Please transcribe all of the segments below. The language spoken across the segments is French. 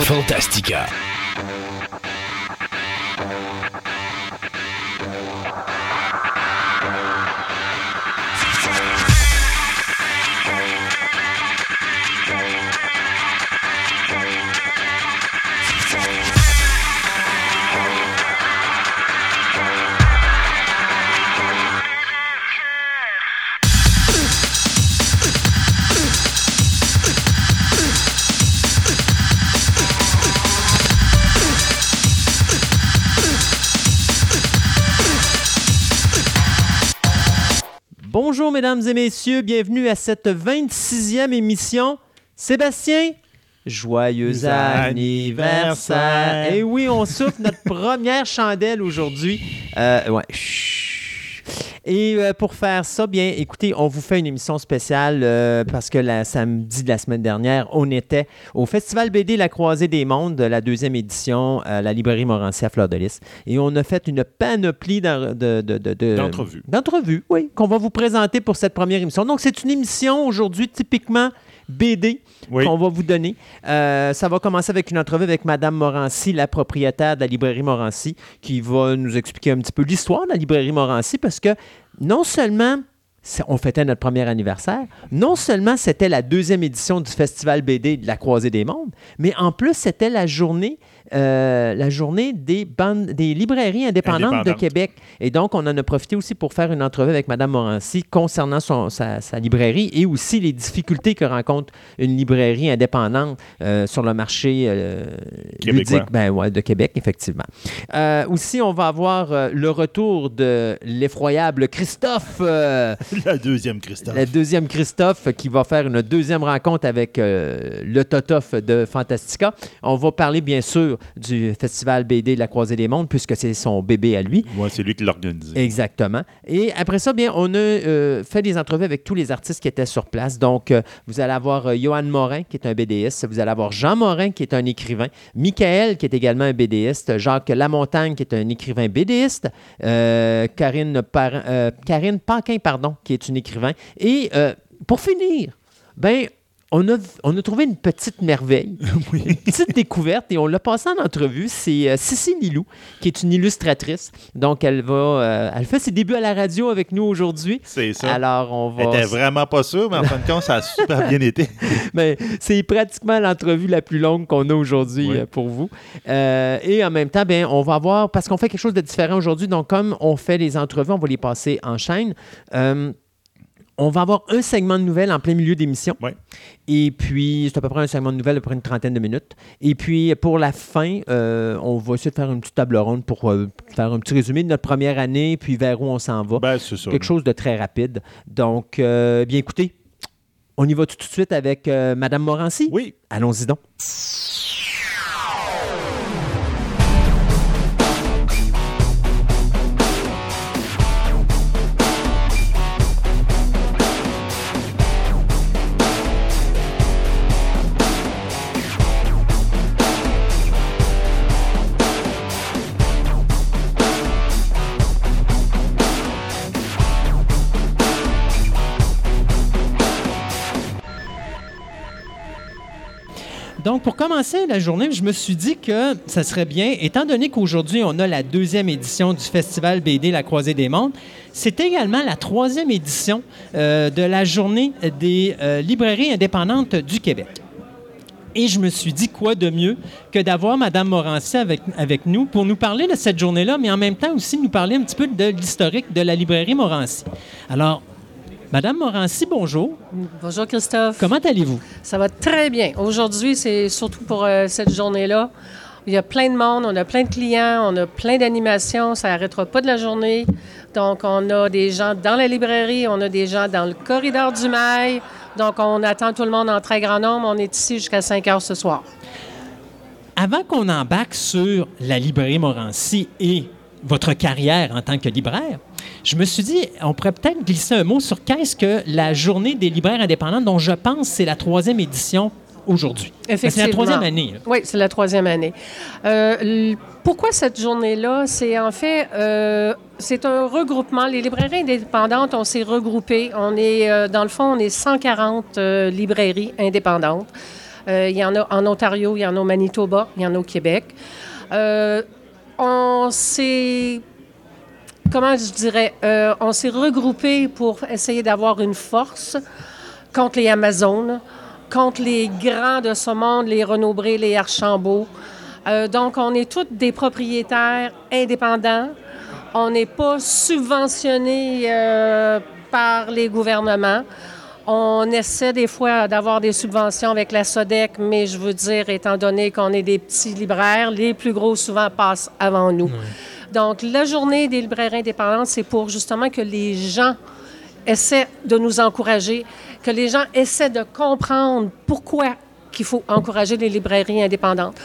Fantastica. Bonjour mesdames et messieurs, bienvenue à cette 26e émission. Sébastien, joyeux anniversaire. Et oui, on souffle notre première chandelle aujourd'hui. Euh, ouais. chut. Et euh, pour faire ça, bien, écoutez, on vous fait une émission spéciale euh, parce que la samedi de la semaine dernière, on était au Festival BD La Croisée des Mondes, la deuxième édition à la librairie Morancy à Fleur de Lys. Et on a fait une panoplie d'en- de, de, de, de- D'entrevues. D'entrevues, oui, qu'on va vous présenter pour cette première émission. Donc, c'est une émission aujourd'hui typiquement BD Oui. qu'on va vous donner. Euh, ça va commencer avec une entrevue avec Madame Morancy, la propriétaire de la librairie Morancy, qui va nous expliquer un petit peu l'histoire de la librairie Morancy, parce que non seulement on fêtait notre premier anniversaire, non seulement c'était la deuxième édition du Festival BD de la Croisée des Mondes, mais en plus c'était la journée, euh, la journée des, bandes, des librairies indépendantes, de. Québec. Et donc, on en a profité aussi pour faire une entrevue avec Mme Morancy concernant son- sa, sa librairie et aussi les difficultés que rencontre une librairie indépendante euh, sur le marché euh, ludique ben, ouais, de Québec, effectivement. Euh, aussi, on va avoir le retour de l'effroyable Christophe. La deuxième, Christophe. le deuxième Christophe qui va faire une deuxième rencontre avec le Totof de Fantastica. On va parler bien sûr du Festival BD de la Croisée des Mondes puisque c'est son bébé à lui. Ouais, c'est lui qui l'a organisé. Exactement. Et après ça, bien, on a euh, fait des entrevues avec tous les artistes qui étaient sur place. Donc, euh, vous allez avoir euh, Johan Morin, qui est un BDiste. Vous allez avoir Jean Morin, qui est un écrivain. Michael, qui est également un BDiste. Jacques Lamontagne, qui est un écrivain BDiste. Karine, Par- Karine Paquin, pardon, qui est une écrivain. Et pour finir, ben, on a, on a trouvé une petite merveille, une petite découverte et on l'a passé en entrevue. C'est euh, Cécile Lilou, qui est une illustratrice. Donc, elle va, euh, elle fait ses débuts à la radio avec nous aujourd'hui. C'est ça. Alors, on Elle va. était vraiment pas sûre, mais en fin de compte, ça a super bien été. Ben, c'est pratiquement l'entrevue la plus longue qu'on a aujourd'hui Oui. euh, pour vous. Euh, et en même temps, ben, on va voir, parce qu'on fait quelque chose de différent aujourd'hui, donc comme on fait les entrevues, on va les passer en chaîne. On va avoir un segment de nouvelles en plein milieu d'émission. Oui. Et puis, c'est à peu près un segment de nouvelles de près une trentaine de minutes. Et puis, pour la fin, euh, on va essayer de faire une petite table ronde pour euh, faire un petit résumé de notre première année, puis vers où on s'en va. Ben, c'est quelque chose de très rapide. Donc, euh, bien écoutez, on y va tout de suite avec Madame Morancy. Oui. Allons-y donc. Donc, pour commencer la journée, je me suis dit que ça serait bien, étant donné qu'aujourd'hui, on a la deuxième édition du Festival BD La Croisée des Mondes, c'est également la troisième édition euh, de la journée des euh, librairies indépendantes du Québec. Et je me suis dit quoi de mieux que d'avoir Mme Morancy avec, avec nous pour nous parler de cette journée-là, mais en même temps aussi nous parler un petit peu de l'historique de la librairie Morancy. Alors, Madame Morancy, bonjour. Bonjour Christophe. Comment allez-vous? Ça va très bien. Aujourd'hui, c'est surtout pour euh, cette journée-là. Il y a plein de monde, on a plein de clients, on a plein d'animations, ça n'arrêtera pas de la journée. Donc, on a des gens dans la librairie, on a des gens dans le corridor du mail. Donc, on attend tout le monde en très grand nombre. On est ici jusqu'à 5 heures ce soir. Avant qu'on embarque sur la librairie Morancy et votre carrière en tant que libraire, je me suis dit, on pourrait peut-être glisser un mot sur qu'est-ce que la journée des libraires indépendants, dont je pense c'est la troisième édition aujourd'hui. Ben, C'est la troisième année. là. Oui, c'est la troisième année. Euh, pourquoi cette journée-là? C'est en fait, euh, c'est un regroupement. Les librairies indépendantes, on s'est regroupés. On est, euh, dans le fond, on est 140 euh, librairies indépendantes. Il y en a en Ontario, il y en a au Manitoba, il y en a au Québec. On s'est, comment je dirais, euh, on s'est regroupé pour essayer d'avoir une force contre les Amazones, contre les grands de ce monde, les Renaud-Bré, les Archambault. Euh, donc, on est tous des propriétaires indépendants. On n'est pas subventionnés euh, par les gouvernements. On essaie des fois d'avoir des subventions avec la SODEC, mais je veux dire, étant donné qu'on est des petits libraires, les plus gros souvent passent avant nous. Donc, la journée des libraires indépendantes, c'est pour justement que les gens essaient de nous encourager, que les gens essaient de comprendre pourquoi qu'il faut encourager les librairies indépendantes.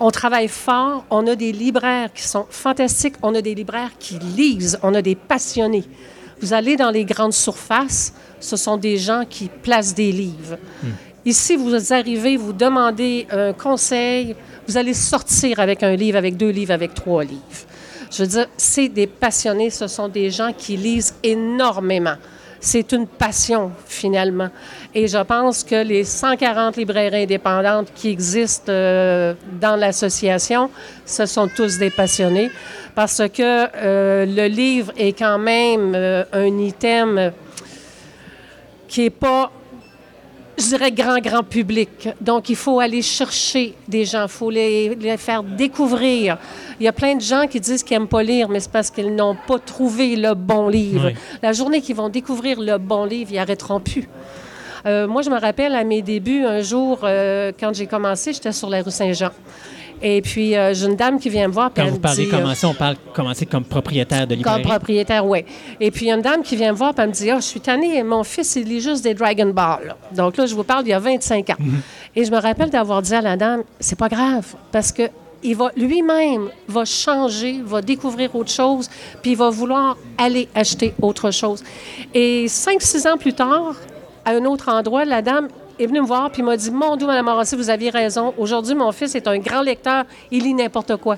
On travaille fort, on a des libraires qui sont fantastiques, on a des libraires qui lisent, on a des passionnés. Vous allez dans les grandes surfaces, ce sont des gens qui placent des livres. Ici, vous arrivez, vous demandez un conseil, vous allez sortir avec un livre, avec deux livres, avec trois livres. Je veux dire, c'est des passionnés, ce sont des gens qui lisent énormément. C'est une passion, finalement. Et je pense que les 140 librairies indépendantes qui existent euh, dans l'association, ce sont tous des passionnés parce que euh, le livre est quand même euh, un item qui n'est pas, je dirais, grand, grand public. Donc, il faut aller chercher des gens, il faut les, les faire découvrir. Il y a plein de gens qui disent qu'ils n'aiment pas lire, mais c'est parce qu'ils n'ont pas trouvé le bon livre. Oui. La journée qu'ils vont découvrir le bon livre, ils n'arrêteront plus. Euh, moi, je me rappelle à mes débuts, un jour, euh, quand j'ai commencé, j'étais sur la rue Saint-Jean. Et puis, euh, j'ai une dame qui vient me voir. Quand elle vous parlez dit, euh, commencer, on parle commencer comme propriétaire de comme librairie. propriétaire, oui. Et puis, il y a une dame qui vient me voir et me dit Ah, je suis tannée, mon fils, il lit juste des Dragon Ball. là. Donc là, je vous parle il y a 25 ans. Et je me rappelle d'avoir dit à la dame C'est pas grave, parce que. Il va lui-même va changer, va découvrir autre chose, puis il va vouloir aller acheter autre chose. Et cinq, six ans plus tard, à un autre endroit, la dame est venue me voir puis m'a dit Mon Dieu, Mme Morassi, vous aviez raison. Aujourd'hui, mon fils est un grand lecteur, il lit n'importe quoi.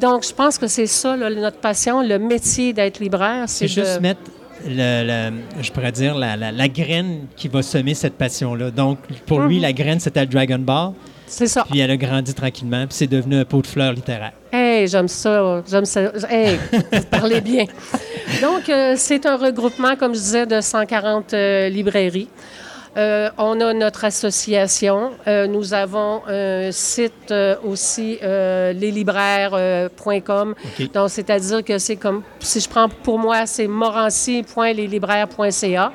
Donc, je pense que c'est ça, là, notre passion, le métier d'être libraire. C'est de- juste mettre, le, le- je pourrais dire, la, la- la graine qui va semer cette passion-là. Donc, pour lui, Mhm. la graine, c'était le Dragon Ball. C'est ça. Puis elle a grandi tranquillement, puis c'est devenu un pot de fleurs littéraire. Hey, j'aime ça. J'aime ça. Hey, vous parlez bien. Donc, euh, c'est un regroupement, comme je disais, de 140 euh, librairies. Euh, on a notre association. Euh, nous avons un site euh, aussi, leslibraires.com. Donc, c'est-à-dire que c'est comme, si je prends pour moi, c'est morancy.leslibraires.ca.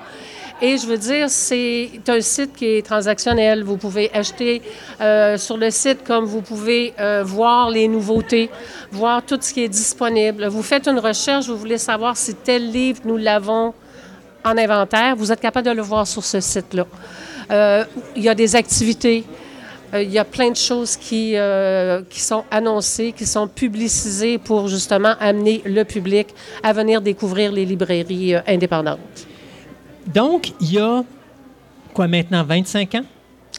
Et je veux dire, c'est un site qui est transactionnel. Vous pouvez acheter euh, sur le site comme vous pouvez euh, voir les nouveautés, voir tout ce qui est disponible. Vous faites une recherche, vous voulez savoir si tel livre, nous l'avons en inventaire, vous êtes capable de le voir sur ce site-là. Euh, il y a des activités. Euh, il y a plein de choses qui, euh, qui sont annoncées, qui sont publicisées pour justement amener le public à venir découvrir les librairies indépendantes. Donc, il y a, quoi maintenant, 25 ans?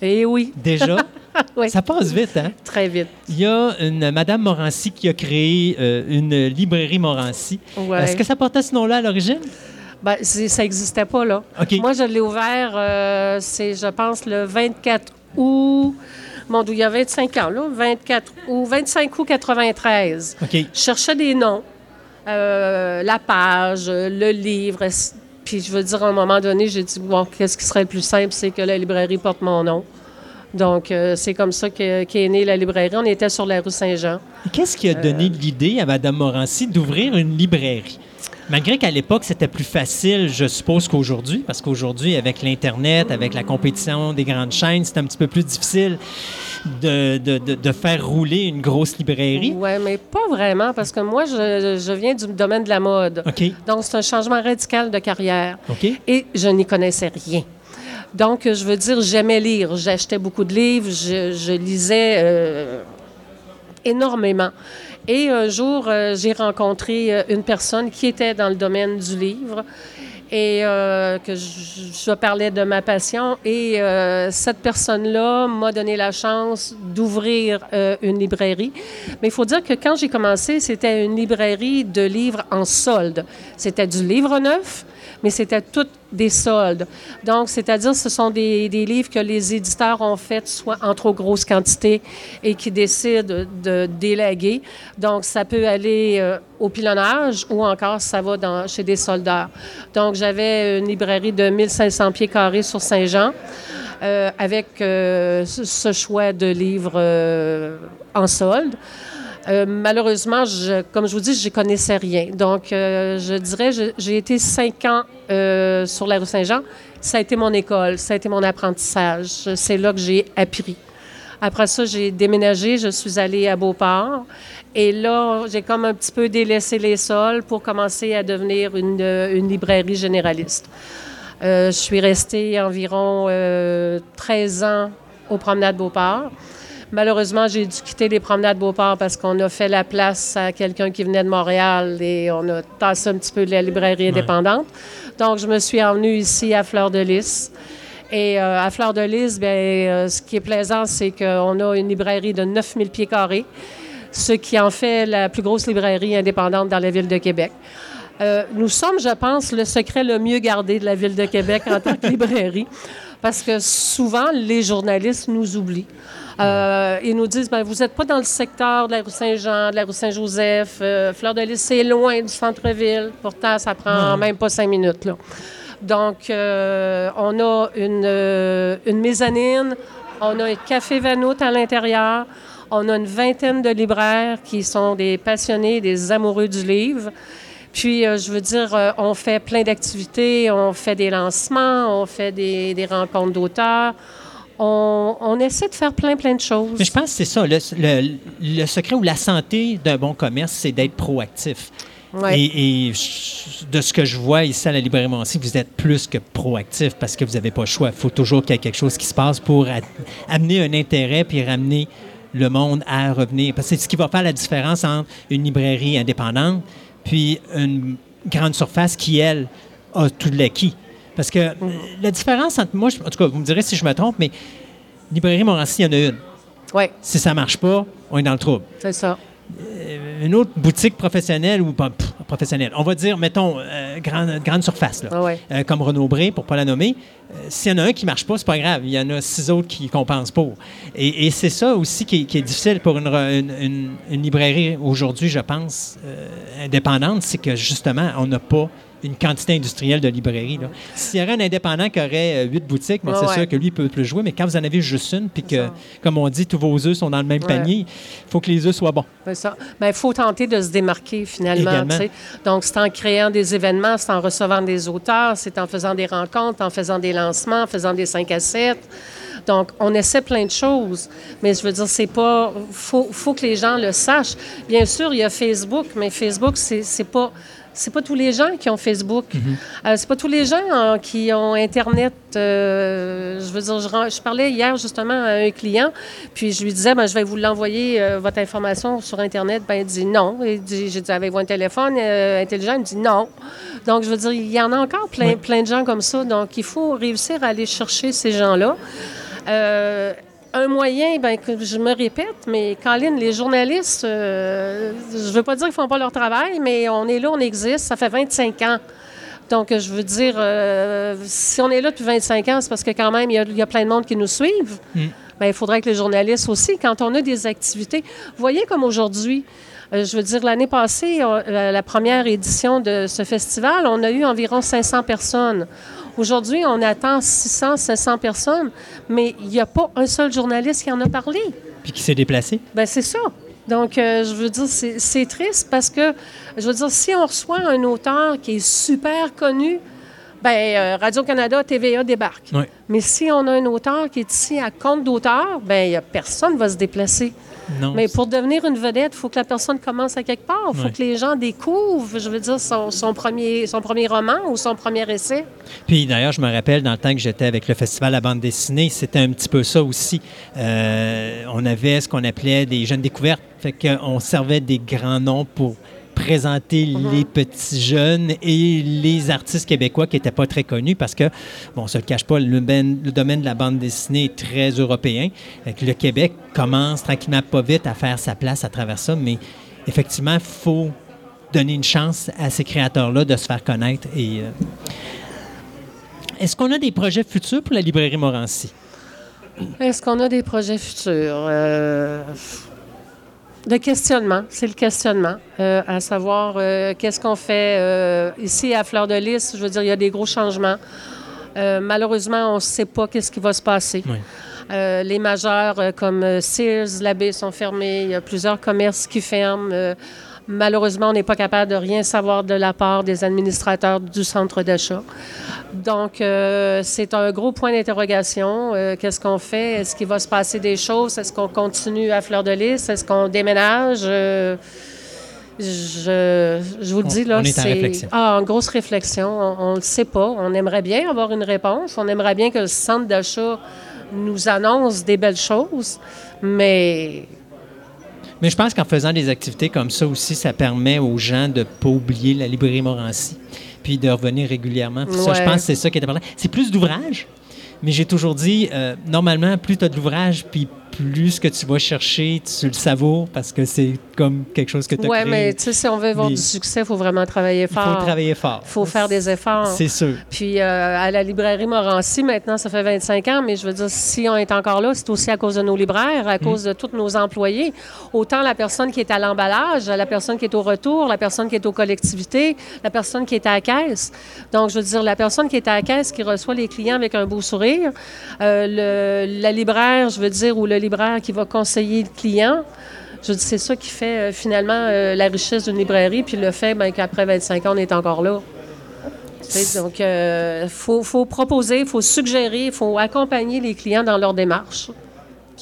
Et oui, déjà? oui, Ça passe vite, hein? très vite. Il y a une Madame Morancy qui a créé une librairie Morancy. Ouais. Est-ce que ça portait ce nom-là à l'origine? Ben, ça n'existait pas, là. Moi, je l'ai ouvert, euh, c'est, je pense, le 24 août. Mon Dieu, il y a 25 ans, là. 24 août, 25 août 93. OK. Je cherchais des noms, euh, la page, le livre. Puis je veux dire, à un moment donné, j'ai dit, bon, qu'est-ce qui serait le plus simple, c'est que la librairie porte mon nom. Donc, euh, c'est comme ça que- qu'est née la librairie. On était sur la rue Saint-Jean. Qu'est-ce qui a donné l'idée à Mme Morancy d'ouvrir une librairie? Malgré qu'à l'époque, c'était plus facile, je suppose, qu'aujourd'hui, parce qu'aujourd'hui, avec l'Internet, avec la compétition des grandes chaînes, c'est un petit peu plus difficile de, de- de- de faire rouler une grosse librairie. Oui, mais pas vraiment, parce que moi, je, je viens du domaine de la mode. OK. Donc, c'est un changement radical de carrière. OK. Et je n'y connaissais rien. Donc, je veux dire, j'aimais lire. J'achetais beaucoup de livres, je, je lisais euh, énormément. Et un jour, euh, j'ai rencontré euh, une personne qui était dans le domaine du livre et euh, que je, parlais de ma passion. Et euh, cette personne-là m'a donné la chance d'ouvrir euh, une librairie. Mais il faut dire que quand j'ai commencé, c'était une librairie de livres en solde. C'était du livre neuf, mais c'était tout des soldes. Donc, c'est-à-dire, ce sont des, livres que les éditeurs ont faits soit en trop grosse quantité et qui décident de déléguer. Donc, ça peut aller euh, au pilonnage ou encore ça va chez des soldats. Donc, j'avais une librairie de 1500 pieds carrés sur Saint-Jean. euh, avec euh, ce choix de livres en solde. Euh, malheureusement, comme je vous dis, je connaissais rien. Donc, euh, je dirais, j'ai été cinq ans euh, sur la rue Saint-Jean. Ça a été mon école, ça a été mon apprentissage. C'est là que j'ai appris. Après ça, j'ai déménagé, je suis allée à Beauport. Et là, j'ai comme un petit peu délaissé les sols pour commencer à devenir une, une librairie généraliste. Je suis restée environ euh, 13 ans aux promenades Beauport. Malheureusement, j'ai dû quitter les promenades Beauport parce qu'on a fait la place à quelqu'un qui venait de Montréal et on a tassé un petit peu de la librairie indépendante. Donc, je me suis emmenée ici à Fleur de Lys. Et euh, à Fleur de Lys, bien, euh, ce qui est plaisant, c'est qu'on a une librairie de 9000 pieds carrés, ce qui en fait la plus grosse librairie indépendante dans la ville de Québec. Euh, nous sommes, je pense, le secret le mieux gardé de la ville de Québec en tant que librairie, parce que souvent, les journalistes nous oublient. Euh, ils nous disent, ben, vous n'êtes pas dans le secteur de la rue Saint-Jean, de la rue Saint-Joseph, euh, Fleur de Lys, c'est loin du centre-ville. Pourtant, ça prend même pas cinq minutes. Là. Donc, euh, on a une, une mezzanine, on a un café Vanout à l'intérieur, on a une vingtaine de libraires qui sont des passionnés, des amoureux du livre. Puis, euh, je veux dire, euh, on fait plein d'activités, on fait des lancements, on fait des, des rencontres d'auteurs. On, on essaie de faire plein, plein de choses. Mais je pense que c'est ça. Le, le- le secret ou la santé d'un bon commerce, c'est d'être proactif. Ouais. Et, de ce que je vois ici à la librairie Montcy, vous êtes plus que proactif parce que vous n'avez pas le choix. Il faut toujours qu'il y ait quelque chose qui se passe pour amener un intérêt puis ramener le monde à revenir. Parce que c'est ce qui va faire la différence entre une librairie indépendante puis une grande surface qui, elle, a tout l'acquis. Parce que euh, la différence entre moi, je- en tout cas, vous me direz si je me trompe, mais librairie Montmorency, il y en a une. Oui, Si ça marche pas, on est dans le trouble. c'est ça. Euh, Une autre boutique professionnelle ou pas pff, professionnelle, on va dire, mettons, euh, grande, grande surface, là, Ah ouais. Euh, comme Renaud Bré, pour ne pas la nommer, euh, s'il y en a un qui ne marche pas, c'est pas grave. Il y en a six autres qui compensent pour. Et, et c'est ça aussi qui est, qui est difficile pour une, re- une- une- une librairie aujourd'hui, je pense, indépendante, c'est que justement, on n'a pas une quantité industrielle de librairies. là. S'il y aurait un indépendant qui aurait euh, huit boutiques, bon, Ouais, c'est ouais. sûr que lui, il peut plus jouer, mais quand vous en avez juste une, puis que, comme on dit, tous vos œufs sont dans le même Ouais. panier, il faut que les œufs soient bons. C'est ça. Ben, il faut tenter de se démarquer finalement. Donc, c'est en créant des événements, c'est en recevant des auteurs, c'est en faisant des rencontres, en faisant des lancements, en faisant des 5 à 7. Donc, on essaie plein de choses. Mais je veux dire, c'est pas. faut, faut que les gens le sachent. Bien sûr, il y a Facebook, mais Facebook, c'est c'est pas. C'est pas tous les gens qui ont Facebook. Euh, c'est pas tous les gens hein, qui ont Internet. euh, je veux dire, je, parlais hier justement à un client, puis je lui disais, ben, je vais vous l'envoyer, euh, votre information sur Internet. Ben, il dit non. J'ai dit, avez-vous un téléphone intelligent? Il me dit non. Donc, je veux dire, il y en a encore plein, Oui. plein de gens comme ça. Donc, il faut réussir à aller chercher ces gens-là. Un moyen, ben, que je me répète, mais Colin, les journalistes, euh, je ne veux pas dire qu'ils font pas leur travail, mais on est là, on existe, ça fait 25 ans. Donc, je veux dire, euh, si on est là depuis 25 ans, c'est parce que quand même, il y a, il y a plein de monde qui nous suivent. Ben, il faudrait que les journalistes aussi, quand on a des activités, voyez comme aujourd'hui, euh, je veux dire, l'année passée, on- la, la première édition de ce festival, on a eu environ 500 personnes. Aujourd'hui, on attend 600, 700 personnes, mais il n'y a pas un seul journaliste qui en a parlé. Puis qui s'est déplacé. Ben c'est ça. Donc, euh, je veux dire, c'est triste parce que, je veux dire, si on reçoit un auteur qui est super connu, ben euh, Radio-Canada, TVA débarque. Oui. Mais si on a un auteur qui est ici à compte d'auteur, ben il y a personne ne va se déplacer. Non. Mais pour devenir une vedette, il faut que la personne commence à quelque part. Il faut Ouais. que les gens découvrent, je veux dire, son, son premier, son premier roman ou son premier essai. Puis d'ailleurs, je me rappelle, dans le temps que j'étais avec le Festival à bande dessinée, c'était un petit peu ça aussi. Euh, on avait ce qu'on appelait des jeunes découvertes. Fait qu'on servait des grands noms pour présenter les petits jeunes et les artistes québécois qui n'étaient pas très connus parce que, bon, on se le cache pas, le, ben- le domaine de la bande dessinée est très européen. Le Québec commence tranquillement pas vite à faire sa place à travers ça, mais effectivement, il faut donner une chance à ces créateurs-là de se faire connaître et euh, Est-ce qu'on a des projets futurs pour la librairie Morancy? Est-ce qu'on a des projets futurs? Euh, Le questionnement, c'est le questionnement, euh, à savoir euh, qu'est-ce qu'on fait euh, ici à Fleur de Lys. Je veux dire, il y a des gros changements. Malheureusement, on ne sait pas qu'est-ce qui va se passer. Oui. Euh, les majeurs euh, comme euh, Sears, l'abbé sont fermés. Il y a plusieurs commerces qui ferment. Malheureusement, on n'est pas capable de rien savoir de la part des administrateurs du centre d'achat. Donc, euh, c'est un gros point d'interrogation. Euh, Qu'est-ce qu'on fait? Est-ce qu'il va se passer des choses? Est-ce qu'on continue à Fleur de Lys? Est-ce qu'on déménage? Euh, je, je vous le dis, là, c'est ah, en grosse réflexion. On ne le sait pas. On aimerait bien avoir une réponse. On aimerait bien que le centre d'achat nous annonce des belles choses, mais Mais je pense qu'en faisant des activités comme ça aussi, ça permet aux gens de ne pas oublier la librairie Morancy, puis de revenir régulièrement. Ça, je pense que c'est ça qui est important. C'est plus d'ouvrage, mais j'ai toujours dit, euh, normalement, plus tu as de l'ouvrage, puis plus ce que tu vas chercher, tu le savoures parce que c'est comme quelque chose que tu as ouais, créé. mais tu sais, si on veut avoir du succès, il faut vraiment travailler Il fort. faut travailler fort. Il faut faire des efforts. C'est sûr. Puis euh, à la librairie Morancy, maintenant, ça fait 25 ans, mais je veux dire, si on est encore là, c'est aussi à cause de nos libraires, à cause de tous nos employés. Autant la personne qui est à l'emballage, la personne qui est au retour, la personne qui est aux collectivités, la personne qui est à la caisse. Donc, je veux dire, la personne qui est à la caisse, qui reçoit les clients avec un beau sourire, euh, le, la libraire, je veux dire, ou le libraire qui va conseiller le client. Je dire, c'est ça qui fait euh, finalement euh, la richesse d'une librairie, puis le fait ben, qu'après 25 ans, on est encore là. Donc, il faut, faut proposer, il faut suggérer, il faut accompagner les clients dans leur démarche.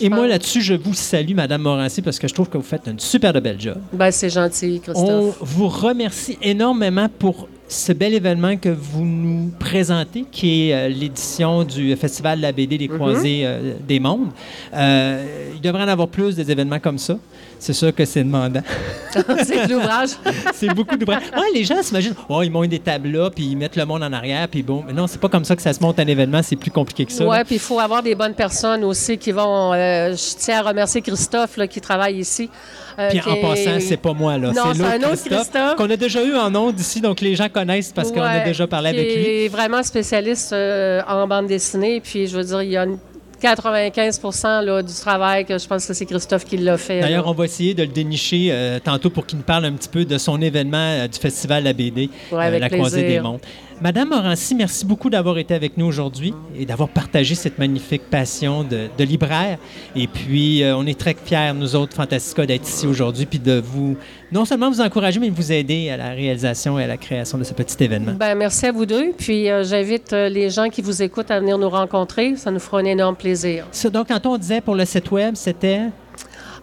Et moi, là-dessus, je vous salue, Madame Morancy, parce que je trouve que vous faites une super de belle job. Ben, c'est gentil, On Christophe. vous remercie énormément pour ce bel événement que vous nous présentez, qui est euh, l'édition du Festival de la BD des Croisés euh, des Mondes. Euh, il devrait en avoir plus des événements comme ça. C'est sûr que c'est demandant. c'est de l'ouvrage. c'est beaucoup d'ouvrages. Ouais, les gens s'imaginent, oh, ils montent des tableaux, puis ils mettent le monde en arrière, puis bon. Mais non, c'est pas comme ça que ça se monte un événement, c'est plus compliqué que ça. Oui, là. puis il faut avoir des bonnes personnes aussi qui vont. euh, je tiens à remercier Christophe là, qui travaille ici. euh, Puis en est- passant, c'est pas moi, là. Non, c'est un autre Christophe. Qu'on a déjà eu en ondes ici, donc les gens connaissent parce qu'on a déjà parlé avec lui. est vraiment spécialiste euh, en bande dessinée. Puis, je veux dire, il y a une 95 là, du travail que je pense que c'est Christophe qui l'a fait. D'ailleurs, on va essayer de le dénicher euh, tantôt pour qu'il nous parle un petit peu de son événement euh, du Festival La BD, Ouais, avec la Croisée plaisir. des Mondes. Madame Morancy, merci beaucoup d'avoir été avec nous aujourd'hui et d'avoir partagé cette magnifique passion de, de libraire. Et puis, euh, on est très fiers, nous autres, Fantastica, d'être ici aujourd'hui puis de vous, non seulement vous encourager, mais vous aider à la réalisation et à la création de ce petit événement. Ben, merci à vous deux. Puis, euh, j'invite euh, les gens qui vous écoutent à venir nous rencontrer. Ça nous fera un énorme plaisir. Ça, donc, quand on disait pour le site web, c'était...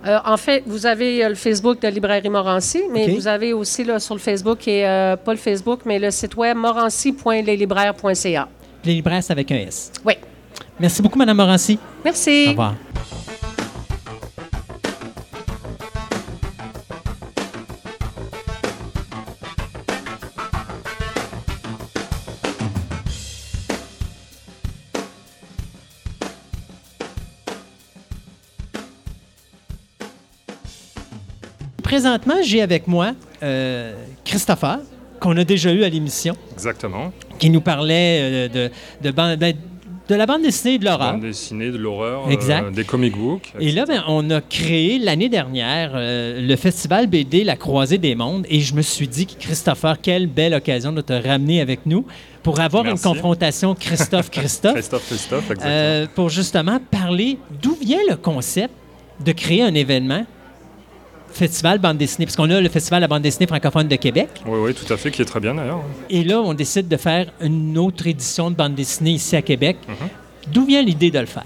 Euh, en fait, vous avez euh, le Facebook de Librairie Morancy, mais vous avez aussi là, sur le Facebook, et euh, pas le Facebook, mais le site web morancy.leslibraires.ca. Les libraires, c'est avec un S. Oui. Merci beaucoup, Madame Morancy. Merci. Au revoir. Présentement, j'ai avec moi euh, Christopher, qu'on a déjà eu à l'émission, Exactement. qui nous parlait euh, de, de, ban- de- de la bande dessinée et de l'horreur. Bande dessinée, de l'horreur, Exact. euh, des comic books. Et là, ben, on a créé l'année dernière euh, le festival BD La Croisée des Mondes et je me suis dit, Christopher, quelle belle occasion de te ramener avec nous pour avoir Merci. une confrontation Christophe-Christophe Christophe, Christophe, exactement. euh, pour justement parler d'où vient le concept de créer un événement festival bande dessinée, parce qu'on a le festival de la bande dessinée francophone de Québec. Oui, oui, tout à fait, qui est très bien d'ailleurs. Et là, on décide de faire une autre édition de bande dessinée ici à Québec. Mhm. D'où vient l'idée de le faire?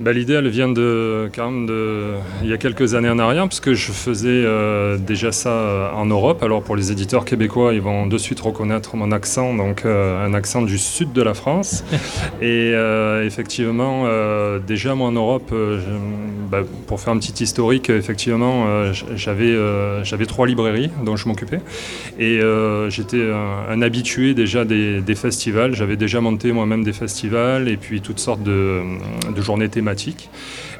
Bah, L'idée, elle vient de, quand même de, il y a quelques années en arrière, puisque je faisais euh, déjà ça euh, en Europe. Alors pour les éditeurs québécois, ils vont de suite reconnaître mon accent, donc euh, un accent du sud de la France. Et euh, effectivement, déjà moi en Europe, je- bah, pour faire un petit historique, effectivement, j'avais j'avais trois librairies dont je m'occupais. Et j'étais un, un habitué déjà des, des festivals. J'avais déjà monté moi-même des festivals et puis toutes sortes de, de journées thématiques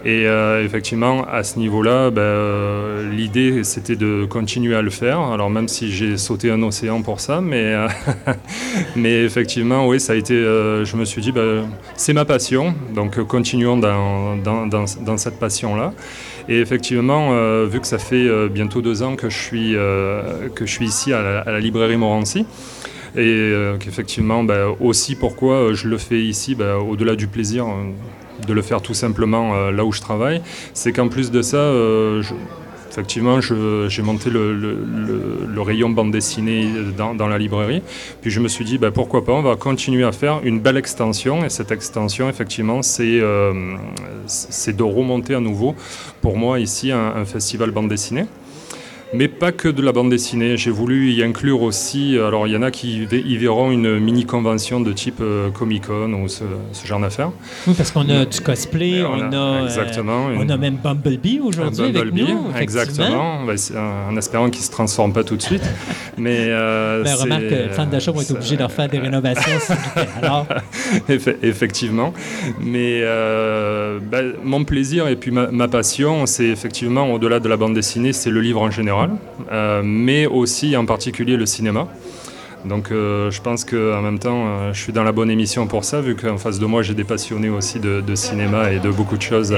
Et euh, effectivement, à ce niveau-là, ben, euh, l'idée, c'était de continuer à le faire. Alors même si j'ai sauté un océan pour ça, mais, euh, mais effectivement, oui, ça a été, je me suis dit, ben, c'est ma passion, donc continuons dans, dans, dans, cette passion-là. Et effectivement, vu que ça fait bientôt deux ans que je suis, que je suis ici à la, librairie Morancy, et qu'effectivement, ben, aussi pourquoi je le fais ici, au-delà du plaisir euh, de le faire tout simplement euh, là où je travaille, c'est qu'en plus de ça, euh, effectivement, j'ai monté le, rayon bande dessinée dans, dans la librairie. Puis je me suis dit, ben, pourquoi pas, on va continuer à faire une belle extension. Et cette extension, effectivement, c'est euh, de remonter à nouveau, pour moi, ici, un festival bande dessinée. Mais pas que de la bande dessinée. J'ai voulu y inclure aussi. Alors, il y en a qui y ve- y verront une mini-convention de type euh, Comic-Con ou ce, ce genre d'affaires. Oui, parce qu'on a du cosplay, on, on a, a- euh, exactement, on a même Bumblebee aujourd'hui avec Bumblebee, nous. exactement. Ben, un- en espérant qu'il ne se transforme pas tout de suite. Mais euh, Ben, remarque que Fan d'achat vont être ça- obligés de refaire des rénovations. Alors, Effe- Effectivement. Mais euh, ben, mon plaisir et puis ma, ma passion, c'est effectivement, au-delà de la bande dessinée, c'est le livre en général, euh, mais aussi en particulier le cinéma. Donc euh, je pense qu'en même temps, euh, je suis dans la bonne émission pour ça, vu qu'en face de moi, j'ai des passionnés aussi de, de cinéma et de beaucoup de choses.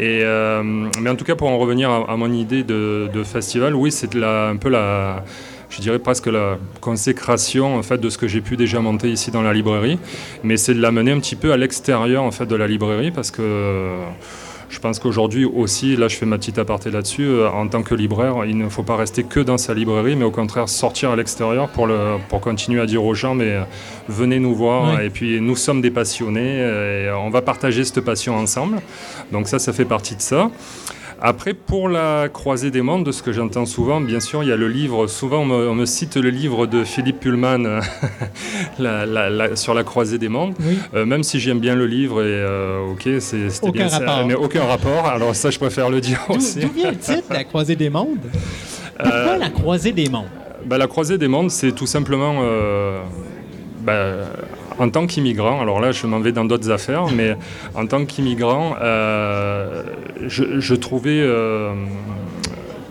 euh, et, mais en tout cas, pour en revenir à, à mon idée de, de festival, oui, c'est un peu la, je dirais presque la consécration en fait de ce que j'ai pu déjà monter ici dans la librairie, mais c'est de l'amener un petit peu à l'extérieur en fait de la librairie parce que je pense qu'aujourd'hui aussi, là je fais ma petite aparté là-dessus, euh, en tant que libraire, il ne faut pas rester que dans sa librairie, mais au contraire sortir à l'extérieur pour, le, pour continuer à dire aux gens, mais euh, venez nous voir, Oui. et puis nous sommes des passionnés, euh, et on va partager cette passion ensemble. Donc ça, ça fait partie de ça. Après, pour la croisée des mondes, de ce que j'entends souvent, bien sûr, il y a le livre, souvent on me, on me cite le livre de Philippe Pullman euh, la- la- la- sur la croisée des mondes. oui. Euh, même si j'aime bien le livre, et euh, ok, c'est- c'était Aucun bien ça, rapport. mais aucun rapport. Alors ça, je préfère le dire aussi. d'où vient le titre, La croisée des mondes? Pourquoi Euh, la croisée des mondes? Bah, la croisée des mondes, c'est tout simplement, bah, en tant qu'immigrant, alors là je m'en vais dans d'autres affaires, mais en tant qu'immigrant, euh, je, trouvais euh,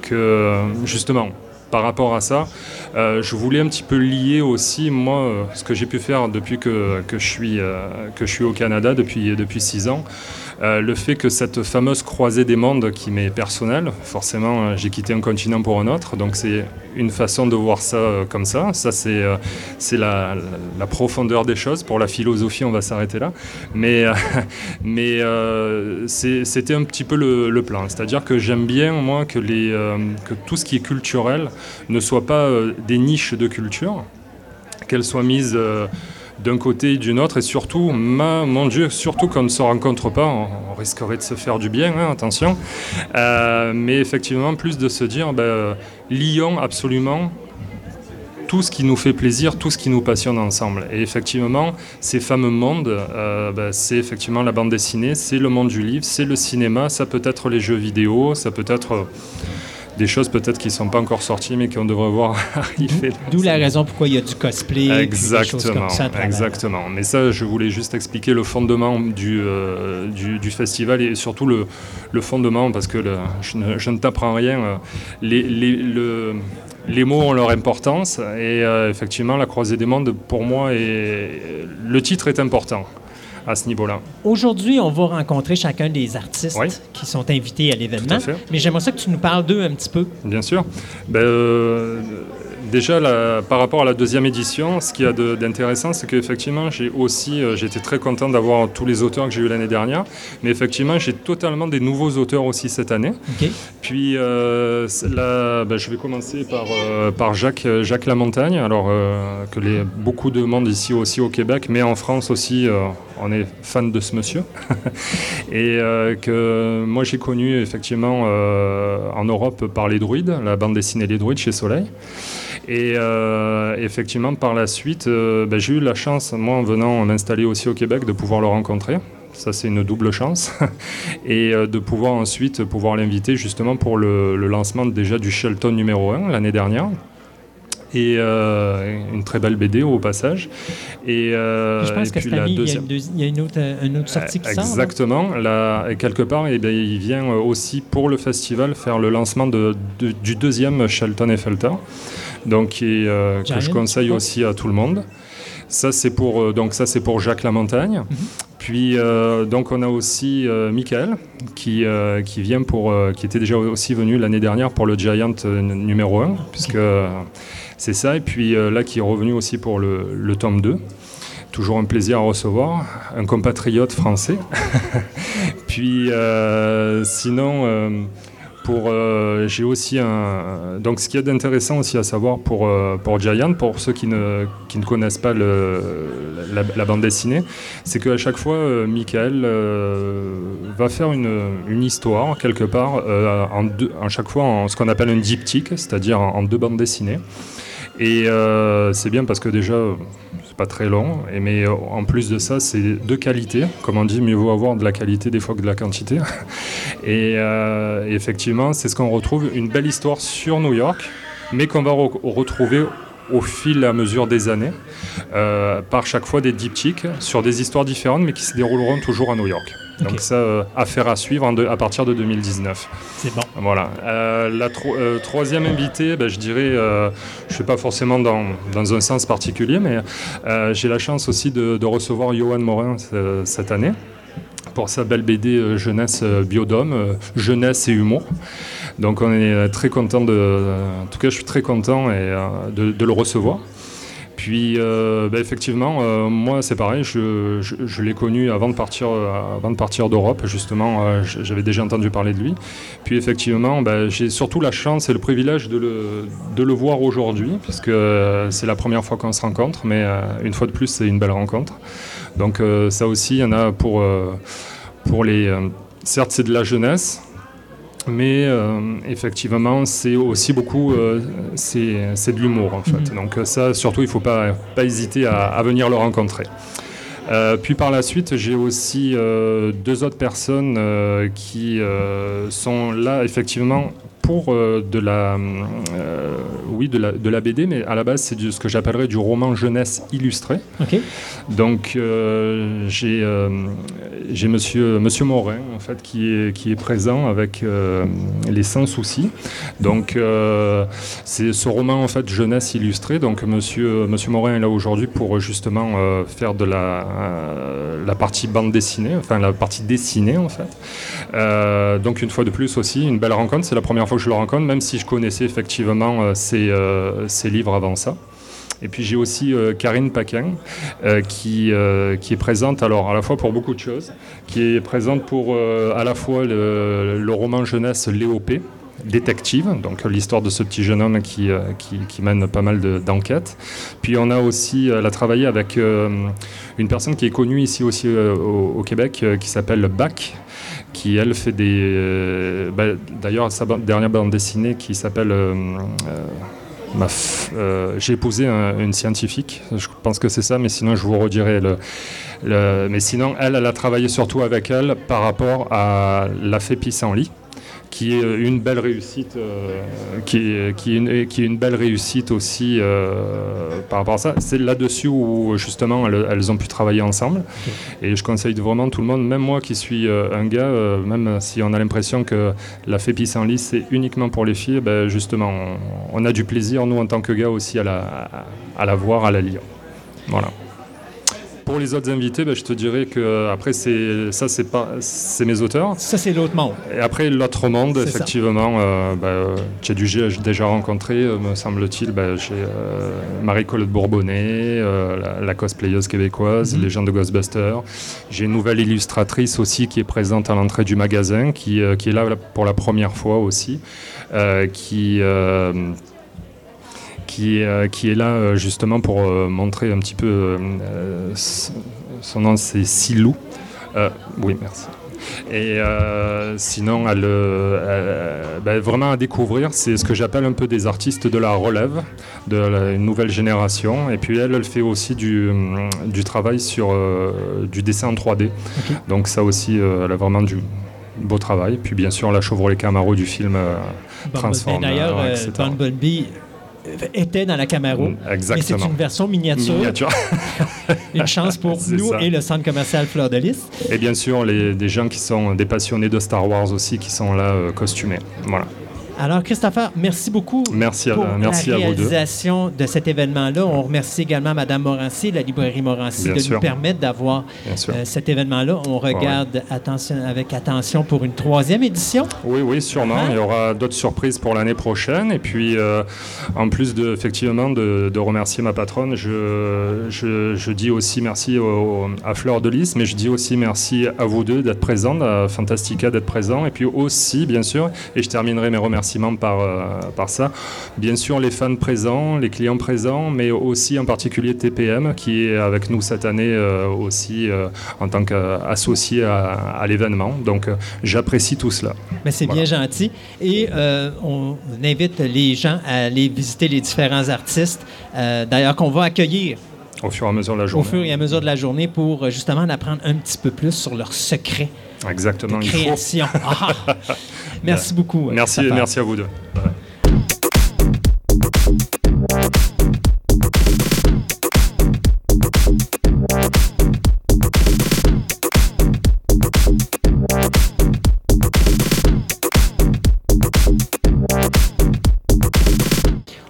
que justement, par rapport à ça, euh, je voulais un petit peu lier aussi, moi, ce que j'ai pu faire depuis que, que, je, suis, que je suis au Canada, depuis, depuis six ans, euh, le fait que cette fameuse croisée des mondes qui m'est personnelle, forcément euh, j'ai quitté un continent pour un autre, donc c'est une façon de voir ça euh, comme ça. Ça c'est la, profondeur des choses. Pour la philosophie, on va s'arrêter là. Mais, c'était un petit peu le, le plan. C'est-à-dire que j'aime bien, moi, que, que tout ce qui est culturel ne soit pas des niches de culture, qu'elles soient mises... d'un côté et d'une autre, et surtout, mon Dieu, surtout qu'on ne se rencontre pas, on, risquerait de se faire du bien, hein, attention. Euh, mais effectivement, plus de se dire, ben, lions absolument tout ce qui nous fait plaisir, tout ce qui nous passionne ensemble. Et effectivement, ces fameux mondes, euh, ben, c'est effectivement la bande dessinée, c'est le monde du livre, c'est le cinéma, ça peut être les jeux vidéo, ça peut être des choses peut-être qui ne sont pas encore sorties, mais qu'on devrait voir arriver. D'où la raison pourquoi il y a du cosplay. puis des choses Exactement, comme ça exactement. Mais ça, je voulais juste expliquer le fondement du, euh, du, du festival et surtout le, le fondement, parce que le- je, ne, je ne t'apprends rien. Les, les, le- les mots ont leur importance et euh, effectivement, la croisée des mondes, pour moi, est, le titre est important à ce niveau-là. Aujourd'hui, on va rencontrer chacun des artistes Oui. qui sont invités à l'événement. Mais j'aimerais ça que tu nous parles d'eux un petit peu. Bien sûr. Ben, euh, déjà, la- par rapport à la deuxième édition, ce qu'il y a d'intéressant, c'est qu'effectivement, j'ai aussi, euh, j'étais très content d'avoir tous les auteurs que j'ai eu l'année dernière, mais effectivement, j'ai totalement des nouveaux auteurs aussi cette année. Puis, euh, la- ben, je vais commencer par, euh, par Jacques, euh, Jacques Lamontagne, alors que les, beaucoup de monde ici aussi au Québec, mais en France aussi, on est fan de ce monsieur. Et euh, que moi j'ai connu effectivement euh, en Europe par Les Druides, la bande dessinée Les Druides chez Soleil. Et euh, effectivement, par la suite, ben, j'ai eu la chance, moi en venant m'installer aussi au Québec, de pouvoir le rencontrer. Ça, c'est une double chance. Et de pouvoir ensuite pouvoir l'inviter justement pour le, le lancement déjà du Shelton numéro 1 l'année dernière. Et euh, une très belle BD au passage. Et, euh, Puis je pense et que puis cette la année, il y a, deuxième- il y a une autre, euh, une autre sortie qui sort. là. Exactement. Là, et quelque part, eh bien, il vient aussi pour le festival faire le lancement de- de- du deuxième Shelton et Felter, donc euh, que je conseille aussi à tout le monde. Ça c'est pour donc ça c'est pour Jacques Lamontagne. Puis euh, donc on a aussi euh, Michael qui euh, qui vient pour qui était déjà aussi venu l'année dernière pour le Giant numéro 1 puisque c'est ça et puis euh, là qui est revenu aussi pour le, le tome 2. Toujours un plaisir à recevoir, un compatriote français. Puis euh, sinon, euh, euh, j'ai aussi un. Donc ce qu'il y a d'intéressant aussi à savoir pour, euh, pour Giant, pour ceux qui ne, qui ne connaissent pas la, bande dessinée, c'est qu'à chaque fois, euh, Michael va faire une, une histoire quelque part, à chaque fois en ce qu'on appelle un diptyque, c'est-à-dire en, deux bandes dessinées. Et c'est bien parce que déjà, pas très long, et, mais euh, en plus de ça, c'est de qualité. Comme on dit, mieux vaut avoir de la qualité des fois que de la quantité. Et euh, effectivement, c'est ce qu'on retrouve, une belle histoire sur New York, mais qu'on va re- retrouver au fil à mesure des années, euh, par chaque fois des diptyques sur des histoires différentes, mais qui se dérouleront toujours à New York. Donc ça, euh, affaire à suivre en de- à partir de 2019. C'est bon. Voilà. Euh, la tro- euh, troisième invitée, ben, je dirais, je ne suis pas forcément dans, dans un sens particulier, mais j'ai la chance aussi de, de recevoir Johan Morin cette année pour sa belle BD jeunesse euh, jeunesse et humour. Donc on est très content de, en tout cas je suis très content et, de, de le recevoir. Puis euh, ben, effectivement, euh, moi c'est pareil, je, l'ai connu avant de partir, euh, avant de partir d'Europe justement, j'avais déjà entendu parler de lui. Puis effectivement, ben, j'ai surtout la chance et le privilège de le, voir aujourd'hui, puisque c'est la première fois qu'on se rencontre, mais une fois de plus c'est une belle rencontre. Donc ça aussi, il y en a pour, pour les... certes c'est de la jeunesse, mais euh, effectivement, c'est aussi beaucoup, euh, c'est de l'humour en fait. Donc euh, ça, surtout, il ne faut pas, pas hésiter à, à venir le rencontrer. Euh, puis par la suite, j'ai aussi deux autres personnes qui sont là effectivement pour euh, de la, euh, oui, de la, de la BD, mais à la base c'est ce que j'appellerais du roman jeunesse illustré. Donc euh, j'ai j'ai monsieur monsieur Morin en fait qui est qui est présent avec les sans soucis. Donc c'est ce roman en fait jeunesse illustré. Donc monsieur monsieur Morin est là aujourd'hui pour justement faire de la la partie bande dessinée, enfin la partie dessinée en fait. Donc une fois de plus aussi une belle rencontre. C'est la première fois je le rencontre, même si je connaissais effectivement euh, ses, euh, ses livres avant ça. Et puis j'ai aussi euh, Karine Paquin euh, qui, euh, qui est présente alors à la fois pour beaucoup de choses, qui est présente pour euh, à la fois le, roman jeunesse Léopé, détective, donc euh, l'histoire de ce petit jeune homme qui, euh, qui, mène pas mal de- d'enquêtes. Puis on a aussi, euh, elle a travaillé avec euh, une personne qui est connue ici aussi euh, au, Québec, euh, qui s'appelle Bach, qui elle fait des... euh, bah, D'ailleurs, sa dernière bande dessinée qui s'appelle... euh, euh, J'ai épousé un- une scientifique, je pense que c'est ça, mais sinon je vous redirai le, mais sinon, elle, elle a travaillé surtout avec elle par rapport à la fée pissenlit qui est une belle réussite, euh, qui, qui, est une, qui est une belle réussite aussi euh, par rapport à ça. C'est là-dessus où justement elles, elles ont pu travailler ensemble. Et je conseille vraiment tout le monde, même moi qui suis euh, un gars, euh, même si on a l'impression que la fée pissenlit c'est uniquement pour les filles, ben, justement on, on a du plaisir nous en tant que gars aussi à la, à la voir, à la lire. Voilà. Pour les autres invités, ben, je te dirais que euh, après c'est ça c'est pas c'est mes auteurs. Ça, c'est l'autre monde. Et après, l'autre monde, effectivement, euh, bah, j'ai déjà rencontré, euh, me semble-t-il, bah, j'ai euh, Marie-Colette Bourbonnais, euh, la, la cosplayeuse québécoise, Mhm. les gens de Ghostbusters. J'ai une nouvelle illustratrice aussi qui est présente à l'entrée du magasin, qui, qui est là pour la première fois aussi, qui... euh, qui, euh, qui est là euh, justement pour euh, montrer un petit peu euh, euh, son nom c'est Silou. Euh, oui, merci. Et euh, sinon, euh, elle- ben, vraiment à découvrir, c'est ce que j'appelle un peu des artistes de la relève, de la une nouvelle génération. Et puis elle, elle fait aussi du, hum, du travail sur euh, du dessin en 3D. Donc ça aussi, euh, elle a vraiment du beau travail. Puis bien sûr, la Chevrolet Camaro du film euh, Bumblebee. Transformer, D'ailleurs, euh. Bumblebee était dans la Camaro. Mais c'est Exactement. une version miniature. Miniature. Une chance pour nous ça. et le centre commercial Fleur de Lys. Et bien sûr, les, des gens qui sont des passionnés de Star Wars aussi, qui sont là euh, costumés. Voilà. Alors, Christopher, merci beaucoup Merci à, pour merci la à vous deux. réalisation de cet événement-là. On remercie également Mme Morancy, la librairie Morancy, Bien de nous permettre d'avoir euh, cet événement-là. On regarde attention, avec attention pour une troisième édition. Oui, oui, sûrement. Hein? Il y aura d'autres surprises pour l'année prochaine. Et puis, euh, en plus de, effectivement, de, de remercier ma patronne, je, je, je dis aussi merci au- à Fleur de Lys, mais je dis aussi merci à vous deux d'être présents, à Fantastica d'être présents. Et puis aussi, bien sûr, et je terminerai mes remerciements par, euh, par ça, bien sûr, les fans présents, les clients présents, mais aussi en particulier TPM, qui est avec nous cette année euh, aussi euh, en tant qu'associé à, à l'événement. Donc, j'apprécie tout cela. Mais c'est bien gentil. Et on invite les gens à aller visiter les différents artistes, d'ailleurs qu'on va accueillir Au fur et à mesure de la au journée. fur et à mesure de la journée pour justement en apprendre un petit peu plus sur leurs secrets Exactement, de création. Ah! Merci beaucoup. Merci, merci à vous deux.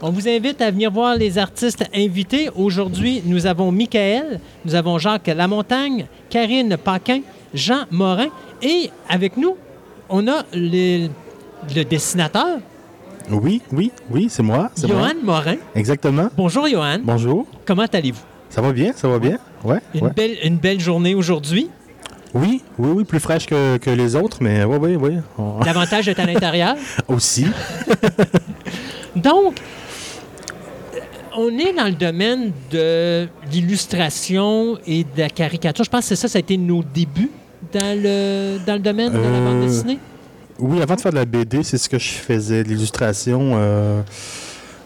On vous invite à venir voir les artistes invités. Aujourd'hui, nous avons Michael, nous avons Jacques Lamontagne, Karine Paquin, Jean Morin et avec nous, on a le, le dessinateur, Oui, oui, oui, c'est moi. c'est moi. Johan Morin. Exactement. Bonjour Johan, Bonjour. comment allez-vous? Ça va bien, ça va bien? Ouais, Une, ouais. belle, une belle journée aujourd'hui. Oui, oui, oui, plus fraîche que, que les autres, mais oui, oui, oui. On- L'avantage est à l'intérieur. Aussi. Donc, on est dans le domaine de l'illustration et de la caricature. Je pense que c'est ça, ça a été nos débuts dans le, dans le domaine de la bande Euh, dessinée? Oui, avant de faire de la BD, c'est ce que je faisais, de l'illustration. euh,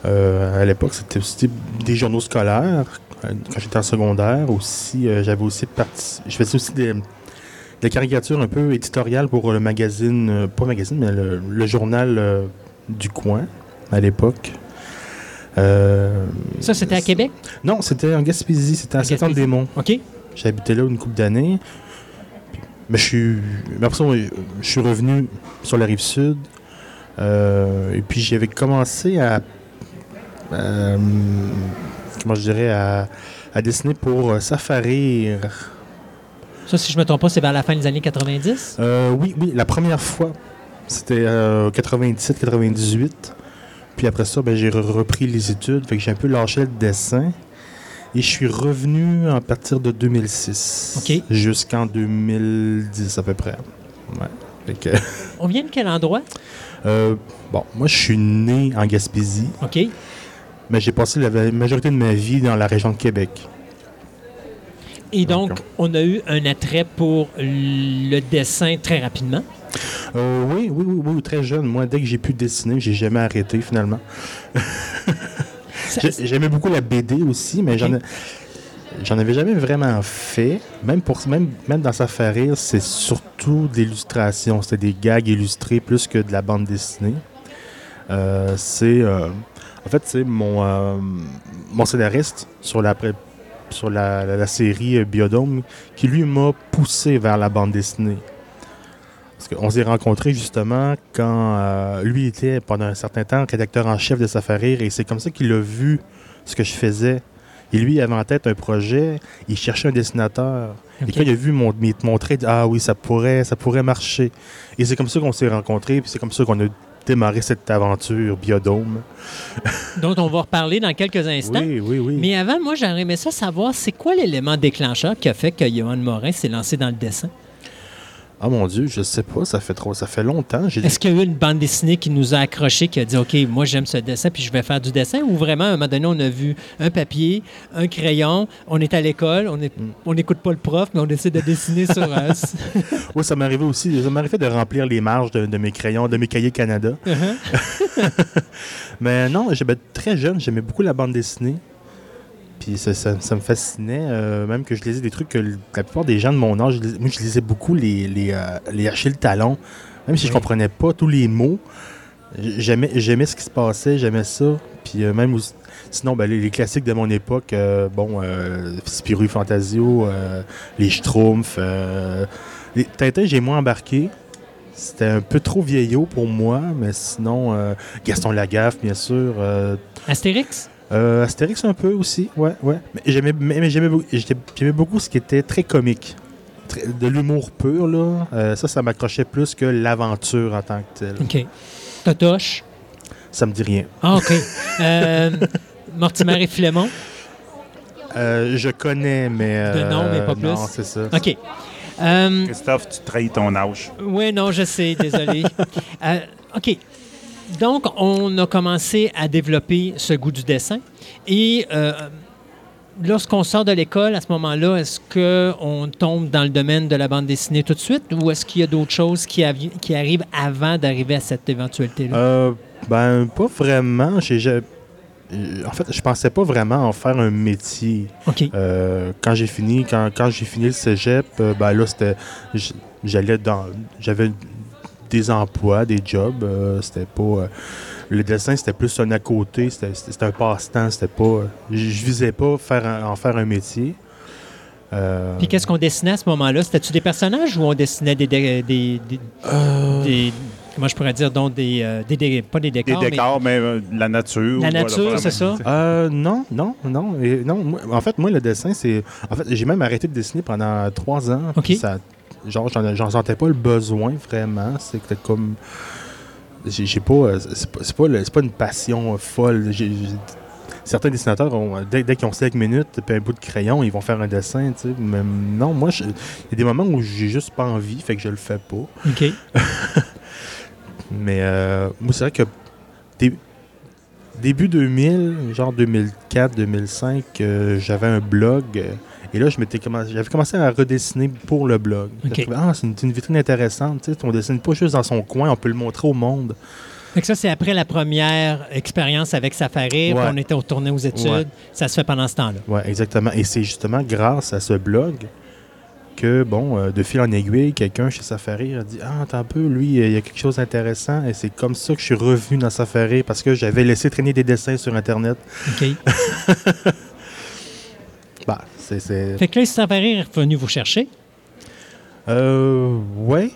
euh, à l'époque, c'était aussi des journaux scolaires. Quand j'étais en secondaire aussi, euh, j'avais aussi parti. Je faisais aussi des, des caricatures un peu éditoriales pour le magazine, euh, pas magazine, mais le, le journal du coin à l'époque. Euh, Ça, c'était à Québec? Non, c'était en Gaspésie, c'était À à Saint-Anne-des-Monts. OK. J'ai habité là une couple d'années. Mais je suis. Mais après ça, je suis revenu sur la rive sud. Euh, et puis j'avais commencé à. euh, comment je dirais à, à dessiner pour euh, Safarir. Ça, si je me trompe pas, c'est vers la fin des années 90. Euh, oui, oui, la première fois, c'était 97-98. Puis après ça, ben, j'ai re- repris les études, fait que j'ai un peu lâché le dessin. Et je suis revenu à partir de 2006. OK. Jusqu'en 2010 à peu près. Ouais. Fait que, On vient de quel endroit? euh, bon, moi je suis né en Gaspésie, OK. mais j'ai passé la majorité de ma vie dans la région de Québec. Et donc, on a eu un attrait pour le dessin très rapidement? Euh, oui, oui, oui, oui, très jeune. Moi, dès que j'ai pu dessiner, j'ai jamais arrêté finalement. J'aimais beaucoup la BD aussi, mais j'en ai- j'en avais jamais vraiment fait. Même pour même, même dans Safarir, c'est surtout de l'illustration. C'était des gags illustrés plus que de la bande dessinée. Euh, c'est euh, en fait c'est mon euh, mon scénariste sur la sur la, la- la série Biodome qui lui m'a poussé vers la bande dessinée. Parce qu'on s'est rencontrés justement quand euh, lui était pendant un certain temps rédacteur en chef de Safarir et c'est comme ça qu'il a vu ce que je faisais. Et lui il avait en tête un projet, il cherchait un dessinateur. Et quand il a vu mon, mon trait, il dit Ah oui, ça pourrait, ça pourrait marcher. Et c'est comme ça qu'on s'est rencontrés, puis c'est comme ça qu'on a démarré cette aventure Biodome. dont on va reparler dans quelques instants. Oui, oui, oui. Mais avant, moi, j'aurais aimé ça savoir, c'est quoi l'élément déclencheur qui a fait que Johan Morin s'est lancé dans le dessin? Ah mon Dieu, je sais pas, ça fait trop, ça fait longtemps. J'ai Est-ce qu'il y a eu une bande dessinée qui nous a accrochés, qui a dit, OK, moi, j'aime ce dessin, puis je vais faire du dessin? Ou vraiment, à un moment donné, on a vu un papier, un crayon, on est à l'école, on Mm. on n'écoute pas le prof, mais on décide de dessiner sur un... Oui, ça m'arrivait aussi. Ça m'arrivait de remplir les marges de, de mes crayons, de mes cahiers Canada. Uh-huh. Mais non, j'étais très jeune, j'aimais beaucoup la bande dessinée. Puis ça, ça- ça me fascinait, euh, même que je lisais des trucs que la plupart des gens de mon âge, je moi je lisais beaucoup les, les, euh, les Achille Talon. Même si je Oui. comprenais pas tous les mots, J'aimais, j'aimais ce qui se passait, j'aimais ça. Puis euh, même aussi- sinon, ben, les, les classiques de mon époque, euh, bon, euh, Spirou Fantasio, les Schtroumpfs. les Tintin, j'ai moins embarqué. C'était un peu trop vieillot pour moi, mais sinon, Gaston Lagaffe, bien sûr. Astérix? Euh, Astérix un peu aussi, ouais, ouais. Mais j'aimais, mais, mais j'aimais, j'aimais beaucoup ce qui était très comique. Très- de l'humour pur, là. Euh, ça, ça m'accrochait plus que l'aventure en tant que telle. OK. Totoche? Ça me dit rien. Ah, OK. Euh, Mortimer et Philémon? Euh, je connais, mais. De nom, mais pas plus. Non, c'est ça. OK. Euh, Christophe, tu trahis ton âge. oui, non, je sais, désolé. Euh, OK. Donc, on a commencé à développer ce goût du dessin. Et euh, lorsqu'on sort de l'école, à ce moment-là, est-ce qu'on tombe dans le domaine de la bande dessinée tout de suite ou est-ce qu'il y a d'autres choses qui, arrivent avant d'arriver à cette éventualité-là? Euh, ben, pas vraiment. J'ai, en fait, je pensais pas vraiment en faire un métier. Euh, quand j'ai fini, quand, quand j'ai fini le cégep, euh, ben là, c'était. J'allais dans. J'avais des emplois, des jobs. euh, c'était pas. euh, le dessin, c'était plus un à côté. C'était, un passe-temps. C'était pas. euh, je visais pas faire un- en faire un métier. Euh, Puis qu'est-ce qu'on dessinait à ce moment-là? C'était-tu des personnages ou on dessinait des... des, des- des- euh, des- comment je pourrais dire? Donc des, euh, des, pas des Des décors, mais décors, mais euh, la nature. la nature, voilà. c'est ça? Euh, non, non, non. Et non moi- en fait, moi, le dessin, c'est. En fait, j'ai même arrêté de dessiner pendant trois ans. Genre, j'en, sentais pas le besoin vraiment. C'était comme. J'ai, pas. euh, C'est pas, c'est pas, le- c'est pas une passion euh, folle. Certains dessinateurs, ont, dès, dès qu'ils ont 5 minutes et un bout de crayon, ils vont faire un dessin. tu sais. Mais non, moi, il y a des moments où j'ai juste pas envie, fait que je le fais pas. OK. Mais euh, moi, c'est vrai que dé- début 2000, genre 2004, 2005, euh, j'avais un blog. Et là, je m'étais commencé, j'avais commencé à redessiner pour le blog. Ok. Je trouvais, ah, c'est une, vitrine intéressante. Tu sais, on dessine pas juste dans son coin, on peut le montrer au monde. Fait que ça, c'est après la première expérience avec Safari, Ouais. on était retourné aux études. Ouais. Ça se fait pendant ce temps-là. Ouais, exactement. Et c'est justement grâce à ce blog que, bon, euh, de fil en aiguille, quelqu'un chez Safari a dit Ah, attends un peu, lui, il y a quelque chose d'intéressant. Et c'est comme ça que je suis revenu dans Safari parce que j'avais laissé traîner des dessins sur Internet. OK. Bah, fait que là, Safari est revenu vous chercher. Euh, ouais.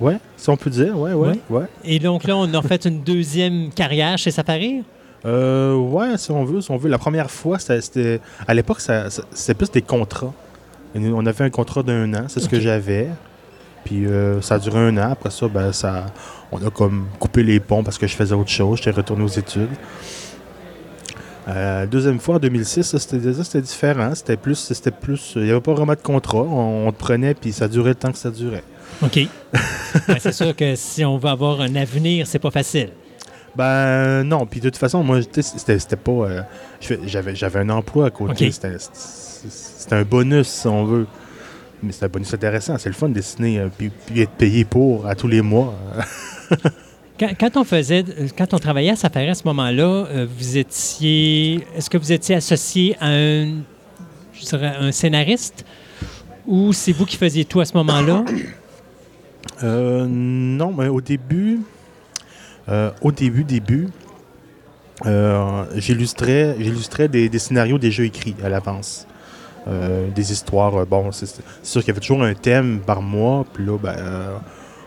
Ouais, si on peut dire, ouais, ouais, ouais. Et donc là, on a fait une deuxième carrière chez Safari. Euh, ouais, si on veut, si on veut. La première fois, c'était-. À l'époque, c'était plus des contrats. On avait un contrat d'un an, c'est ce que j'avais. Puis euh, ça a duré un an. Après ça, ben, ça, on a comme coupé les ponts parce que je faisais autre chose. J'étais retourné aux études. Euh, deuxième fois, en 2006, ça, c'était différent. C'était plus, c'était plus. Il n'y avait pas vraiment de contrat. On, on te prenait, puis ça durait le temps que ça durait. OK. Ben, c'est sûr que si on veut avoir un avenir, c'est pas facile. Ben non, puis de toute façon, moi, c'était pas. euh, J'avais j'avais un emploi à côté. C'était un bonus, si on veut. Mais c'est un bonus intéressant. C'est le fun de dessiner, euh, puis, puis être payé pour à tous les mois. Quand, on faisait, quand on travaillait à Safari à ce moment-là, euh, vous étiez, est-ce que vous étiez associé à un, scénariste? Ou c'est vous qui faisiez tout à ce moment-là? Euh, non, mais au début, euh, au début, début, j'illustrais, des, des scénarios déjà écrits à l'avance. Des histoires, bon, c'est sûr qu'il y avait toujours un thème par mois, puis là, ben,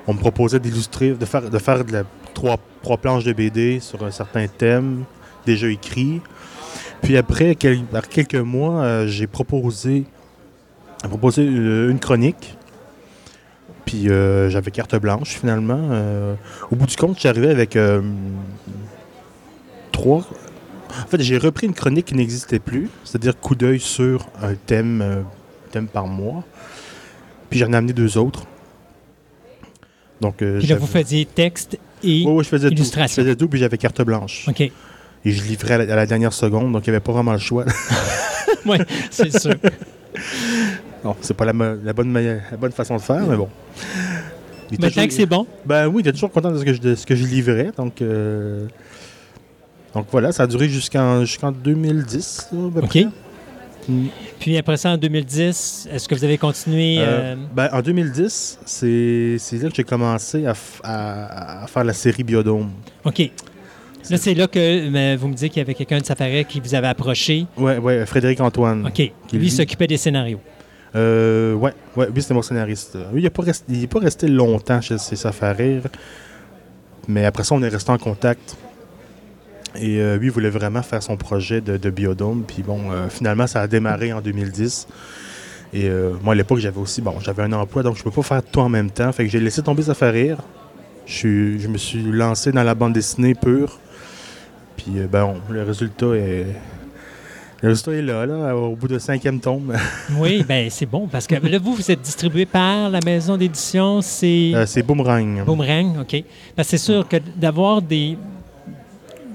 on me proposait d'illustrer, de faire, de faire trois, planches de BD sur un certain thème déjà écrit. Puis après, quelques mois, euh, j'ai proposé, une, chronique puis euh, j'avais carte blanche finalement. Euh, au bout du compte, j'arrivais avec trois. En fait, j'ai repris une chronique qui n'existait plus, c'est-à-dire coup d'œil sur un thème, thème par mois. Puis j'en ai amené deux autres. Donc, euh, Puis là, vous faisiez texte et... Ouais, ouais, je faisais tout. Je illustration. faisais tout, puis j'avais carte blanche. OK. Et je livrais à la, à la dernière seconde, donc il n'y avait pas vraiment le choix. Oui, c'est sûr. non, c'est pas la, bonne, ma- la bonne façon de faire, mais bon. Mais tant que c'est bon. Ben oui, il était toujours content de ce que je, de ce que je livrais. Donc, euh, donc voilà, ça a duré jusqu'en jusqu'en 2010. là, à peu OK. près. Mm. Puis après ça, en 2010, est-ce que vous avez continué? Euh, euh, ben, en 2010, c'est c'est là que j'ai commencé à, à- à faire la série Biodome. OK. Là, c'est là que euh, vous me dites qu'il y avait quelqu'un de Safari qui vous avait approché. Ouais, ouais, Frédéric Antoine. OK. Qui, Lui, s'occupait des scénarios. Euh, ouais, ouais, lui, c'était mon scénariste. Lui, il n'est pas, resté- pas longtemps chez chez rire. Mais après ça, on est resté en contact. Et euh, lui, il voulait vraiment faire son projet de, de Biodome. Puis bon, euh, finalement, ça a démarré en 2010. Et euh, moi, à l'époque, j'avais aussi, bon, j'avais un emploi, donc je ne peux pas faire tout en même temps. Fait que j'ai laissé tomber Ça fait rire. Je, suis- je me suis lancé dans la bande dessinée pure. Puis, ben, on- le résultat est... Le résultat est là, là, au bout de cinquième tome. Oui, ben c'est bon parce que là, vous, vous êtes distribué par la maison d'édition, c'est Euh, c'est Boomerang. Boomerang, OK. Parce que c'est sûr que d'avoir des,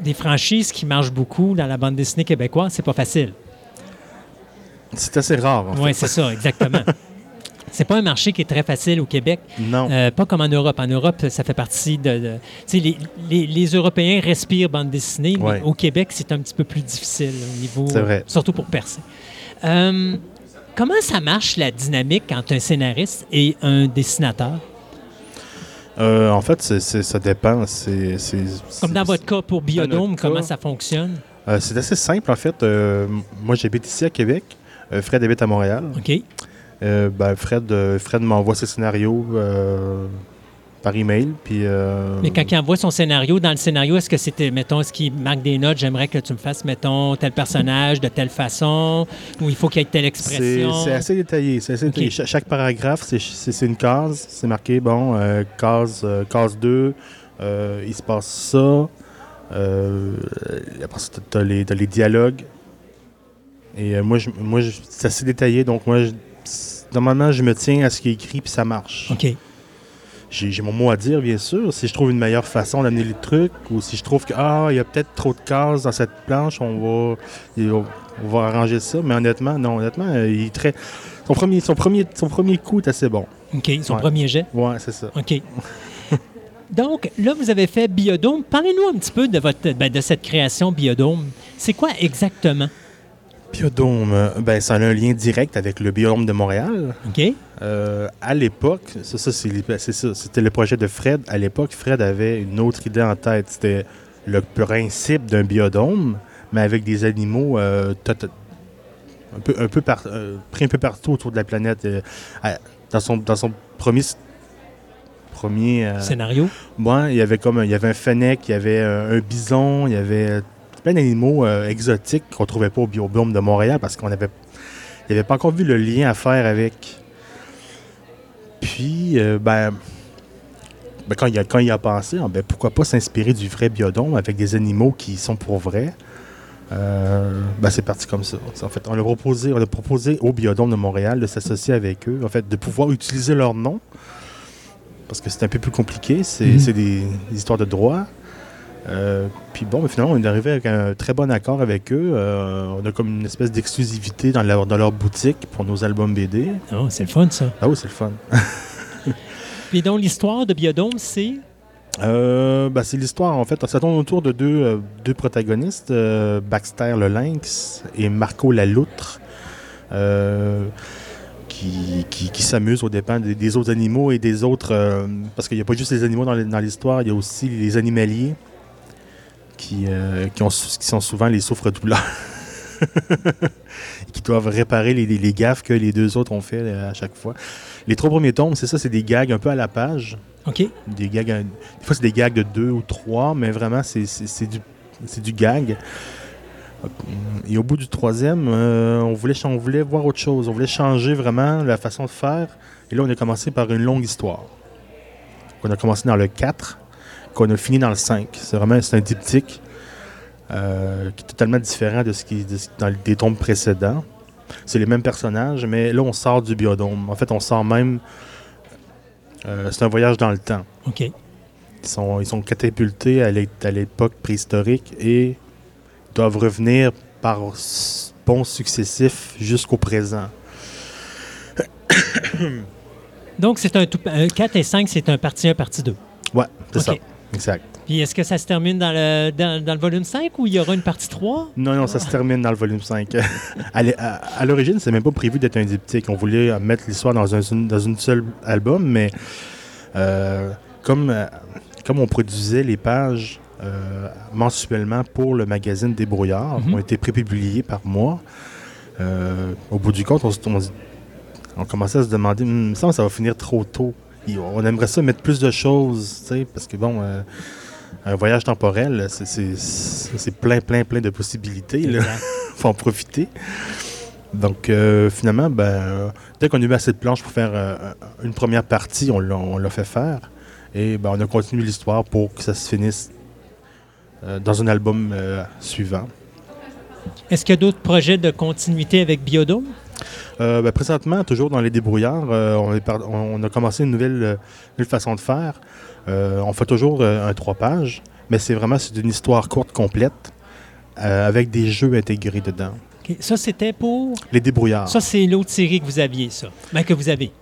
des franchises qui marchent beaucoup dans la bande dessinée québécoise, c'est pas facile. C'est assez rare, en Oui, c'est ça, exactement. c'est pas un marché qui est très facile au Québec. Non. Euh, pas comme en Europe. En Europe, ça fait partie de. de- tu sais, les, les- les Européens respirent bande dessinée, mais au Québec, c'est un petit peu plus difficile au niveau. C'est vrai. Surtout pour percer. Euh, comment ça marche la dynamique entre un scénariste et un dessinateur? Euh, en fait, ça dépend. C'est Comme dans votre cas pour Biodome, comment cas- ça fonctionne? euh, c'est assez simple, en fait. Euh, moi, j'habite ici à Québec. Euh, Fred habite à Montréal. OK. Euh, ben, Fred, euh, Fred m'envoie ses scénarios euh, par email. Puis, euh, Mais quand il envoie son scénario, dans le scénario, est-ce que c'était, mettons, est-ce qu'il marque des notes, j'aimerais que tu me fasses, mettons, tel personnage de telle façon, ou il faut qu'il y ait telle expression? c'est assez détaillé. c'est assez Ok. détaillé. Cha- chaque paragraphe, c'est- une case. C'est marqué, bon, euh, case, euh, case 2, euh, il se passe ça. Après ça, t'as- t'as les, dialogues. Et moi, je, moi je- c'est assez détaillé. Donc, moi, je- normalement, je me tiens à ce qui est écrit, puis ça marche. OK. J'ai mon mot à dire, bien sûr. Si je trouve une meilleure façon d'amener les trucs, ou si je trouve que ah, il y a peut-être trop de cases dans cette planche, on va, on, va arranger ça. Mais honnêtement, non, honnêtement, euh, il est très. Son premier, son premier, son premier coup est assez bon. OK. Son Ouais. premier jet? Ouais, c'est ça. OK. Donc, là, vous avez fait Biodome. Parlez-nous un petit peu de, votre, ben, de cette création Biodome. C'est quoi exactement? Biodome, euh, ben, ça a un lien direct avec le Biodome de Montréal. OK? Euh, à l'époque, ça, c'était le projet de Fred. À l'époque, Fred avait une autre idée en tête. C'était le principe d'un biodôme, mais avec des animaux euh, tot- un peu, un peu par- euh, pris un peu partout autour de la planète. À- dans, son, dans son premier. euh, Scénario? Ouais, il y avait comme un- il y avait un fennec, il y avait euh, un bison, il y avait plein d'animaux euh, exotiques qu'on trouvait pas au biodôme de Montréal parce qu'on avait il avait pas encore vu le lien à faire avec. Puis euh, ben, ben, quand il a quand il a pensé, ah, ben, pourquoi pas s'inspirer du vrai biodôme avec des animaux qui sont pour vrai? Euh, ben, c'est parti comme ça. En fait, on a proposé, on a proposé au biodôme de Montréal de s'associer avec eux, en fait, de pouvoir utiliser leur nom parce que c'est un peu plus compliqué. C'est Mhm. c'est des, des histoires de droit. Euh, puis bon, mais finalement, on est arrivé avec un très bon accord avec eux. Euh, on a comme une espèce d'exclusivité dans leur, dans leur boutique pour nos albums BD. Oh, c'est le fun, ça. Ah oui, c'est le fun. Puis donc, l'histoire de Biodome, c'est... Euh, ben, c'est l'histoire, en fait. Ça tourne autour de deux, euh, deux protagonistes, Baxter le lynx et Marco la loutre, euh, qui, qui, qui s'amusent aux dépens des, des autres animaux et des autres... euh, parce qu'il n'y a pas juste les animaux dans l'histoire, il y a aussi les animaliers qui, euh, qui, ont, sou- qui sont souvent les souffres-douleurs. qui doivent réparer les, les- les gaffes que les deux autres ont fait euh, à chaque fois. Les trois premiers tomes, c'est ça, c'est des gags un peu à la page OK. des gags. à- Des fois, c'est des gags de deux ou trois, mais vraiment, c'est du, du gag. Et au bout du troisième, euh, on, voulait, on voulait voir autre chose. On voulait changer vraiment la façon de faire. Et là, on a commencé par une longue histoire. On a commencé dans le 4, qu'on a fini dans le 5. C'est vraiment c'est un diptyque euh, qui est totalement différent de ce qui de dans les tombes précédents. C'est les mêmes personnages, mais là, on sort du biodôme. En fait, on sort même. euh, c'est un voyage dans le temps. OK. Ils sont, ils sont catapultés à l'é- à l'époque préhistorique et doivent revenir par ponts successifs jusqu'au présent. Donc, c'est un, tout- un 4 et 5, c'est un partie 1, partie 2. Ouais, c'est ça. Exact. Puis est-ce que ça se termine dans le, dans, dans le volume 5 ou il y aura une partie 3? Non, non, ça se termine dans le volume 5. à l'é- à à l'origine, c'est même pas prévu d'être un diptyque. On voulait mettre l'histoire dans un, dans une seule album, mais euh, comme, euh, comme on produisait les pages euh, mensuellement pour le magazine Débrouillard, Mhm. ont été prépubliées par mois, euh, au bout du compte, on, on on commençait à se demander, que ça va finir trop tôt. On aimerait ça mettre plus de choses, tu sais, parce que bon, euh, un voyage temporel, c'est- plein, plein, plein de possibilités. Exact. faut en profiter. Donc, euh, finalement, ben, dès qu'on a eu assez de planches pour faire euh, une première partie, on l'a- fait faire. Et ben, on a continué l'histoire pour que ça se finisse dans un album suivant. Est-ce qu'il y a d'autres projets de continuité avec Biodome? Euh, ben, présentement, toujours dans les débrouillards, euh, on, est par- on- on a commencé une nouvelle, euh, nouvelle façon de faire. Euh, on fait toujours euh, un trois pages, mais c'est vraiment c'est une histoire courte, complète, euh, avec des jeux intégrés dedans. Ça, c'était pour... Les débrouillards. Ça, c'est l'autre série que vous aviez, ça. Ben, que vous avez.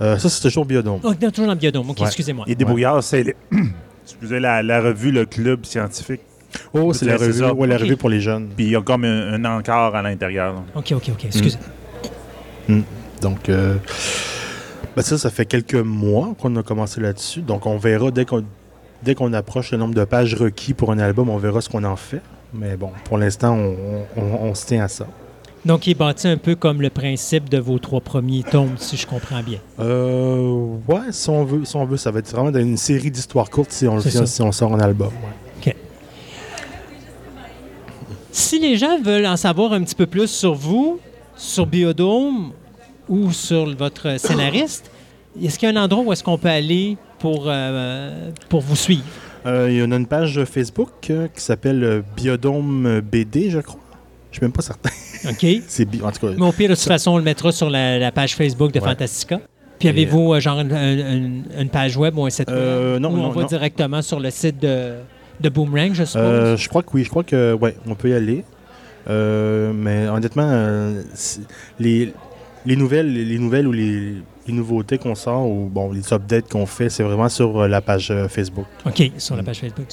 Euh, ça, c'est toujours Biodome. Oh, non, toujours dans Biodome. OK, Ouais. excusez-moi. Les débrouillards, c'est les- Excusez, la, la revue Le Club scientifique. Oh, c'est la revue, ouais, la revue pour les jeunes. Puis il y a comme un, un encart à l'intérieur. OK, OK, OK. Excusez. Donc, euh, ben ça, ça fait quelques mois qu'on a commencé là-dessus. Donc, on verra dès qu'on dès qu'on approche le nombre de pages requis pour un album, on verra ce qu'on en fait. Mais bon, pour l'instant, on, on- on se tient à ça. Donc, il est bâti un peu comme le principe de vos trois premiers tomes, si je comprends bien. Euh, ouais, si on veut, si on veut, ça va être vraiment une série d'histoires courtes si on, si sort un album. ouais. Si les gens veulent en savoir un petit peu plus sur vous, sur Biodome ou sur votre scénariste, est-ce qu'il y a un endroit où est-ce qu'on peut aller pour, euh, pour vous suivre? Euh, il y en a une page Facebook euh, qui s'appelle Biodome BD, je crois. Je suis même pas certain. OK? C'est bi- en tout cas. Mais au pire, de toute façon, on le mettra sur la, la page Facebook de Ouais. Fantastica. Puis avez-vous euh, genre une, une- une page web ou un site web? non, Ou on va non. directement sur le site de, de Boomerang, je suppose? Je crois que oui, je crois que ouais, on peut y aller. Euh, mais honnêtement, euh, les, les nouvelles, les nouvelles ou les, les nouveautés qu'on sort ou bon, les updates qu'on fait, c'est vraiment sur euh, la page euh, Facebook. OK, sur la page Facebook.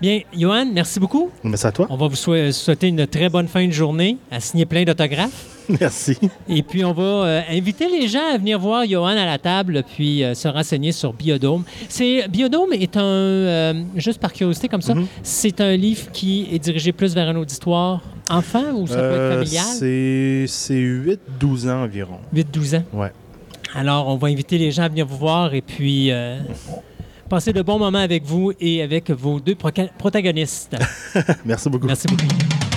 Bien, Johan, merci beaucoup. Merci à toi. On va vous sou- souhaiter une très bonne fin de journée, à signer plein d'autographes. Merci. Et puis, on va euh, inviter les gens à venir voir Johan à la table, puis euh, se renseigner sur Biodome. C'est, Biodome est un, euh, juste par curiosité comme ça, Mhm. c'est un livre qui est dirigé plus vers un auditoire enfant ou ça peut être Euh, familial? c'est c'est 8-12 ans environ. 8-12 ans? Ouais. Alors, on va inviter les gens à venir vous voir et puis euh, passer de bons moments avec vous et avec vos deux protagonistes. Merci beaucoup. Merci beaucoup.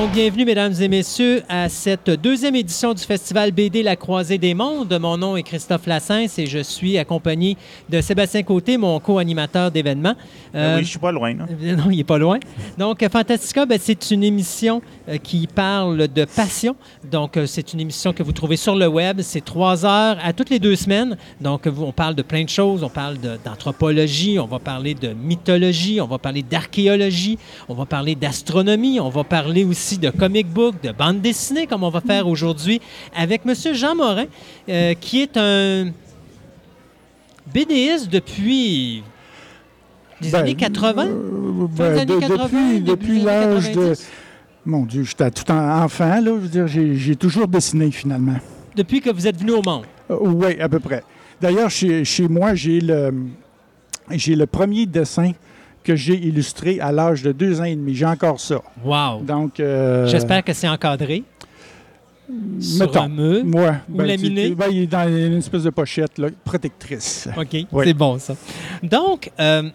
Donc, bienvenue, mesdames et messieurs, à cette deuxième édition du Festival BD La Croisée des Mondes. Mon nom est Christophe Lassens et je suis accompagné de Sébastien Côté, mon co-animateur d'événements. Euh, oui, je suis pas loin. là. euh, Non, il n'est pas loin. Donc, Fantastica, ben, c'est une émission euh, qui parle de passion. Donc, euh, c'est une émission que vous trouvez sur le web. C'est trois heures à toutes les deux semaines. Donc, on parle de plein de choses. On parle d'anthropologie, on va parler de mythologie, on va parler d'archéologie, on va parler d'astronomie, on va parler aussi de comic book, de bande dessinée, comme on va faire aujourd'hui avec M. Jean Morin, euh, qui est un BDiste depuis les Ben, années 80. euh, Fin des ben, années de- 80, depuis début depuis l'âge de. 90. Mon Dieu, j'étais tout en enfant, là. Je veux dire, j'ai toujours dessiné finalement. Depuis que vous êtes venu au monde? oui, à peu près. D'ailleurs, chez, chez moi, j'ai le, j'ai le premier dessin que j'ai illustré à l'âge de deux ans et demi. J'ai encore ça. Wow. Donc. euh, J'espère que c'est encadré. Sur mettons. un mur. Ouais, Ou ben, laminé. ben, il est dans une espèce de pochette là, protectrice. OK, Oui. c'est bon ça. Donc, euh,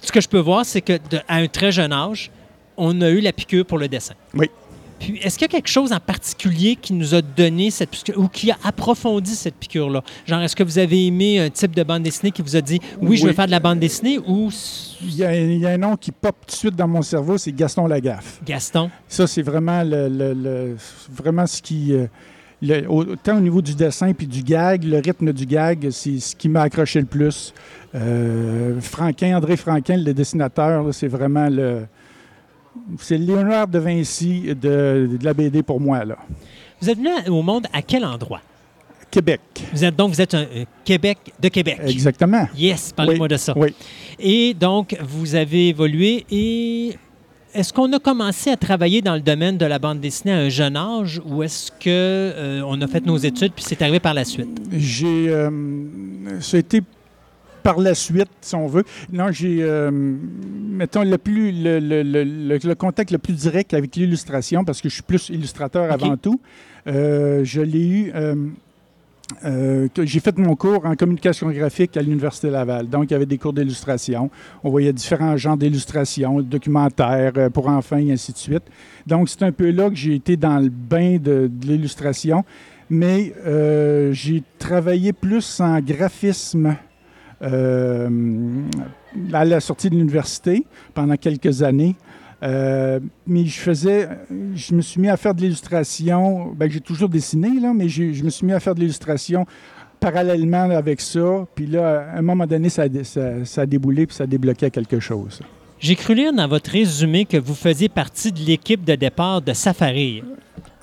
ce que je peux voir, c'est que de- à un très jeune âge, on a eu la piqûre pour le dessin. Oui. Puis, est-ce qu'il y a quelque chose en particulier qui nous a donné cette piqûre ou qui a approfondi cette piqûre-là? Genre, est-ce que vous avez aimé un type de bande dessinée qui vous a dit oui, je veux faire de la bande dessinée ou Il y, a, il y a un nom qui pop tout de suite dans mon cerveau, c'est Gaston Lagaffe. Gaston? Ça, c'est vraiment le, le- le- vraiment ce qui. euh, le- autant au niveau du dessin puis du gag, le rythme du gag, c'est ce qui m'a accroché le plus. Euh, Franquin, André Franquin, le dessinateur, là, c'est vraiment le. C'est Léonard de Vinci de, de la BD pour moi, là. Vous êtes venu au monde à quel endroit? Québec. Vous êtes donc, vous êtes un euh, Québec de Québec. Exactement. Yes, parlez-moi Oui, de ça. Oui. Et donc, vous avez évolué et est-ce qu'on a commencé à travailler dans le domaine de la bande dessinée à un jeune âge ou est-ce que euh, on a fait nos études puis c'est arrivé par la suite? J'ai. euh, ça a été par la suite, si on veut. Non, j'ai. euh, mettons, le, plus, le, le- le- le- le contact le plus direct avec l'illustration, parce que je suis plus illustrateur avant tout. Euh, je l'ai eu. euh, j'ai fait mon cours en communication graphique à l'Université Laval. Donc, il y avait des cours d'illustration. On voyait différents genres d'illustration, documentaires pour enfants et ainsi de suite. Donc, c'est un peu là que j'ai été dans le bain de, de l'illustration. Mais euh, j'ai travaillé plus en graphisme à la sortie de l'université pendant quelques années. Euh, mais je faisais, je me suis mis à faire de l'illustration. Ben, j'ai toujours dessiné, là, mais je me suis mis à faire de l'illustration parallèlement avec ça. Puis là, à un moment donné, ça ça, ça a déboulé puis ça a débloqué à quelque chose. J'ai cru lire dans votre résumé que vous faisiez partie de l'équipe de départ de Safari.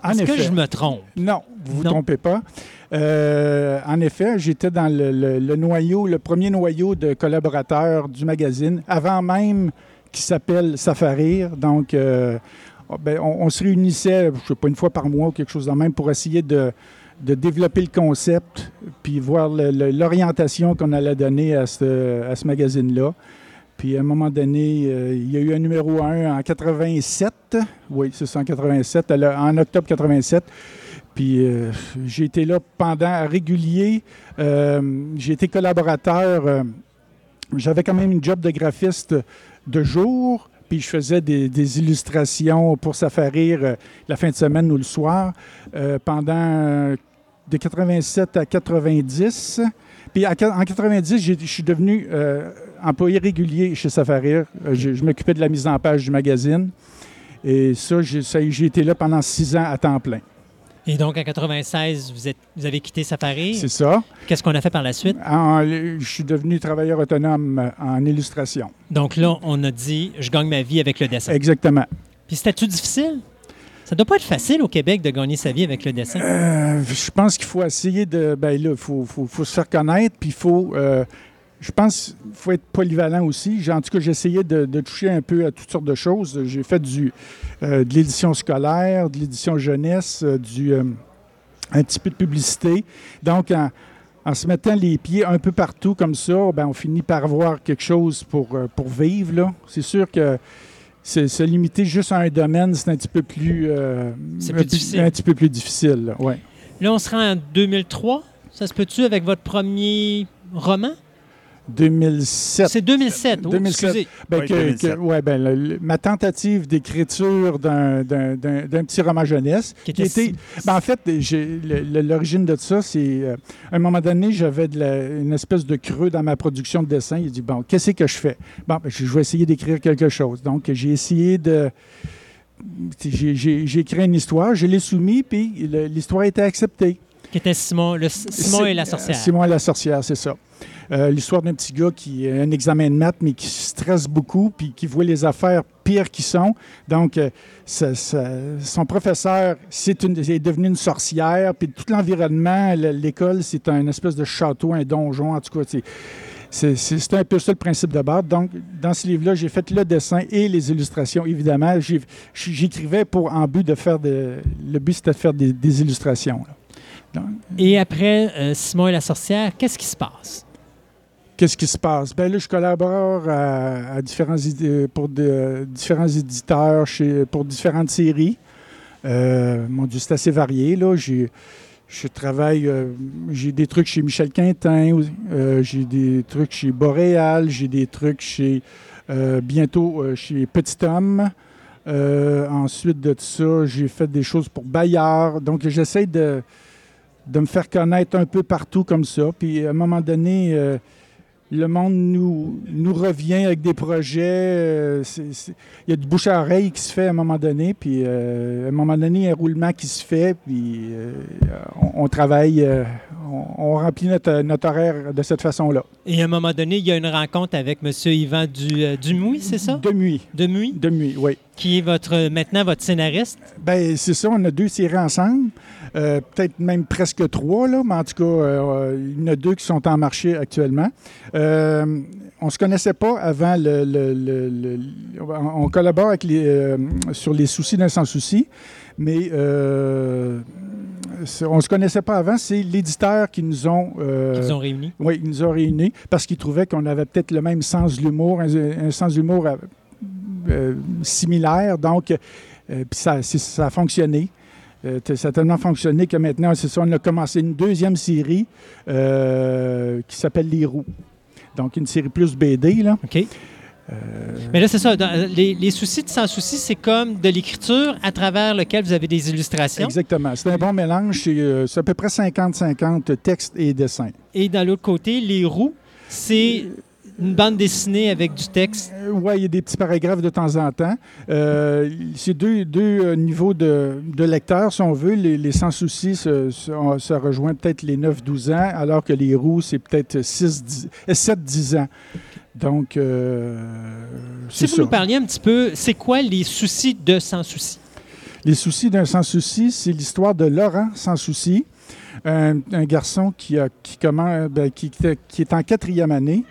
Est-ce que je me trompe? Non, vous vous Non. trompez pas. Euh, en effet, j'étais dans le, noyau, le premier noyau de collaborateurs du magazine, avant même qu'il s'appelle Safarir. Donc, euh, oh, ben, on, se réunissait, je sais pas, une fois par mois ou quelque chose de même pour essayer de, développer le concept, puis voir l'orientation qu'on allait donner à ce, magazine-là. Puis à un moment donné, euh, il y a eu un numéro 1 en 87. Oui, c'est ça, en 87, à la- en octobre 87. Puis euh, j'ai été là pendant régulier. Euh, j'ai été collaborateur. euh, J'avais quand même une job de graphiste de jour. Puis je faisais des, illustrations pour Safarir euh, la fin de semaine ou le soir pendant de 87 à 90. Puis en 90, j'ai- je suis devenu employé régulier chez Safarir. Je m'occupais de la mise en page du magazine. Et ça, ça, j'ai été là pendant six ans à temps plein. Et donc, en 96, vous, êtes, vous avez quitté Safari. C'est ça. Qu'est-ce qu'on a fait par la suite? En- je suis devenu travailleur autonome euh, en illustration. Donc là, on a dit, je gagne ma vie avec le dessin. Exactement. Puis c'était-tu difficile? Ça doit pas être facile au Québec de gagner sa vie avec le dessin. Euh, je pense qu'il faut essayer de. Ben là, il faut, faut- faut se faire connaître, puis il faut. euh, je pense qu'il faut être polyvalent aussi. En tout cas, j'ai essayé de, de toucher un peu à toutes sortes de choses. J'ai fait du, euh, de l'édition scolaire, de l'édition jeunesse, euh, du, euh, un petit peu de publicité. Donc, en, en se mettant les pieds un peu partout comme ça, ben, on finit par avoir quelque chose pour, pour vivre. C'est sûr que se limiter juste à un domaine, c'est un petit peu plus, euh, un plus peu- difficile. Un petit peu plus difficile. là, ouais. Là, on se rend en 2003. Ça se peut-tu avec votre premier roman? 2007. C'est 2007. Oh, 2007. excusez. Ben, Oui, que- 2007. que- ouais, ben, le- le- ma tentative d'écriture d'un, d'un- d'un- d'un petit roman jeunesse. Qui qui était était- ben, en fait, j'ai- le- le- l'origine de ça, c'est. euh, à un moment donné, j'avais de la- une espèce de creux dans ma production de dessin. Il dit Bon, qu'est-ce que je fais? Bon, ben, je je vais essayer d'écrire quelque chose. Donc, j'ai essayé de. J'ai, j'ai- j'ai écrit une histoire, je l'ai soumis, puis le- l'histoire a été acceptée. Qui était Simon, le Simon et la sorcière. Simon et la sorcière, c'est ça. Euh, L'histoire d'un petit gars qui a un examen de maths, mais qui stresse beaucoup, puis qui voit les affaires pires qu'ils sont. Donc, euh, son professeur c'est une- est devenu une sorcière, puis tout l'environnement, l'école, c'est un espèce de château, un donjon, en tout cas. c'est- un peu ça le principe de base. Donc, dans ce livre-là, j'ai fait le dessin et les illustrations, évidemment. J'écrivais pour en but de faire. Le but, c'était de faire des, illustrations. Et après euh, Simon et la sorcière, qu'est-ce qui se passe? Qu'est-ce qui se passe? Ben là, je collabore à, différents, id- pour différents éditeurs pour différentes séries. Euh, mon Dieu, c'est assez varié. Là. J'ai, je travaille, euh, j'ai des trucs chez Michel Quintin, euh, j'ai des trucs chez Boréal, j'ai des trucs chez, euh, bientôt euh, chez Petit Homme. Euh, ensuite de ça, j'ai fait des choses pour Bayard. Donc, j'essaie de, de me faire connaître un peu partout comme ça. Puis, à un moment donné, euh, le monde nous, nous revient avec des projets. euh, Il y a du bouche à oreille qui se fait à un moment donné. Puis, euh, à un moment donné, il y a un roulement qui se fait. Puis, euh, on, on travaille, euh, on, on remplit notre, notre horaire de cette façon-là. Et à un moment donné, il y a une rencontre avec M. Yvan du, Dumouy, c'est ça? Demouy, De nuit, oui. Qui est votre, maintenant votre scénariste? Ben c'est ça, on a deux séries ensemble, Euh, peut-être même presque trois, là, mais en tout cas, euh, il y en a deux qui sont en marché actuellement. Euh, on se connaissait pas avant le... le- le- le- on collabore avec les, euh, sur les soucis d'un sans-souci, mais euh, on se connaissait pas avant. C'est l'éditeur qui nous ont... euh, Ils ont réuni. oui, ils nous ont réunis parce qu'ils trouvaient qu'on avait peut-être le même sens de l'humour, un, un sens d'humour euh, similaire. Donc, euh, puis ça, ça a fonctionné. Euh, ça a tellement fonctionné que maintenant, c'est ça, on a commencé une deuxième série qui s'appelle Les Roues. Donc, une série plus BD, là. OK. Mais là, c'est ça. dans- les, les soucis de sans souci, c'est comme de l'écriture à travers lequel vous avez des illustrations. Exactement. C'est un bon mélange. C'est euh, c'est à peu près 50-50 texte et dessin. Et dans l'autre côté, les roues, c'est une bande dessinée avec du texte. Oui, il y a des petits paragraphes de temps en temps. Euh, c'est deux, deux euh, niveaux de, de lecteurs, si on veut. Les, les sans soucis, ça, ça- ça rejoint peut-être les 9-12 ans, alors que les roues, c'est peut-être 7-10 ans. Donc, euh, Si vous ça. nous parliez un petit peu, c'est quoi les soucis de sans souci? Les soucis d'un sans souci, c'est l'histoire de Laurent sans souci, un, un garçon qui, a, qui, commen- ben, qui, qui est en quatrième année,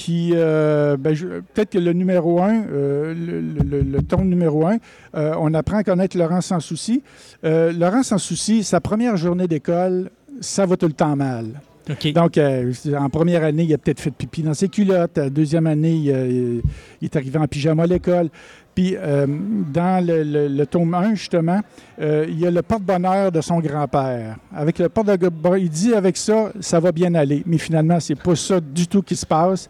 qui, euh, ben, peut-être que le numéro un, euh, le, le- le tome numéro un, euh, on apprend à connaître Laurent sans souci. Laurent sans souci, sa première journée d'école, ça va tout le temps mal. Donc, euh, en première année, il a peut-être fait pipi dans ses culottes. Deuxième année, il est arrivé en pyjama à l'école. Puis, euh, dans le, le- le tome 1, justement, euh, il y a le porte-bonheur de son grand-père. Avec le porte-bonheur, il dit avec ça, ça va bien aller. Mais finalement, c'est pas ça du tout qui se passe.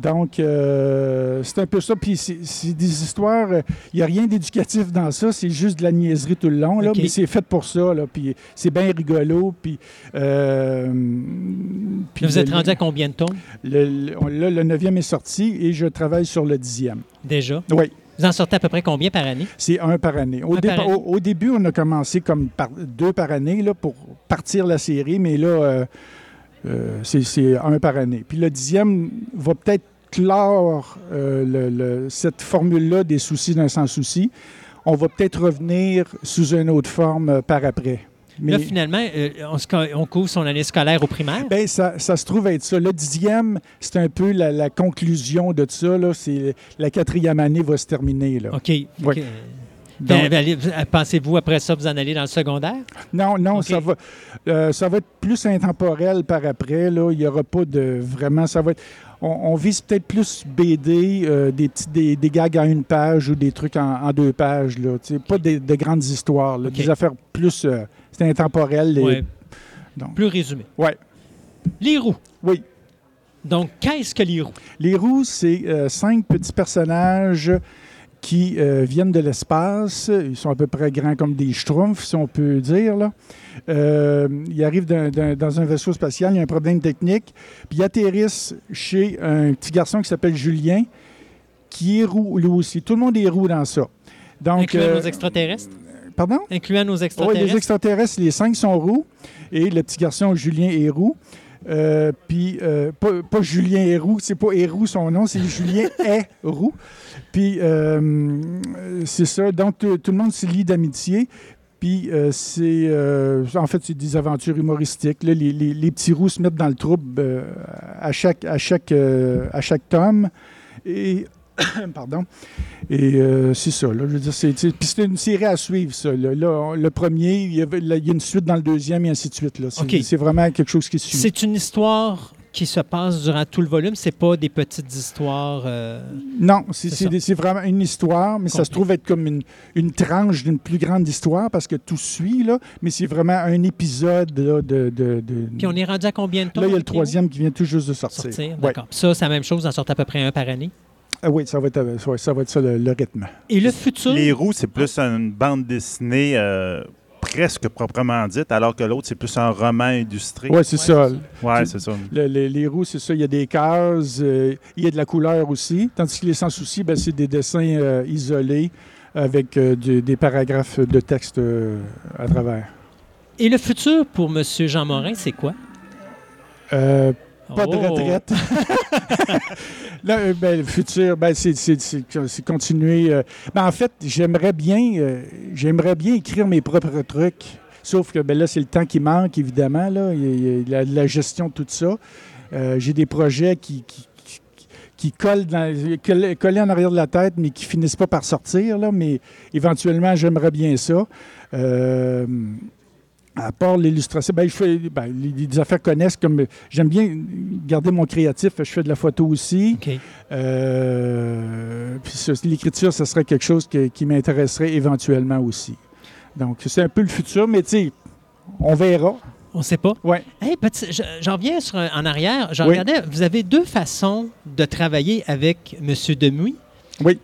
Donc, euh, c'est un peu ça. Puis, c'est des histoires. Il n'y a rien d'éducatif dans ça. C'est juste de la niaiserie tout le long. Là. Mais c'est fait pour ça. Là, puis, c'est bien rigolo. Puis, vous le- êtes rendu à combien de tomes? Là, le neuvième est sorti et je travaille sur le dixième. déjà? Oui, Vous en sortez à peu près combien par année? c'est un par année. Au, Un par dépa- année. au- au début, on a commencé comme par- deux par année là, pour partir la série, mais là, euh, euh, c'est- un par année. Puis le dixième va peut-être clore euh, le- le- cette formule-là des soucis d'un sans-souci. On va peut-être revenir sous une autre forme par après. Mais Là, finalement, euh, on, se co- on couvre son année scolaire au primaire? ben, ça, ça se trouve être ça. Le dixième, c'est un peu la, la conclusion de ça. Là. La quatrième année va se terminer. Là. OK. Ouais. Ben, vous- Pensez-vous, après ça, vous en allez dans le secondaire? Non, non, ça va. euh, ça va être plus intemporel par après. Là. Il n'y aura pas de vraiment. Ça va être. On, on vise peut-être plus BD, euh, des petits des, des gags en une page ou des trucs en, en deux pages. Là, Pas des, de grandes histoires. là. OK. Des affaires plus. euh, c'est intemporel. les- Ouais. donc. Plus résumé. Ouais. Les roues. Oui. Donc, qu'est-ce que les roues? Les roues, c'est euh, cinq petits personnages qui euh, viennent de l'espace. Ils sont à peu près grands comme des schtroumpfs, si on peut dire. Là. Euh, ils arrivent d'un- d'un- dans un vaisseau spatial, il y a un problème technique, puis ils atterrissent chez un petit garçon qui s'appelle Julien, qui est roux lui aussi. Tout le monde est roux dans ça. Donc, Incluant euh, nos extraterrestres? Pardon? Incluant nos Oui, extraterrestres? les extraterrestres, les cinq sont roux et le petit garçon Julien est roux. Euh, Puis, euh, pas, pas Julien est roux, c'est pas Héroux son nom, c'est Julien est roux. Puis, euh, c'est ça. Donc, tout le monde se lie d'amitié. Puis, c'est. en fait, c'est des aventures humoristiques. là. Les, les- les petits roux se mettent dans le trouble à, chaque, à, chaque, à chaque tome. Et. Pardon. Et euh, c'est ça, là. Je veux dire, c'est, puis c'est une série à suivre, ça. Là, Là, on- le premier, il y, avait- là, il y a une suite dans le deuxième, et ainsi de suite. Là. C'est, vraiment quelque chose qui suit. C'est une histoire qui se passe durant tout le volume. C'est pas des petites histoires. euh, Non, c'est, C'est c'est ça. des- c'est vraiment une histoire, mais ça se trouve être comme une, une tranche d'une plus grande histoire parce que tout suit, là. Mais c'est vraiment un épisode là, de, de, de- Puis on est rendu à combien de temps? Là, il y a le troisième qui vient tout juste de sortir. Sortir, Ouais. d'accord. Ça, c'est la même chose, en sort à peu près un par année? Ah oui, ça va être, euh, ça, va être ça le, le rythme. Et le futur? Les roues, c'est plus une bande dessinée euh, presque proprement dite, alors que l'autre, c'est plus un roman illustré. Oui, c'est ça. Ouais, c'est ça. Le- le- les roues, c'est ça. Il y a des cases, euh, il y a de la couleur aussi. Tandis que les sans soucis, ben, c'est des dessins euh, isolés avec euh, du- des paragraphes de texte euh, à travers. Et le futur pour M. Jean Morin, c'est quoi? Pas de Oh. retraite. Là, euh, ben, le futur, ben, c'est, continuer. euh, ben, en fait, j'aimerais bien, euh, j'aimerais bien écrire mes propres trucs. Sauf que ben, là, c'est le temps qui manque, évidemment. Là. Il y a- la, la gestion de tout ça. Euh, j'ai des projets qui, qui, qui- collent, dans, en arrière de la tête, mais qui finissent pas par sortir. Là. Mais éventuellement, j'aimerais bien ça. Euh, à part l'illustration, ben, je fais, ben, les, les affaires connaissent comme. J'aime bien garder mon créatif. Je fais de la photo aussi. Euh, puis l'écriture, ce serait quelque chose que- qui m'intéresserait éventuellement aussi. Donc, c'est un peu le futur, mais tu sais, on verra. On sait pas. Ouais. Hey, j'en reviens sur en arrière. Je Oui. regardais, vous avez deux façons de travailler avec M. Demouy. Oui.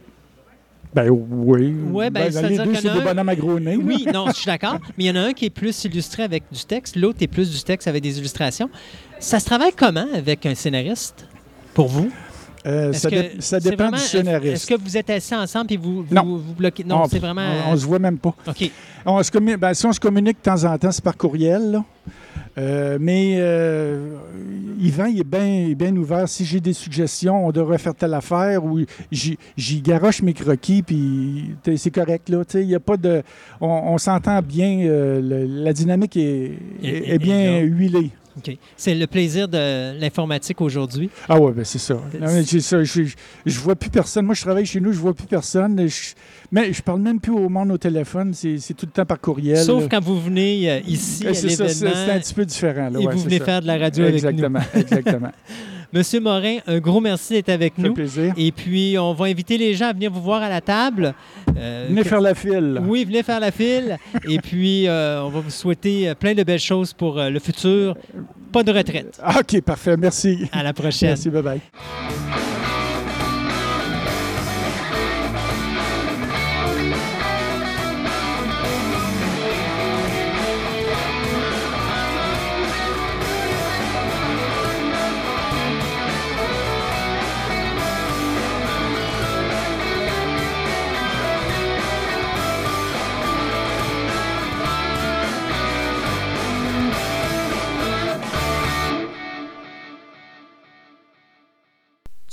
Ben oui. Ouais, ben, les c'est-à-dire deux, qu'il y c'est en a des un- bonhommes à gros nez. là. Oui, non, je suis d'accord. Mais il y en a un qui est plus illustré avec du texte, l'autre est plus du texte avec des illustrations. Ça se travaille comment avec un scénariste pour vous? Euh, Est-ce ça, que dé- ça c'est dépend vraiment- du Est-ce scénariste. que vous êtes assis ensemble et vous, vous, Non. vous bloquez? Non, On- c'est vraiment. On, on se voit même pas. OK. On se ben, si on se communique de temps en temps, c'est par courriel. là. Euh, mais euh, Yvan, il est bien bien ouvert. Si j'ai des suggestions, on devrait faire telle affaire ou j'y garoche mes croquis, puis c'est correct. Là, il y a pas de, on, on s'entend bien. euh, le- la dynamique est, bien huilée. OK. C'est le plaisir de l'informatique aujourd'hui. Ah ouais, ben c'est ça. Je je vois plus personne. Moi, je travaille chez nous, je vois plus personne. Je- mais je parle même plus au monde au téléphone. C'est tout le temps par courriel. Sauf là. quand vous venez euh, ici Euh, à c'est ça, c'est- un l'événement petit peu différent. Là, et ouais, vous venez ça. faire de la radio avec nous. Exactement, exactement. Monsieur Morin, un gros merci d'être avec nous. plaisir. Et puis, on va inviter les gens à venir vous voir à la table. Euh, Venez faire la file. Oui, venez faire la file. Et puis, euh, on va vous souhaiter euh, plein de belles choses pour le futur. Pas de retraite. Ah, OK, parfait. Merci. À la prochaine. Merci, bye-bye.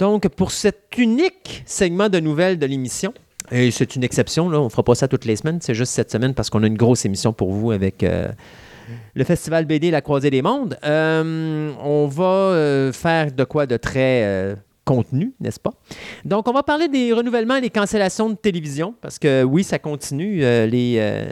Donc, pour cet unique segment de nouvelles de l'émission, et c'est une exception, là, on ne fera pas ça toutes les semaines, c'est juste cette semaine parce qu'on a une grosse émission pour vous avec euh, le Festival BD La Croisée des Mondes. Euh, on va euh, faire de quoi de très contenu, n'est-ce pas? Donc, on va parler des renouvellements et des cancellations de télévision parce que oui, ça continue. les,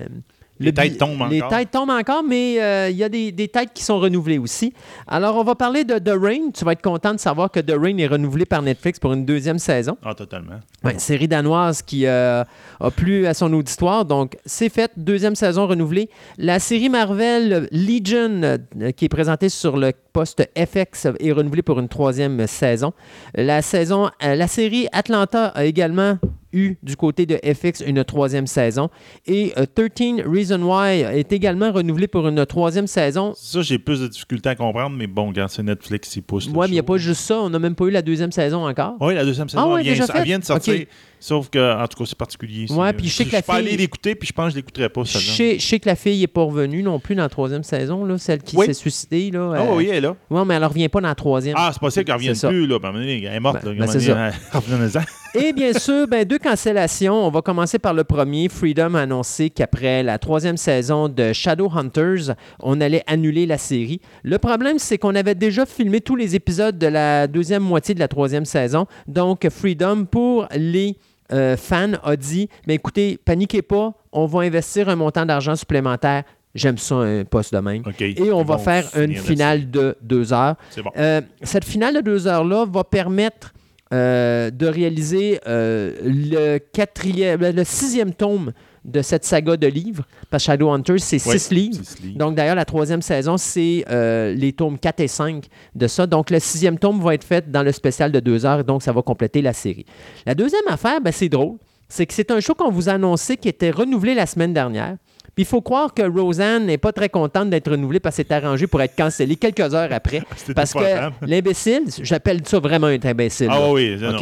Les le têtes tombent Les encore. têtes tombent encore, mais euh, il y a des, des têtes qui sont renouvelées aussi. Alors, on va parler de The Rain. Tu vas être content de savoir que The Rain est renouvelé par Netflix pour une deuxième saison. Ah, totalement. Ouais, série danoise qui euh, a plu à son auditoire. Donc, c'est fait. Deuxième saison renouvelée. La série Marvel Legion, euh, qui est présentée sur le poste FX, est renouvelée pour une troisième saison. La, saison, euh, la série Atlanta a également eu du côté de FX une troisième saison. Et euh, 13 Reason Why est également renouvelée pour une troisième saison. Ça, j'ai plus de difficultés à comprendre, mais bon, quand c'est Netflix, ils poussent. Ouais, mais il n'y a pas juste ça. On n'a même pas eu la deuxième saison encore. Oui, la deuxième saison, Ah ouais, elle, vient, déjà elle vient de sortir. Sauf que, en tout cas, c'est particulier. Ouais, puis je sais que suis la pas allé fille- l'écouter, puis je pense que je l'écouterai pas. Je sais, je sais que la fille n'est pas revenue non plus dans la troisième saison, là, celle qui Oui. s'est suicidée. Là, Ah euh, oui, elle est là. ouais, mais elle ne revient pas dans la troisième. Ah, c'est possible qu'elle ne revienne ça. plus, là. Elle est morte, Ben, là. ben, À un c'est donné, revenez-en. Et bien sûr, ben, deux cancellations. On va commencer par le premier. Freedom a annoncé qu'après la troisième saison de Shadowhunters, on allait annuler la série. Le problème, c'est qu'on avait déjà filmé tous les épisodes de la deuxième moitié de la troisième saison. Donc, Freedom, pour les euh, fans, a dit Mais écoutez, paniquez pas, on va investir un montant d'argent supplémentaire. J'aime ça, un poste de même. Et on va faire une finale de deux heures. bon. Euh, cette finale de deux heures-là va permettre euh, de réaliser euh, le, quatrième, le sixième tome de cette saga de livres. Parce que Shadowhunters, c'est Ouais, six livres. six livres. Donc, d'ailleurs, la troisième saison, c'est euh, les tomes 4 et 5 de ça. Donc, le sixième tome va être fait dans le spécial de deux heures, donc ça va compléter la série. La deuxième affaire, ben, c'est drôle, c'est que c'est un show qu'on vous a annoncé qui était renouvelé la semaine dernière. Puis il faut croire que Roseanne n'est pas très contente d'être renouvelée parce qu'elle s'est arrangée pour être cancellée quelques heures après. C'était Parce que l'imbécile, j'appelle ça vraiment un imbécile. Ah là. oui, non.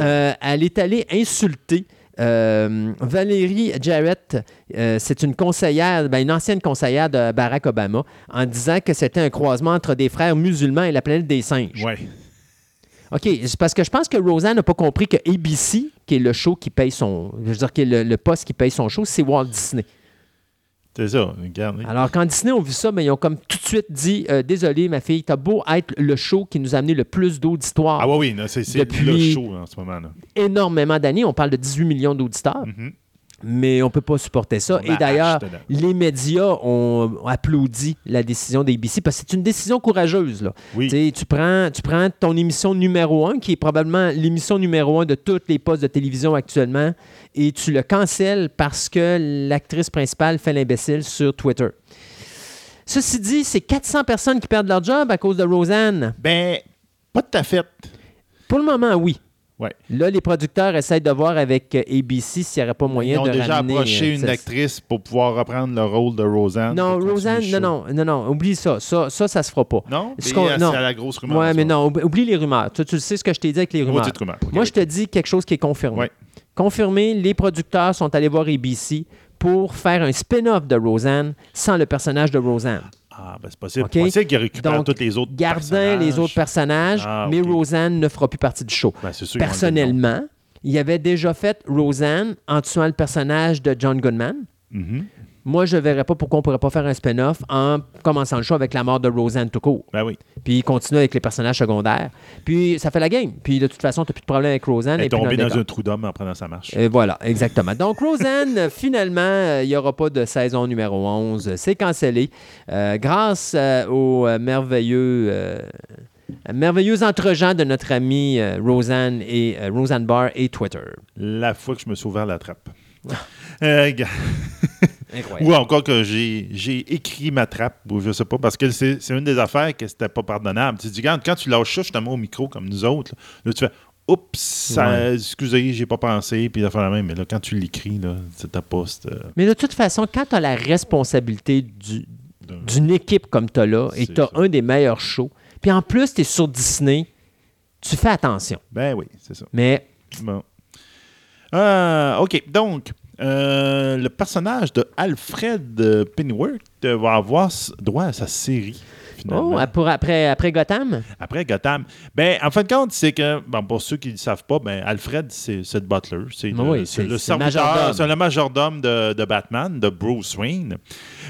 Euh, elle est allée insulter euh, Valérie Jarrett, euh, c'est une conseillère, ben, une ancienne conseillère de Barack Obama, en disant que c'était un croisement entre des frères musulmans et la planète des singes. Ouais. OK, c'est parce que je pense que Roseanne n'a pas compris que ABC, qui est le show qui paye son. Je veux dire, qui est le, le poste qui paye son show, c'est Walt Disney. C'est ça, regardez. Alors, quand Disney ont vu ça, ben, ils ont comme tout de suite dit euh, Désolé, ma fille, t'as beau être le show qui nous a amené le plus d'auditoire Ah oui, oui, c'est le show en ce moment. là énormément d'années. On parle de 18 millions d'auditeurs, Mhm. Mais on ne peut pas supporter ça. On Et a d'ailleurs, les médias ont applaudi la décision d'ABC parce que c'est une décision courageuse. Là. Oui. Tu prends, tu prends ton émission numéro un, qui est probablement l'émission numéro un de toutes les postes de télévision actuellement, et tu le cancelles parce que l'actrice principale fait l'imbécile sur Twitter. Ceci dit, c'est 400 personnes qui perdent leur job à cause de Roseanne. Ben, pas de ta fête. Pour le moment, oui. Ouais. Là, les producteurs essayent de voir avec euh, ABC s'il n'y aurait pas moyen Ils ont de déjà ramener, approché euh, une actrice pour pouvoir reprendre le rôle de Roseanne. Non, Roseanne, non, non, non, non, oublie ça. Ça, ça, ça se fera pas. Non, c'est à la grosse rumeur. Ce mais non, oub- oublie les rumeurs. Tu, tu sais ce que je t'ai dit avec les rumeurs. Rumeur. Moi, oui. je te dis quelque chose qui est confirmé. Ouais. Confirmé, les producteurs sont allés voir ABC pour faire un spin-off de Roseanne sans le personnage de Roseanne. Ah, ben c'est possible. OK? C'est possible qu'il récupère Donc, tous les autres personnages. les autres personnages, Ah, mais. Roseanne ne fera plus partie du show. Ben, c'est sûr, Personnellement, il avait déjà fait Roseanne en tuant le personnage de John Goodman. donner. Mhm. Moi, je ne verrais pas pourquoi on ne pourrait pas faire un spin-off en commençant le show avec la mort de Roseanne tout court. Ben oui. Puis continuer avec les personnages secondaires. Puis ça fait la game. Puis de toute façon, tu n'as plus de problème avec Roseanne. Elle est tombée dans un trou d'homme en prenant sa marche. Et voilà, exactement. Donc, Roseanne, euh, finalement, euh, il n'y aura pas de saison numéro 11. C'est cancellé. Euh, grâce euh, au euh, merveilleux, euh, merveilleux entre-gens de notre amie euh, Roseanne et euh, Roseanne Barr et Twitter. La fois que je me suis ouvert la trappe. Euh. Incroyable. Ou encore que j'ai écrit ma trappe, ou je sais pas, parce que c'est une des affaires que c'était pas pardonnable. Tu dis, regarde, quand tu lâches ça justement au micro comme nous autres, là, là, tu fais Oups, Ouais. excusez, j'ai pas pensé, puis faire la même. Mais là, quand tu l'écris, c'est ta poste. euh, Mais de toute façon, quand tu as la responsabilité du- d'une équipe comme tu as là et tu as ça. un des meilleurs shows, puis en plus, tu es sur Disney, tu fais attention. Ben oui, c'est ça. Mais Bon. Euh, OK, donc, le personnage de Alfred euh, Pennyworth euh, va avoir droit à sa série. Finalement. oh, pour après, après Gotham, Après Gotham. Ben, en fin de compte, c'est que, bon, pour ceux qui ne le savent pas, ben, Alfred, c'est le butler. C'est le, Oui, c'est le c'est le serviteur, majordome. c'est le majordome de, de Batman, de Bruce Wayne.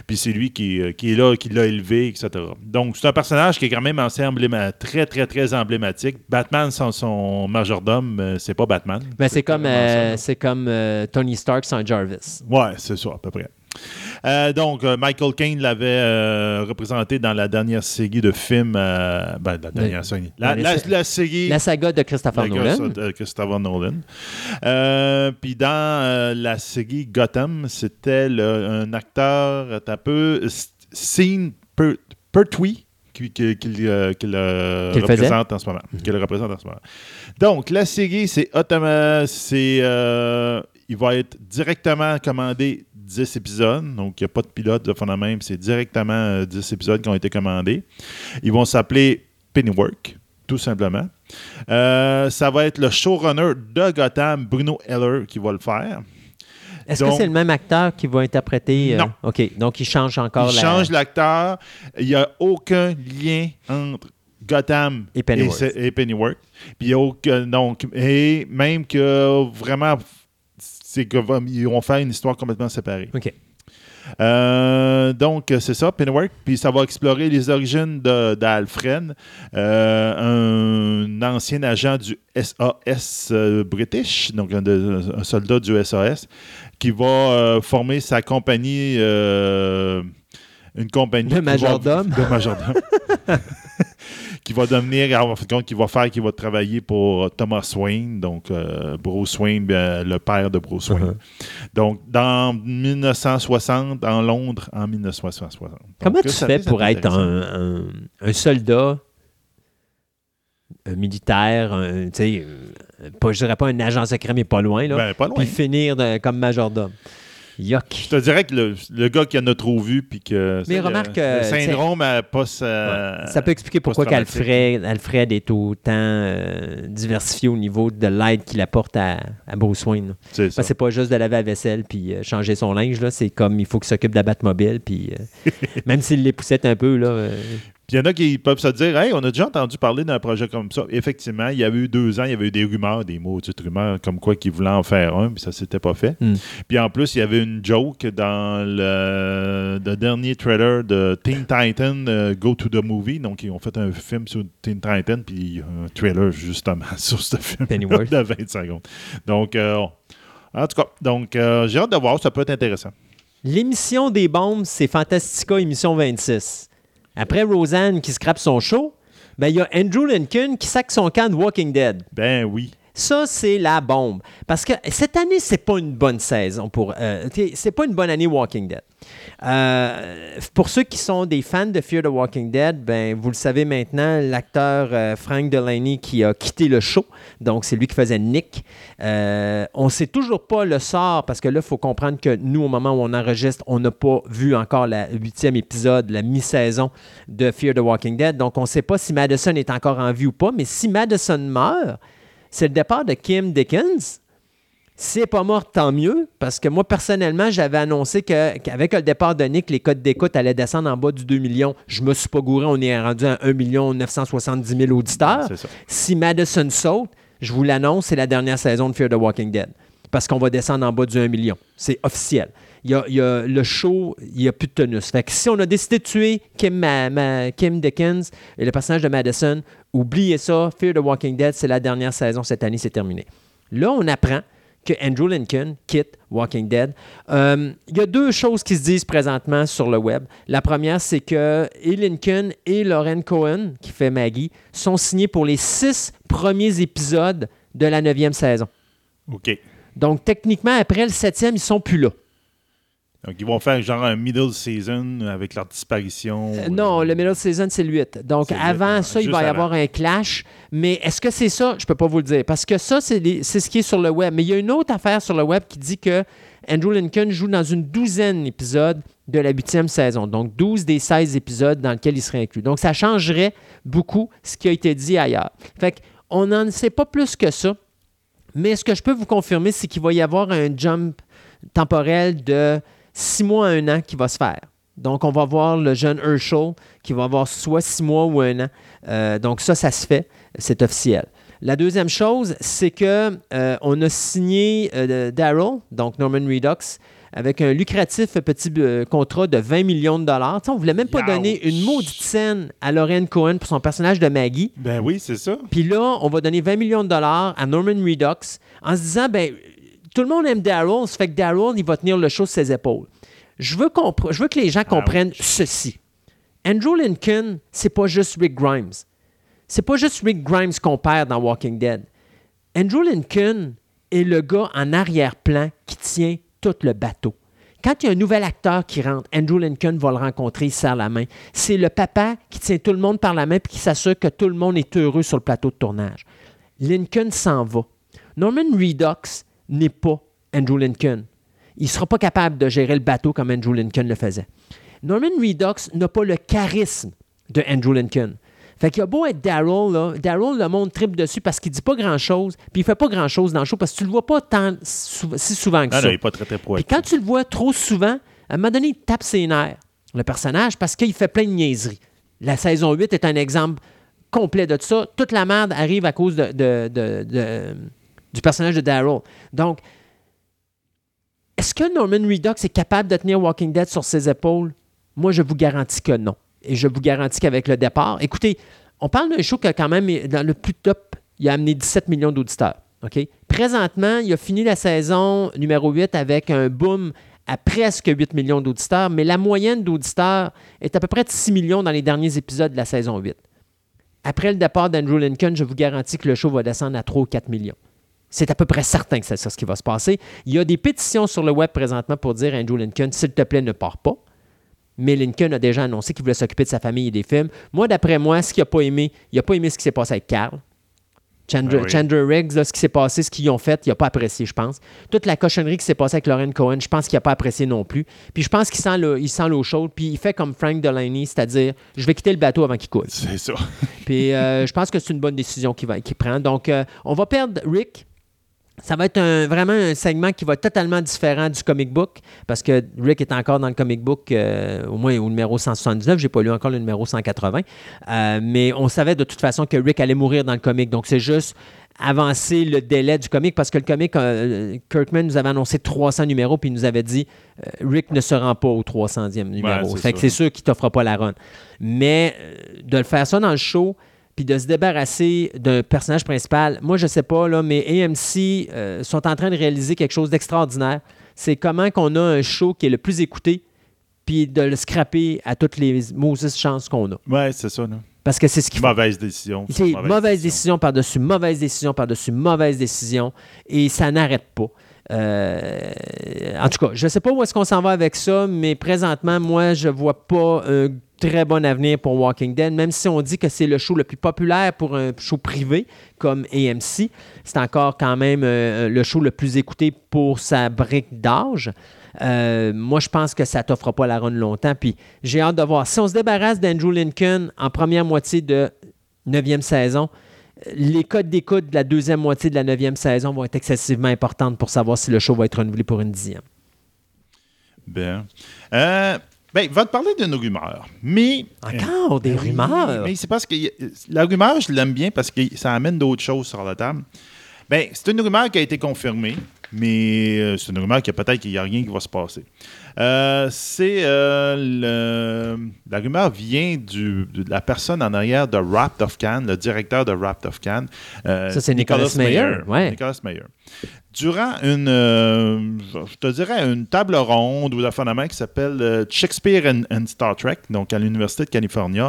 Puis c'est lui qui, euh, qui est là, qui l'a élevé, etc. Donc, c'est un personnage qui est quand même assez emblématique, très, très, très emblématique. Batman sans son majordome, euh, c'est pas Batman. ben, c'est comme, euh, comme euh, Tony Stark sans Jarvis. Ouais, c'est ça, à peu près. Euh, donc, euh, Michael Caine l'avait euh, représenté dans la dernière série de films. euh, ben, la dernière série. La, la- série. La saga de Christopher de Nolan. Christ- de Christopher Nolan. Puis dans la série Gotham, c'était un acteur un peu Sean Per- Pertwee qui, qui- le le représente en ce moment. Qui le représente en ce moment. Donc, la série, c'est c'est euh, il va être directement commandé 10 épisodes. Donc, il n'y a pas de pilote de fond même. C'est directement euh, 10 épisodes qui ont été commandés. Ils vont s'appeler Pennyworth. tout simplement. Euh, ça va être le showrunner de Gotham, Bruno Heller, qui va le faire. Est-ce que c'est le même acteur qui va interpréter. euh, Non. OK. Donc, il change encore Il la. change l'acteur. Il n'y a aucun lien entre Gotham Et Pennyworth. et Pennyworth. Puis il y a aucun- donc, et même que vraiment, c'est que va- ils vont faire une histoire complètement séparée. OK. Euh, donc, c'est ça, Pennyworth. Puis ça va explorer les origines d'Alfred, euh, un ancien agent du SAS euh, British, donc un, de- un soldat du SAS, qui va former sa compagnie, une compagnie De va- majordome. de majordome. qui va devenir, en fin de compte, qui va faire, qui va travailler pour Thomas Wayne, donc euh, Bruce Wayne, le père de Bruce Wayne. Uh-huh. Donc, dans 1960, en Londres, en 1960. Donc, Comment tu fais pour être un, un- un soldat, un militaire, un, tu sais, euh, pas, je dirais pas un agent secret, mais pas loin, là, Ben, pas loin. puis finir de- comme majordome? Yuck. Je te dirais que le, le gars qui en a trop vu, puis que. Mais remarque, le, euh, le syndrome pas sa- Ça peut expliquer pourquoi qu'Alfred Alfred est autant euh, diversifié au niveau de l'aide qu'il apporte à, à Bruce Wayne. C'est Parce ça. que c'est pas juste de laver la vaisselle puis euh, changer son linge, là. c'est comme il faut qu'il s'occupe de la Batmobile, puis euh, même s'il les poussait un peu, là, euh, Puis il y en a qui peuvent se dire Hey, on a déjà entendu parler d'un projet comme ça. Effectivement, il y avait eu deux ans, il y avait eu des rumeurs, des maudites rumeurs, comme quoi qu'ils voulaient en faire un, puis ça s'était pas fait. Hmm. Puis en plus, il y avait une joke dans le, le dernier trailer de Teen Titan euh, Go to the Movie. Donc, ils ont fait un film sur Teen Titan, puis il y a un trailer justement sur ce film de 20 secondes. Donc, euh, en tout cas, donc euh, j'ai hâte de voir, ça peut être intéressant. L'émission des bombes, c'est Fantastica émission 26. Après Roseanne qui scrape son show, ben il y a Andrew Lincoln qui sac son camp de Walking Dead. Ben oui. Ça, c'est la bombe. Parce que cette année, c'est pas une bonne saison pour. euh, c'est pas une bonne année Walking Dead. Euh, pour ceux qui sont des fans de Fear the Walking Dead, ben vous le savez maintenant, l'acteur euh, Frank Delaney qui a quitté le show, donc c'est lui qui faisait Nick. Euh, on sait toujours pas le sort parce que là, il faut comprendre que nous, au moment où on enregistre, on n'a pas vu encore la huitième épisode, la mi-saison de Fear the Walking Dead. Donc, on ne sait pas si Madison est encore en vie ou pas, mais si Madison meurt, c'est le départ de Kim Dickens. Si elle n'est pas morte, tant mieux, parce que moi, personnellement, j'avais annoncé que- qu'avec le départ de Nick, les codes d'écoute allaient descendre en bas du 2 millions. Je me suis pas gouré, on est rendu à 1 million 970 000 auditeurs. Si Madison saute, je vous l'annonce, c'est la dernière saison de Fear the Walking Dead. Parce qu'on va descendre en bas du 1 million. C'est officiel. Y a, il y a le show, il n'y a plus de tonus. Fait que si on a décidé de tuer Kim, Ma- Ma- Kim Dickens et le personnage de Madison, oubliez ça. Fear the Walking Dead, c'est la dernière saison cette année, c'est terminé. Là, on apprend que Andrew Lincoln quitte Walking Dead. Euh, Il y a deux choses qui se disent présentement sur le web. La première, c'est que et Lincoln et Lauren Cohen, qui fait Maggie, sont signés pour les six premiers épisodes de la neuvième saison. OK. Donc, techniquement, après le septième, ils sont plus là. Donc, ils vont faire genre un middle season avec leur disparition. Euh, non, le middle season, c'est le 8. Donc, avant ça, il va y avoir un clash. Mais est-ce que c'est ça? Je peux pas vous le dire. Parce que ça, c'est ce qui est sur le web. Mais il y a une autre affaire sur le web qui dit que Andrew Lincoln joue dans une douzaine d'épisodes de la huitième saison. Donc, 12 des 16 épisodes dans lesquels il serait inclus. Donc, ça changerait beaucoup ce qui a été dit ailleurs. Fait qu'on n'en sait pas plus que ça. Mais ce que je peux vous confirmer, c'est qu'il va y avoir un jump temporel de six mois à un an qui va se faire. Donc, on va voir le jeune Herschel qui va avoir soit six mois ou un an. Euh, donc, ça, ça se fait. C'est officiel. La deuxième chose, c'est que euh, on a signé euh, Daryl, donc Norman Redux, avec un lucratif petit euh, contrat de 20 millions de dollars. On ne voulait même pas Youch. donner une maudite scène à Lauren Cohen pour son personnage de Maggie. Ben oui, c'est ça. Puis là, on va donner 20 millions de dollars à Norman Redux en se disant, ben, tout le monde aime Daryl, ça fait que Daryl, il va tenir le show sur ses épaules. Je veux, compre- je veux que les gens comprennent ceci. Andrew Lincoln, c'est pas juste Rick Grimes. C'est pas juste Rick Grimes qu'on perd dans Walking Dead. Andrew Lincoln est le gars en arrière-plan qui tient tout le bateau. Quand il y a un nouvel acteur qui rentre, Andrew Lincoln va le rencontrer, il serre la main. C'est le papa qui tient tout le monde par la main et qui s'assure que tout le monde est heureux sur le plateau de tournage. Lincoln s'en va. Norman Redux n'est pas Andrew Lincoln. Il ne sera pas capable de gérer le bateau comme Andrew Lincoln le faisait. Norman Redux n'a pas le charisme de Andrew Lincoln. Fait qu'il a beau être Daryl, là. Daryl, le monde tripe dessus parce qu'il dit pas grand-chose, puis il fait pas grand-chose dans le show parce que tu le vois pas tant sou- si souvent que Non, ça. non, il n'est pas très, très Puis quand tu le vois trop souvent, à un moment donné, il tape ses nerfs, le personnage, parce qu'il fait plein de niaiseries. La saison 8 est un exemple complet de ça. Toute la merde arrive à cause de, de- de- de- du personnage de Daryl. Donc, est-ce que Norman Reedus est capable de tenir Walking Dead sur ses épaules? Moi, je vous garantis que non. Et je vous garantis qu'avec le départ, écoutez, on parle d'un show qui a quand même, dans le plus top, il a amené 17 millions d'auditeurs. Présentement, il a fini la saison numéro 8 avec un boom à presque 8 millions d'auditeurs, mais la moyenne d'auditeurs est à peu près de 6 millions dans les derniers épisodes de la saison 8. Après le départ d'Andrew Lincoln, je vous garantis que le show va descendre à 3 ou 4 millions. C'est à peu près certain que c'est ça ce qui va se passer. Il y a des pétitions sur le web présentement pour dire Andrew Lincoln, s'il te plaît, ne pars pas. Mais Lincoln a déjà annoncé qu'il voulait s'occuper de sa famille et des films. Moi, d'après moi, ce qu'il n'a pas aimé, il n'a pas aimé ce qui s'est passé avec Carl. Chandler, Ah oui. Chandler Riggs, là, ce qui s'est passé, ce qu'ils ont fait, il n'a pas apprécié, je pense. Toute la cochonnerie qui s'est passée avec Lauren Cohen, je pense qu'il n'a pas apprécié non plus. Puis je pense qu'il sent le- il sent l'eau chaude, puis il fait comme Frank Delaney, c'est-à-dire, je vais quitter le bateau avant qu'il coule. C'est ça. Puis euh, je pense que c'est une bonne décision qu'il va- qu'il prend. Donc, euh, on va perdre Rick. Ça va être un- vraiment un segment qui va être totalement différent du comic book parce que Rick est encore dans le comic book, euh, au moins au numéro 179. Je n'ai pas lu encore le numéro 180. Euh, mais on savait de toute façon que Rick allait mourir dans le comic. Donc, c'est juste avancer le délai du comic parce que le comic, euh, Kirkman nous avait annoncé 300 numéros puis il nous avait dit Rick ne se rend pas au 300e numéro. c'est fait que ça. c'est sûr qu'il t'offre pas la run. Mais de le faire ça dans le show, puis de se débarrasser d'un personnage principal, moi, je sais pas, là, mais AMC euh, sont en train de réaliser quelque chose d'extraordinaire. C'est comment qu'on a un show qui est le plus écouté, puis de le scraper à toutes les Moses chances qu'on a. Ouais, c'est ça. là. Parce que c'est ce faut. Mauvaise décision. C'est mauvaise, décision par-dessus mauvaise décision par-dessus mauvaise décision et ça n'arrête pas. Euh, en tout cas, je ne sais pas où est-ce qu'on s'en va avec ça, mais présentement, moi, je vois pas un très bon avenir pour Walking Dead, même si on dit que c'est le show le plus populaire pour un show privé comme AMC. C'est encore quand même euh, le show le plus écouté pour sa brique d'âge. Euh, moi, je pense que ça ne t'offre pas la run longtemps. Puis j'ai hâte de voir. Si on se débarrasse d'Andrew Lincoln en première moitié de neuvième saison, les codes d'écoute de la deuxième moitié de la neuvième saison vont être excessivement importantes pour savoir si le show va être renouvelé pour une dixième. Bien. Euh, ben, va te parler d'une rumeur. Mais. Encore des Ben rumeurs? Mais c'est parce que la rumeur, je l'aime bien parce que ça amène d'autres choses sur la table. Ben, c'est une rumeur qui a été confirmée, mais euh, c'est une rumeur qui a peut-être qu'il n'y a rien qui va se passer. Euh, c'est euh, le- la rumeur vient du- de la personne en arrière de Rapt of Cannes, le directeur de Rapt of Cannes. euh, Ça, c'est Nicolas Meyer, ouais. Nicolas Meyer. Durant une, euh, je te dirais, une table ronde ou la phénomène qui s'appelle Shakespeare and, and Star Trek, donc à l'Université de Californie.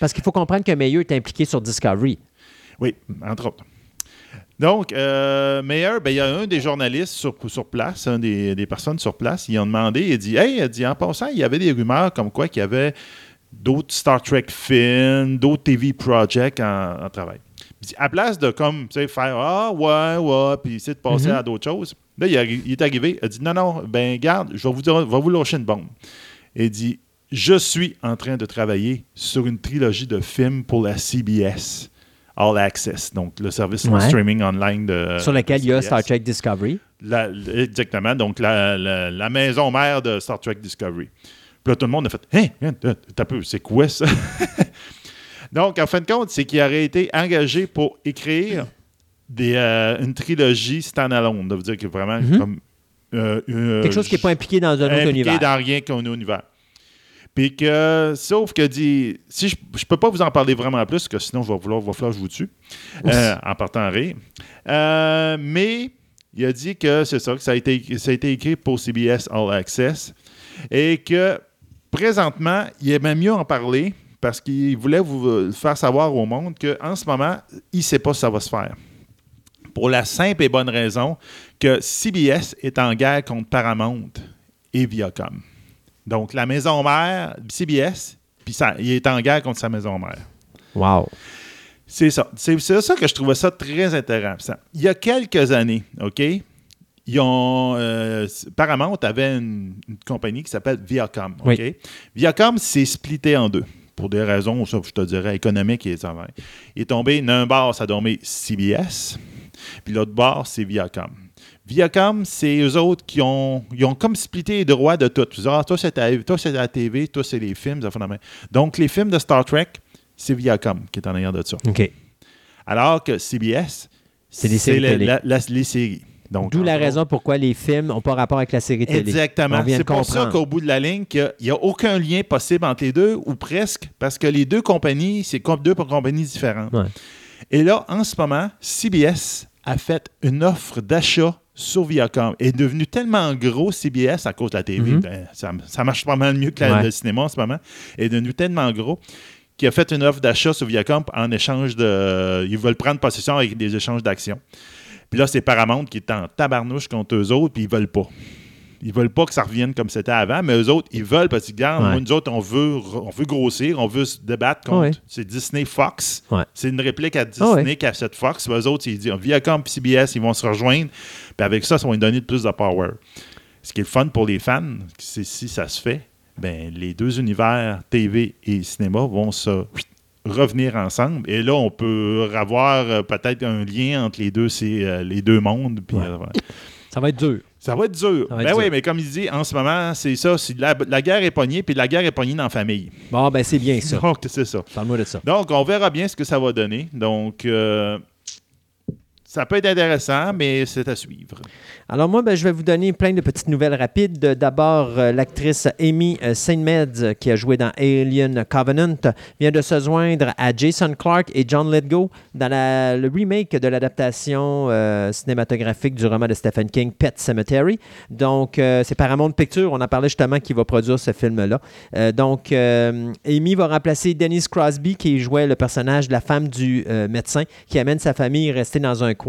Parce qu'il faut comprendre que Mayer est impliqué sur Discovery. Oui, entre autres. Donc, euh, Meyer, ben, il y a un des journalistes sur, sur place, un des, des personnes sur place, ils ont demandé, il a dit Hey, il a dit, en passant, il y avait des rumeurs comme quoi qu'il y avait d'autres Star Trek films, d'autres TV projects en, en travail. Il dit, à place de comme, tu sais, faire Ah, ouais, ouais, puis essayer de passer Mhm. à d'autres choses, là, il, est arrivé, il a dit Non, non, ben, garde, je vais vous, dire, je vais vous lâcher une bombe. Il dit Je suis en train de travailler sur une trilogie de films pour la CBS. All Access, donc le service Ouais. streaming online de. sur lequel il y a. Star Trek Discovery. La- exactement, donc la, la- la maison mère de Star Trek Discovery. Puis là, tout le monde a fait Hein, hein, t'as- peu, c'est quoi ça? donc, en fin de compte, c'est qu'il aurait été engagé pour écrire des, euh, une trilogie standalone. Ça veut dire que vraiment, Mhm. comme. euh, euh, Quelque chose qui n'est pas impliqué dans un autre impliqué univers. dans rien qu'un univers. Puis que, sauf que dit, si je, je peux pas vous en parler vraiment plus, parce que sinon, je vais vouloir, va falloir que je vous tue, euh, en partant à rire. Euh, mais il a dit que c'est ça, que ça a, été, ça a été écrit pour CBS All Access et que présentement, il aimait mieux en parler parce qu'il voulait vous faire savoir au monde qu'en ce moment, il ne sait pas si ça va se faire. Pour la simple et bonne raison que CBS est en guerre contre Paramount et Viacom. Donc, la maison mère, CBS, puis ça, il est en guerre contre sa maison mère. Wow. C'est ça. C'est c'est ça que je trouvais ça très intéressant. Il y a quelques années, OK, ils ont, euh, Paramount avait une, une compagnie qui s'appelle Viacom. OK? Oui. Viacom s'est splitté en deux. pour des raisons, je te dirais, économiques. Et ça, il est tombé, d'un bar, ça a dormi CBS, puis l'autre bar, c'est Viacom. Viacom, c'est eux autres qui ont, ils ont comme splitté les droits de tout. Ah, toi, c'est la, toi, c'est la TV, toi, c'est les films. Donc, les films de Star Trek, c'est Viacom qui est en arrière de ça. OK. Alors que CBS, C'est les séries la- télé. la- la- les séries. D'où la gros, raison pourquoi les films n'ont pas rapport avec la série télé. Exactement. C'est pour ça qu'au bout de la ligne, qu'il n'y a aucun lien possible entre les deux, ou presque, parce que les deux compagnies, c'est comme deux compagnies différentes. Ouais. Et là, en ce moment, CBS a fait une offre d'achat sur Viacom. est devenu tellement gros, CBS, à cause de la TV. Mhm. ben, ça, ça marche pas mal mieux que la- Ouais. le cinéma en ce moment. est devenu tellement gros qu'il a fait une offre d'achat sur Viacom en échange de. Ils veulent prendre possession avec des échanges d'actions. Puis là, c'est Paramount qui est en tabarnouche contre eux autres, puis ils veulent pas. Ils veulent pas que ça revienne comme c'était avant, mais eux autres, ils veulent parce qu'ils regardent, Ouais. nous autres, on veut, on veut grossir, on veut se débattre contre. Ouais. C'est Disney Fox. Ouais. C'est une réplique à Disney qu'à cette Fox. Eux autres, ils disent Viacom et CBS, ils vont se rejoindre. Puis avec ça, ça va lui donner de plus de power. Ce qui est le fun pour les fans, c'est si ça se fait, ben, les deux univers, TV et cinéma, vont se revenir ensemble. Et là, on peut avoir euh, peut-être un lien entre les deux, c'est, euh, les deux mondes. Puis, euh. Ça va être dur. Ça va être dur. Va ben oui, mais comme il dit, en ce moment, c'est ça. c'est la, la guerre est pognée, puis la guerre est pognée dans la famille. Bon, ben c'est bien ça. Donc, c'est ça. Parle-moi de ça. Donc, on verra bien ce que ça va donner. Donc, euh, ça peut être intéressant, mais c'est à suivre. Alors moi, ben, je vais vous donner plein de petites nouvelles rapides. D'abord, euh, l'actrice Amy euh, Seymour, euh, qui a joué dans Alien Covenant, vient de se joindre à Jason Clarke et John Lithgow dans le remake de l'adaptation euh, cinématographique du roman de Stephen King, Pet Cemetery. Donc, euh, c'est Paramount Pictures, on en parlait justement, qui va produire ce film-là. Donc, Amy va remplacer Denise Crosby, qui jouait le personnage de la femme du médecin, qui amène sa famille rester dans un coin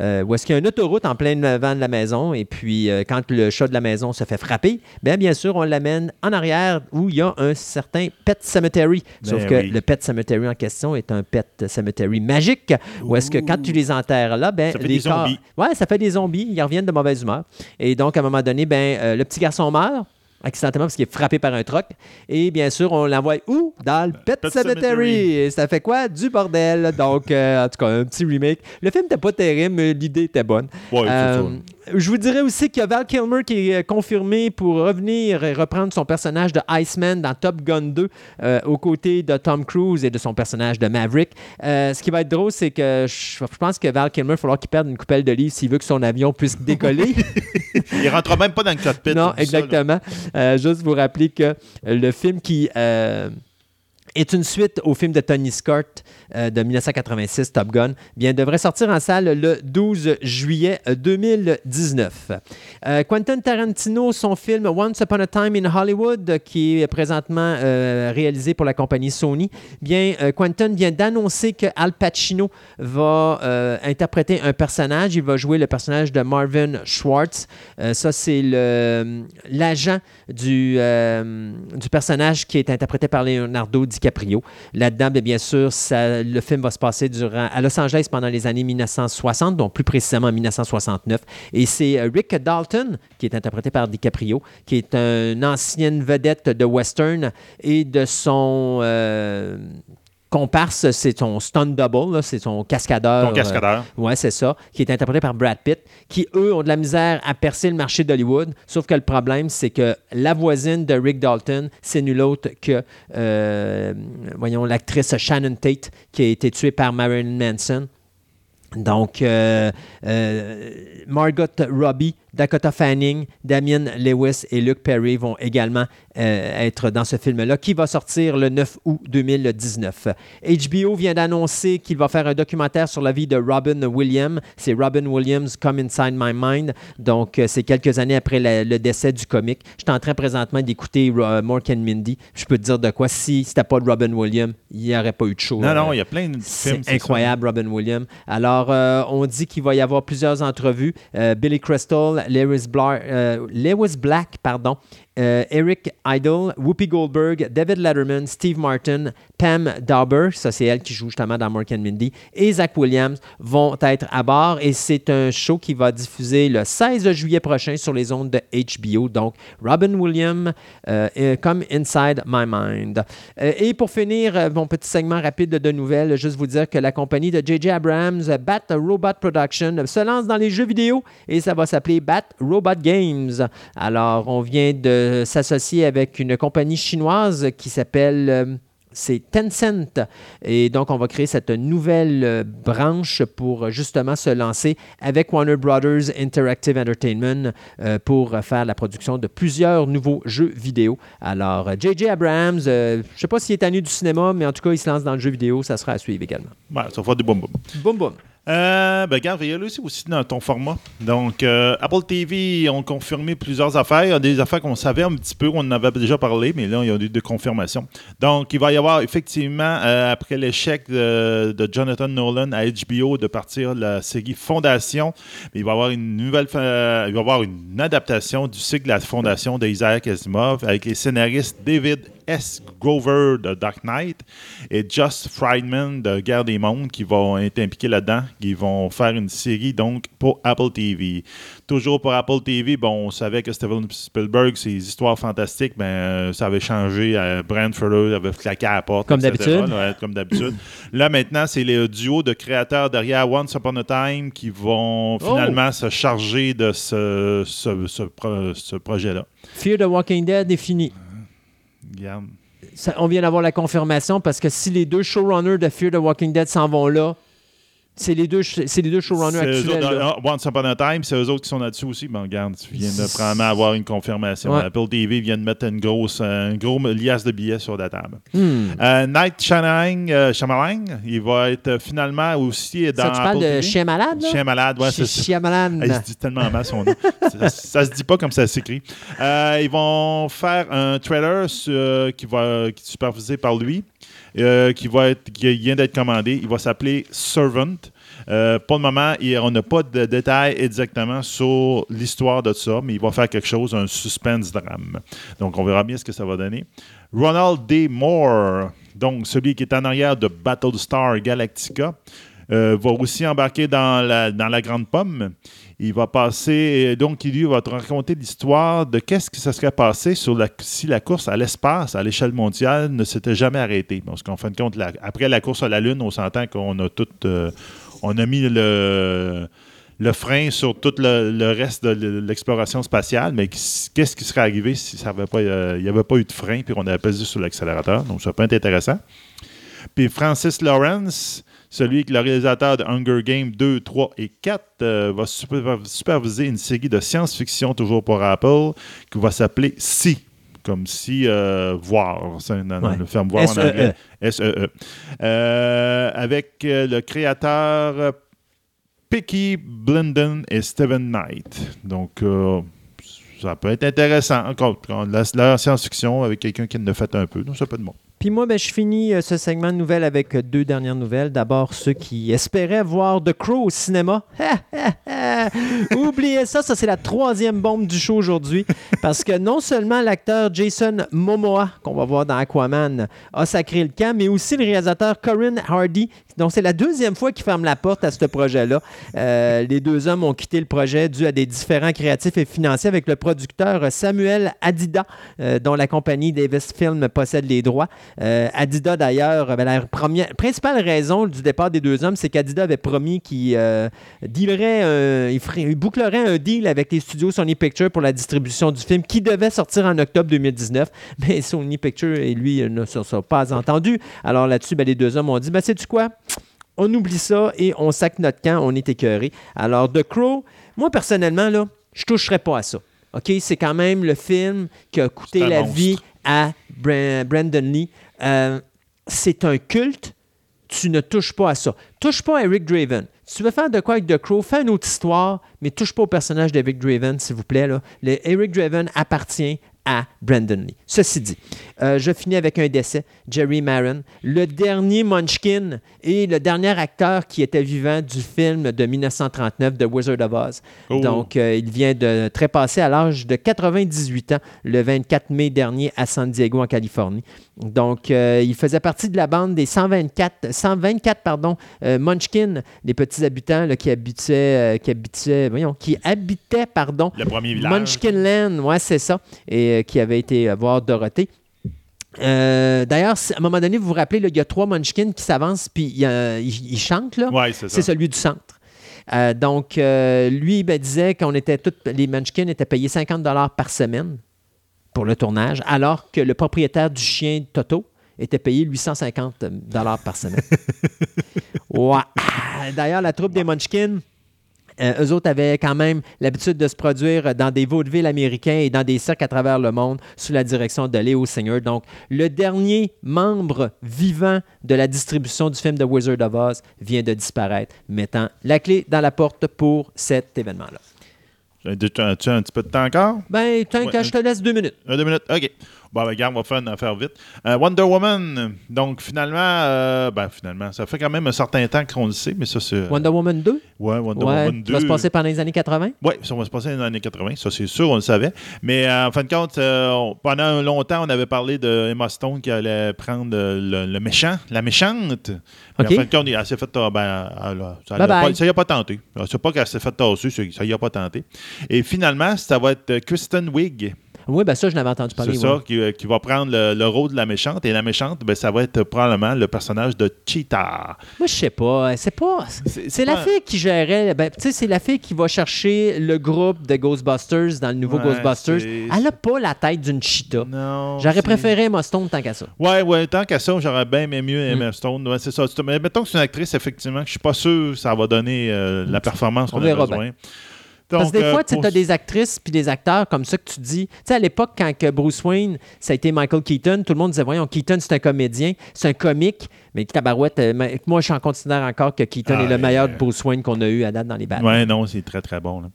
euh, où est-ce qu'il y a une autoroute en plein devant de la maison. Et puis, euh, quand le chat de la maison se fait frapper, bien, bien sûr, on l'amène en arrière où il y a un certain Pet Cemetery. Sauf Ben que oui. le Pet Cemetery en question est un Pet Cemetery magique, où est-ce que quand tu les enterres là, ben, Ça fait les des corps- zombies. Ouais, ça fait des zombies. Ils reviennent de mauvaise humeur. Et donc, à un moment donné, ben, euh, le petit garçon meurt accidentellement parce qu'il est frappé par un troc. Et bien sûr, on l'envoie où? Dans le Pet, Pet Cemetery. Cemetery. Et ça fait quoi? Du bordel. Donc, euh, en tout cas, un petit remake. Le film n'était pas terrible, mais l'idée était bonne. Ouais, Euh. Je vous dirais aussi qu'il y a Val Kilmer qui est euh, confirmé pour revenir et reprendre son personnage de Iceman dans Top Gun 2 euh, aux côtés de Tom Cruise et de son personnage de Maverick. Euh, ce qui va être drôle, c'est que je, je pense que Val Kilmer, il va falloir qu'il perde une coupelle de livres s'il veut que son avion puisse décoller. Il rentre même pas dans le cockpit. non, ça, exactement. Euh, juste vous rappeler que le film qui est une suite au film de Tony Scott euh, de 1986, Top Gun, bien, devrait sortir en salle le 12 juillet euh, 2019. Euh, Quentin Tarantino, son film Once Upon a Time in Hollywood, euh, qui est présentement euh, réalisé pour la compagnie Sony, bien, euh, Quentin vient d'annoncer que Al Pacino va euh, interpréter un personnage. Il va jouer le personnage de Marvin Schwartz. Euh, ça, c'est l'agent du, euh, du personnage qui est interprété par Leonardo DiCaprio. Là-dedans, bien, bien sûr, le film va se passer à Los Angeles pendant les années 1960, donc plus précisément en 1969. Et c'est euh, Rick Dalton, qui est interprété par DiCaprio, qui est une ancienne vedette de western et de son... euh, comparse, c'est son stunt double, c'est son cascadeur. Ton cascadeur. euh, ouais, c'est ça, qui est interprété par Brad Pitt, qui, eux, ont de la misère à percer le marché d'Hollywood. Sauf que le problème, c'est que la voisine de Rick Dalton, c'est nul autre que, euh, voyons, l'actrice Shannon Tate, qui a été tuée par Marilyn Manson. Donc, euh, euh, Margot Robbie, Dakota Fanning, Damien Lewis et Luke Perry vont également euh, être dans ce film-là, qui va sortir le 9 août 2019. HBO vient d'annoncer qu'il va faire un documentaire sur la vie de Robin Williams. C'est Robin Williams Come Inside My Mind. Donc, euh, c'est quelques années après la- le décès du comique. Je suis en train présentement d'écouter euh, Mork and Mindy. Je peux te dire de quoi, si c'était pas de Robin Williams, il n'y aurait pas eu de show. Non, euh, non, il y a plein de films. c'est ça. incroyable, Robin Williams. Alors, euh, on dit qu'il va y avoir plusieurs entrevues. Euh, Billy Crystal, Lewis, Bla- euh, Lewis Black, pardon, euh, Eric Idle, Whoopi Goldberg, David Letterman, Steve Martin, Pam Dauber, ça c'est elle qui joue justement dans Mork Mindy, et Zach Williams vont être à bord. Et c'est un show qui va diffuser le 16 juillet prochain sur les ondes de HBO. Donc, Robin Williams euh, comme Inside My Mind. Euh, et pour finir, euh, mon petit segment rapide de nouvelles, juste vous dire que la compagnie de J.J. Abrams, Bat Robot Production, se lance dans les jeux vidéo et ça va s'appeler Bat Robot Games. Alors, on vient de s'associer avec une compagnie chinoise qui s'appelle... euh, c'est Tencent. Et donc, on va créer cette nouvelle euh, branche pour euh, justement se lancer avec Warner Brothers Interactive Entertainment euh, pour euh, faire la production de plusieurs nouveaux jeux vidéo. Alors, euh, J.J. Abrams, euh, je ne sais pas s'il est tanné du cinéma, mais en tout cas, il se lance dans le jeu vidéo. Ça sera à suivre également. Ouais, ça va faire du boum boum. Boum, boum. Euh, ben, regarde, il aussi, aussi dans ton format. Donc, euh, Apple TV ont confirmé plusieurs affaires. Il y a des affaires qu'on savait un petit peu, on en avait déjà parlé, mais là, il y a eu des confirmations. Donc, il va y avoir effectivement, euh, après l'échec de, de Jonathan Nolan à HBO de partir la série Fondation, il va y avoir une nouvelle, fa- il va avoir une adaptation du cycle de la Fondation d'Isaac Asimov avec les scénaristes David S. Grover de Dark Knight et Just Friedman de Guerre des Mondes qui vont être impliqués là-dedans. Ils vont faire une série donc pour Apple TV. Toujours pour Apple TV, bon, on savait que Steven Spielberg, ses histoires fantastiques, ben, euh, ça avait changé. Euh, Fuller avait claqué à la porte. Comme d'habitude. Ouais, comme d'habitude. Là, maintenant, c'est le duo de créateurs derrière Once Upon a Time qui vont finalement se charger de ce, ce, ce pro- ce projet-là. Fear the Walking Dead est fini. On vient d'avoir la confirmation parce que si les deux showrunners de Fear the Walking Dead s'en vont là, c'est les deux, c'est les deux showrunners actuels. autres, là. ah, Once Upon a Time, c'est eux autres qui sont là-dessus aussi. Bon, regarde, tu viens de probablement avoir une confirmation. Ouais. Apple TV vient de mettre une grosse, euh, une grosse liasse de billets sur la table. Hmm. Euh, Night Shyamalan, euh, Shyamalan, il va être finalement aussi dans Ça, tu parles de. Chien Malade? Chien malade, ouais, c'est Chi- ça. Shyamalan. Ah, Il se dit tellement mal son nom. ça, ça se dit pas comme ça s'écrit. Euh, ils vont faire un trailer sur- qui va qui est supervisé par lui, euh, qui va être qui vient d'être commandé. Il va s'appeler Servant. Euh, pour le moment, on n'a pas de détails exactement sur l'histoire de ça, mais il va faire quelque chose, un suspense drame. Donc, on verra bien ce que ça va donner. Ronald D. Moore, donc celui qui est en arrière de Battlestar Galactica, euh, va aussi embarquer dans la, Grande Pomme. Il va passer, donc il lui va te raconter l'histoire de qu'est-ce qui se serait passé si la course à l'espace, à l'échelle mondiale, ne s'était jamais arrêtée. Parce qu'en fin de compte, après la course à la Lune, on s'entend qu'on a tout, euh, on mis le, frein sur tout le, reste de l'exploration spatiale, mais qu'est-ce qui serait arrivé si ça avait pas, euh, il n'y avait pas eu de frein puis qu'on avait pesé sur l'accélérateur? Donc, ça peut être intéressant. Puis Francis Lawrence, celui qui est le réalisateur de Hunger Games 2, 3 et 4, euh, va super- superviser une série de science-fiction toujours pour Apple qui va s'appeler Si. Comme si euh, voir, c'est un, Ouais. le ferme voir en S-E-E. anglais. S-E-E. Euh, avec le créateur Picky Blinden et Steven Knight. Donc, euh, ça peut être intéressant. Encore, la, la science-fiction avec quelqu'un qui en a fait un peu. Donc, ça peut être bon. Puis moi, ben, je finis euh, ce segment de nouvelles avec euh, deux dernières nouvelles. D'abord, ceux qui espéraient voir The Crow au cinéma. Oubliez ça, ça c'est la troisième bombe du show aujourd'hui. Parce que non seulement l'acteur Jason Momoa, qu'on va voir dans Aquaman, a sacré le camp, mais aussi le réalisateur Corinne Hardy. Donc c'est la deuxième fois qu'il ferme la porte à ce projet-là. Euh, les deux hommes ont quitté le projet dû à des différends créatifs et financiers avec le producteur Samuel Adida, dont la compagnie Davis Film possède les droits. Euh, Adida, d'ailleurs, la première, principale raison du départ des deux hommes, c'est qu'Adida avait promis qu'il euh, dealerait, un- il, ferait- il bouclerait un deal avec les studios Sony Pictures pour la distribution du film qui devait sortir en octobre 2019. Mais Sony Pictures et lui euh, ne se sont pas entendus. Alors là-dessus, ben, les deux hommes ont dit, ben, sais-tu quoi? On oublie ça et on sac notre camp, on est écœuré. Alors, The Crow, moi, personnellement, là, je toucherais pas à ça. OK? C'est quand même le film qui a coûté la monstre. vie à Bra- Brandon Lee. Euh, c'est un culte. Tu ne touches pas à ça. Touche pas à Eric Draven. Tu veux faire de quoi avec The Crow, fais une autre histoire, mais touche pas au personnage d'Eric Draven, s'il vous plaît. Le Eric Draven appartient à Brandon Lee. Ceci dit, euh, je finis avec un décès, Jerry Maron, le dernier Munchkin et le dernier acteur qui était vivant du film de 1939 The Wizard of Oz. Oh. Donc, euh, il vient de trépasser à l'âge de 98 ans le 24 mai dernier à San Diego, en Californie. Donc, euh, il faisait partie de la bande des 124, 124 pardon, Munchkin, les petits habitants là, qui habitaient, qui habitaient, voyons, qui habitaient, pardon, Le premier village. Munchkinland, ouais, c'est ça, et euh, qui avait été euh, voir Dorothée. Euh, D'ailleurs, à un moment donné, vous vous rappelez, il y a trois Munchkins qui s'avancent, puis ils chantent. Ouais, c'est ça. C'est celui du centre. Euh, donc, lui ben, disait qu'on était tous, les Munchkins étaient payés 50 par semaine pour le tournage, alors que le propriétaire du chien Toto était payé 850 par semaine. ouais. D'ailleurs, la troupe des Munchkins, euh, eux autres avaient quand même l'habitude de se produire dans des vaudevilles américains et dans des cirques à travers le monde sous la direction de Léo Singer. Donc, le dernier membre vivant de la distribution du film The Wizard of Oz vient de disparaître, mettant la clé dans la porte pour cet événement-là. Tu as un petit peu de temps encore? Ben, Ouais, que je te laisse deux minutes. Deux minutes. OK. Bon, ben, regarde, on va faire une affaire vite. Euh, Wonder Woman. Donc, finalement, euh, ben, finalement, ça fait quand même un certain temps qu'on le sait, mais ça, c'est. Wonder Woman 2? Ouais, Wonder Ouais, Woman 2. qui va se passer pendant les années 80? Oui, ça va se passer dans les années 80, ça c'est sûr, on le savait. Mais euh, en fin de compte, euh, on- pendant longtemps, on avait parlé de Emma Stone qui allait prendre euh, le, le méchant, la méchante. Mais OK. En fin de compte, elle s'est fait. euh, ben, elle ça Bye l'a bye. pas- ça y a pas tenté. C'est pas qu'elle s'est fait tasser, ça y a pas tenté. Et finalement, ça va être euh, Kristen Wiig. Oui, ben ça, je n'avais entendu C'est parler. ça, ouais. qui, euh, qui va prendre le, le rôle de la méchante. Et la méchante, ben, ça va être probablement le personnage de Cheetah. Moi, je sais pas. C'est pas. C'est- C'est la fille qui gérait. Ben, tu sais, c'est la fille qui va chercher le groupe de Ghostbusters dans le nouveau Ouais, Ghostbusters. c'est- Elle a pas la tête d'une cheetah. Non. J'aurais c'est- préféré Emma Stone tant qu'à ça. Ouais, ouais, tant qu'à ça, j'aurais bien aimé mieux Mm. Emma Stone. Ouais, c'est ça. C'est- Mais mettons que c'est une actrice, effectivement, que je suis pas sûr que ça va donner euh, la performance On qu'on a besoin. Parce que des fois, euh, tu pour- as des actrices puis des acteurs comme ça que tu dis. Tu sais, à l'époque, quand que Bruce Wayne, ça a été Michael Keaton, tout le monde disait Voyons, Keaton, c'est un comédien, c'est un comique. Mais Tabarouette, euh, moi, je considère encore que Keaton Ah, est le meilleur euh, de Bruce Wayne qu'on a eu à date dans les Batman. Ouais, non, c'est très, très bon. là.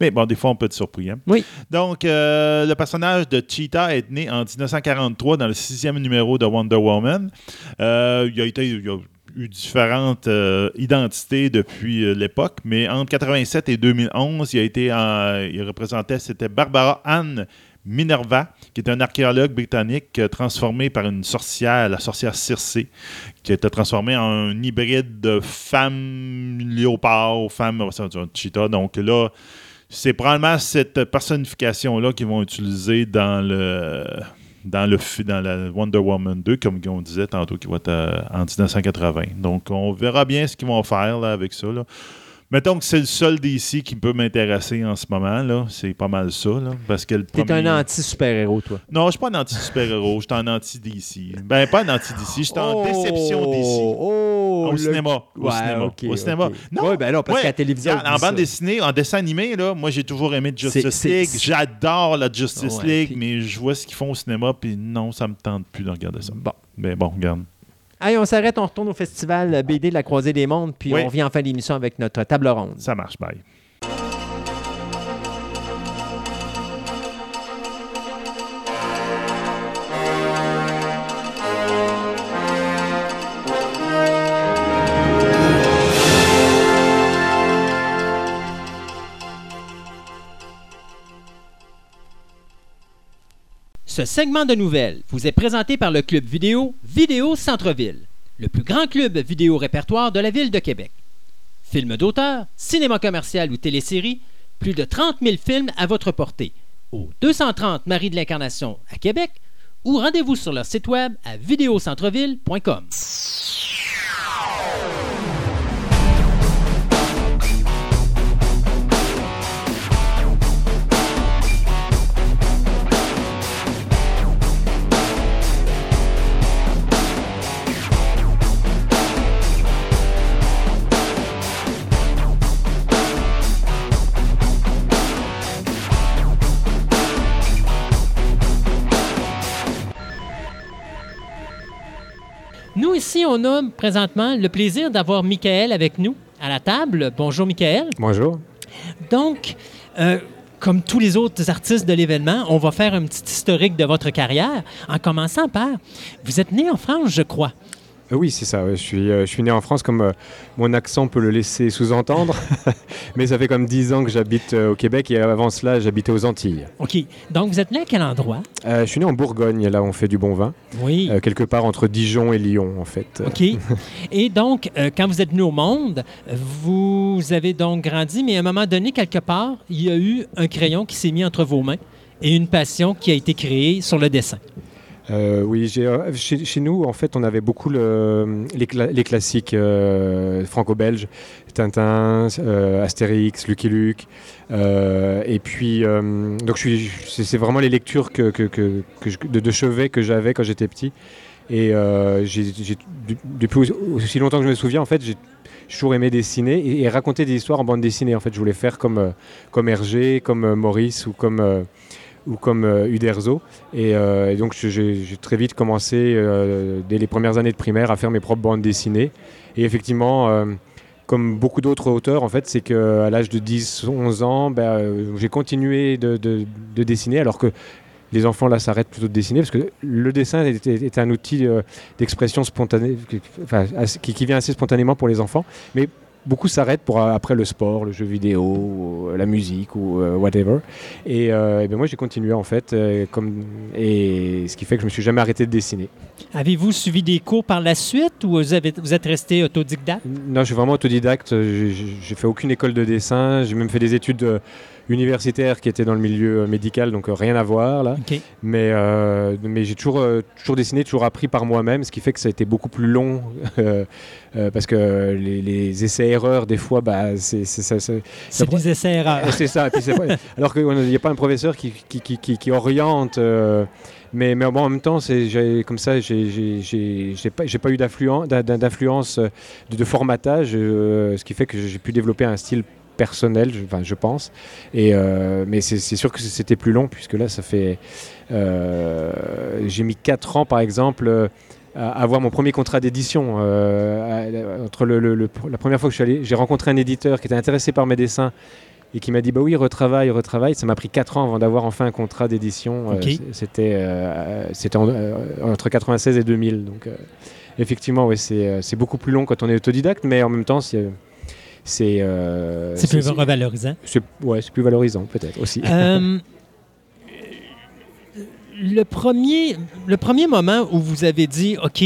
Mais bon, des fois, on peut être surpris. hein. Oui. Donc, euh, le personnage de Cheetah est né en 1943 dans le sixième numéro de Wonder Woman. Euh, il, a été, il a eu différentes euh, identités depuis euh, l'époque, mais entre 87 et 2011, il a été, il représentait, c'était Barbara Ann Minerva, qui est un archéologue britannique euh, transformé par une sorcière, la sorcière Circé, qui été transformée en un hybride de femme léopard, femme cheetah. Donc là, c'est probablement cette personnification-là qu'ils vont utiliser dans le dans le dans la Wonder Woman 2, comme on disait tantôt, qui va être euh, en 1980. Donc, on verra bien ce qu'ils vont faire là, avec ça. Là. Mettons que c'est le seul DC qui peut m'intéresser en ce moment. là. C'est pas mal ça. Là, parce que le T'es premier- un anti-super-héros, toi. Non, je suis pas un anti-super-héros. Je suis un anti-DC. Ben, pas un anti-DC. Je suis en déception DC. Oh, Au le- cinéma. Au Ouais, cinéma. ok, au cinéma. ok. Non, Ouais, ben non, parce ouais, qu'à la télévision, en dit bande dessinée, en dessin animé, là, moi j'ai toujours aimé Justice League. J'adore la Justice League, mais je vois ce qu'ils font au cinéma, puis non, ça me tente plus de regarder ça. Bon. Mais bon, regarde. Allez, on s'arrête, on retourne au festival BD de la Croisée des Mondes, puis Oui. on revient en fin d'émission avec notre table ronde. Ça marche, bye. Ce segment de nouvelles vous est présenté par le club vidéo Vidéo Centre-Ville, le plus grand club vidéo répertoire de la ville de Québec. Films d'auteur, cinéma commercial ou télésérie, plus de 30 000 films à votre portée. Au 230 Marie de l'Incarnation à Québec ou rendez-vous sur leur site web à vidéocentreville.com. Nous, ici, on a présentement le plaisir d'avoir Michael avec nous à la table. Bonjour, Michael. Bonjour. Donc, euh, comme tous les autres artistes de l'événement, on va faire un petit historique de votre carrière, en commençant par, vous êtes né en France, je crois. Euh, oui, c'est ça. Je suis, euh, je suis né en France, comme euh, mon accent peut le laisser sous-entendre. Mais ça fait comme 10 ans que j'habite au Québec et avant cela, j'habitais aux Antilles. OK. Donc, vous êtes né à quel endroit? je suis né en Bourgogne, là où on fait du bon vin. Oui. quelque part entre Dijon et Lyon, en fait. OK. et donc, quand vous êtes venu au monde, vous avez donc grandi, mais à un moment donné, quelque part, il y a eu un crayon qui s'est mis entre vos mains et une passion qui a été créée sur le dessin. Euh, oui, euh, chez, nous, en fait, on avait beaucoup les, classiques euh, franco-belges, Tintin, Astérix, Lucky Luke. et puis, donc, c'est vraiment les lectures de, chevet que j'avais quand j'étais petit. Et depuis aussi longtemps que je me souviens, en fait, j'ai toujours aimé dessiner et, raconter des histoires en bande dessinée. En fait, je voulais faire comme, comme Hergé, comme Maurice ou comme ou comme euh, Uderzo. Euh, et, donc j'ai très vite commencé, euh, dès les premières années de primaire, à faire mes propres bandes dessinées. Et effectivement, comme beaucoup d'autres auteurs, en fait, c'est qu'à l'âge de 10-11 ans, ben, j'ai continué de, dessiner, alors que les enfants là s'arrêtent plutôt de dessiner parce que le dessin est, un outil d'expression spontanée, qui, qui, vient assez spontanément pour les enfants. Mais beaucoup s'arrêtent pour euh, après le sport, le jeu vidéo, euh, la musique ou euh, whatever. Et, ben moi j'ai continué en fait, comme, et ce qui fait que je me suis jamais arrêté de dessiner. Avez-vous suivi des cours par la suite ou vous, avez, vous êtes resté autodidacte? Non, je suis vraiment autodidacte. J'ai fait aucune école de dessin. J'ai même fait des études universitaire qui était dans le milieu euh, médical, donc euh, rien à voir là. Mais, euh, mais j'ai toujours, toujours dessiné, toujours appris par moi-même, ce qui fait que ça a été beaucoup plus long parce que les, essais-erreurs, des fois, bah, c'est ça. C'est des essais-erreurs. C'est ça. alors qu'il n'y a pas un professeur qui, qui, qui, qui oriente. Mais, mais bon, en même temps, c'est comme ça, j'ai pas, pas eu d'influence de, de, formatage, ce qui fait que j'ai pu développer un style personnel, je, enfin, je pense. Et, euh, mais c'est sûr que c'était plus long, puisque là, ça fait. Euh, j'ai mis 4 ans, par exemple. à avoir mon premier contrat d'édition. Euh, entre le, la première fois que je suis allé, j'ai rencontré un éditeur qui était intéressé par mes dessins et qui m'a dit bah oui retravaille retravaille ça m'a pris 4 ans avant d'avoir enfin un contrat d'édition c'était c'était entre 96 et 2000 donc effectivement ouais, c'est beaucoup plus long quand on est autodidacte mais en même temps c'est c'est euh, c'est plus valorisant. Ouais, c'est plus valorisant peut-être aussi. Euh, le premier le premier moment où vous avez dit OK,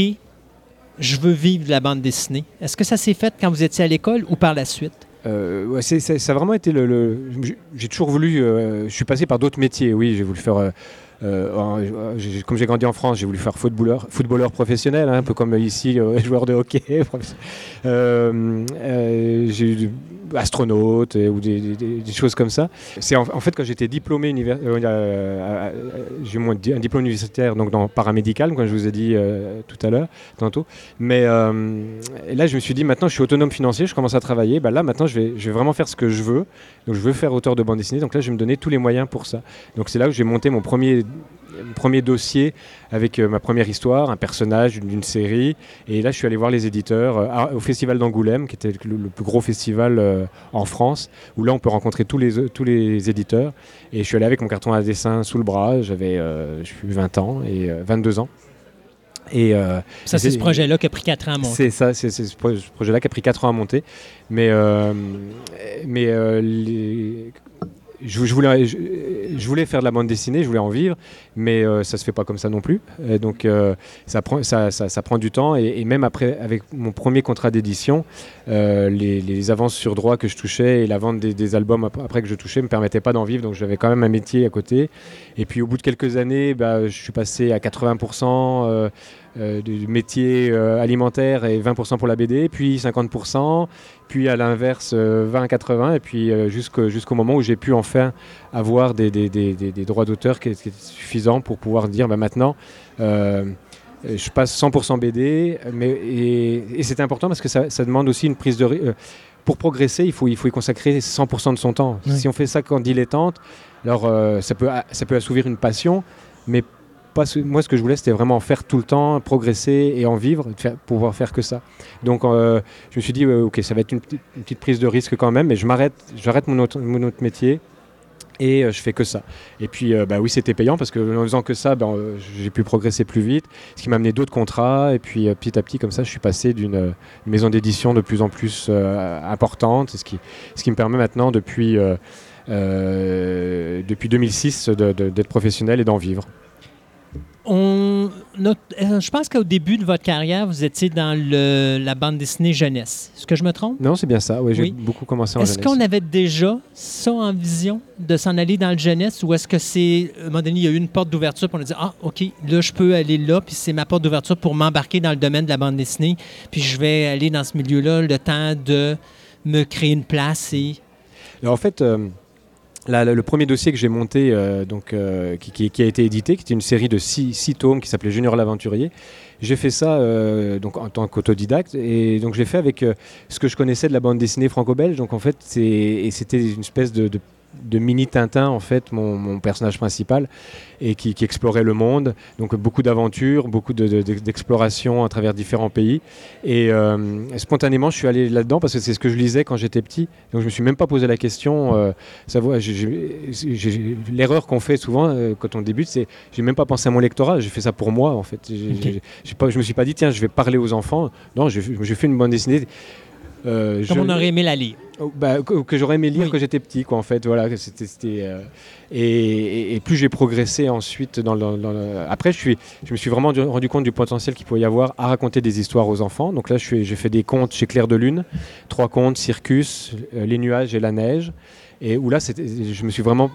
je veux vivre de la bande dessinée. Est-ce que ça s'est fait quand vous étiez à l'école ou par la suite? Euh, ouais, ça a vraiment été le. j'ai toujours voulu. je suis passé par d'autres métiers, oui. J'ai voulu faire euh, comme j'ai grandi en France, j'ai voulu faire footballeur, professionnel, hein, un peu comme ici, euh, joueur de hockey. Euh, astronaute ou des, choses comme ça. C'est en, fait quand j'étais diplômé universitaire, j'ai eu un diplôme universitaire donc dans paramédical, comme je vous ai dit tout à l'heure, tantôt. Mais là, je me suis dit maintenant, je suis autonome financier, je commence à travailler. Bah, là, maintenant, je vais, je vais vraiment faire ce que je veux. Donc, je veux faire auteur de bande dessinée. Donc là, je vais me donner tous les moyens pour ça. Donc c'est là où j'ai monté mon premier premier dossier avec euh, ma première histoire, un personnage d'une série. Et là, je suis allé voir les éditeurs euh, au Festival d'Angoulême, qui était le, plus gros festival euh, en France, où là, on peut rencontrer tous les, tous les éditeurs. Et je suis allé avec mon carton à dessin sous le bras. J'avais 20 ans et 22 ans. Et, ça, c'est ce projet-là qui a pris 4 ans à monter. C'est ça, c'est ce projet-là qui a pris 4 ans à monter. Mais, mais les, je, voulais, faire de la bande dessinée, je voulais en vivre, mais euh, ça se fait pas comme ça non plus. donc euh, ça, prend, du temps. Et, même après, avec mon premier contrat d'édition, euh, les, avances sur droit que je touchais et la vente des, albums après que je touchais me permettaient pas d'en vivre. Donc j'avais quand même un métier à côté. Et puis au bout de quelques années, bah, je suis passé à 80%. Du métier alimentaire et 20% pour la BD, puis 50%, puis à l'inverse 20 80, et puis jusqu'au moment où j'ai pu enfin avoir des, des, des, des droits d'auteur qui, qui, étaient suffisants pour pouvoir dire bah, maintenant euh, je passe 100% BD, mais, et, c'est important parce que ça, ça, demande aussi une prise de... Euh, pour progresser, il faut, il faut y consacrer 100% de son temps. Si on fait ça quand dilettante, alors euh, ça, peut, ça peut assouvir une passion, mais moi ce que je voulais c'était vraiment faire tout le temps, progresser et en vivre, faire, pouvoir faire que ça. Donc je me suis dit, ok, ça va être une, petite prise de risque quand même, mais je m'arrête, j'arrête mon autre, mon autre métier Et euh, je fais que ça. Et puis, euh, bah oui, c'était payant parce que en faisant que ça, ben, euh, j'ai pu progresser plus vite, ce qui m'a amené d'autres contrats. Et puis, euh, petit à petit, comme ça, je suis passé d'une euh, maison d'édition de plus en plus euh, importante, ce qui, me permet maintenant, depuis, euh, euh, depuis 2006, de- de- d'être professionnel et d'en vivre. On, notre- euh, je pense qu'au début de votre carrière, vous étiez dans le- la bande dessinée jeunesse. Est-ce que je me trompe? Non, c'est bien ça. Oui, j'ai Oui. beaucoup commencé en Est-ce jeunesse. qu'on avait déjà ça en vision de s'en aller dans le jeunesse ou est-ce que c'est, à un moment donné, il y a eu une porte d'ouverture pour on a dit Ah, OK, là, je peux aller là, puis c'est ma porte d'ouverture pour m'embarquer dans le domaine de la bande dessinée, puis je vais aller dans ce milieu-là le temps de me créer une place et. Alors, en fait, euh, le premier dossier que j'ai monté, euh, donc, euh, qui, a été édité, qui était une série de six, tomes qui s'appelait Junior l'aventurier, j'ai fait ça euh, donc, en tant qu'autodidacte. Et donc, je l'ai fait avec ce que je connaissais de la bande dessinée franco-belge. Donc, en fait, c'était une espèce de- de mini Tintin, en fait, mon, mon personnage principal, et qui, qui explorait le monde. Donc, beaucoup d'aventures, beaucoup de- de- d'exploration à travers différents pays. Et euh, spontanément, je suis allé là-dedans parce que c'est ce que je lisais quand j'étais petit. Donc, je me suis même pas posé la question. euh, savoir, l'erreur qu'on fait souvent euh, quand on débute, c'est j'ai même pas pensé à mon lectorat. J'ai fait ça pour moi, en fait. J'ai- Ok. j'ai- j'ai pas, je me suis pas dit tiens, je vais parler aux enfants. Non, j'ai j'ai fait une bande dessinée. Euh, Comme je- on aurait aimé la lire. Oh, bah, que, que j'aurais aimé lire Oui. quand j'étais petit, quoi, en fait. Voilà, que c'était, euh, et, et- et plus j'ai progressé ensuite dans le, dans le- Après, je, suis, je me suis vraiment du- rendu compte du potentiel qu'il pouvait y avoir à raconter des histoires aux enfants. Donc là, j'ai fait des contes chez Claire de Lune, trois contes, Circus, euh, Les nuages et la neige. Et où là, je me suis vraiment...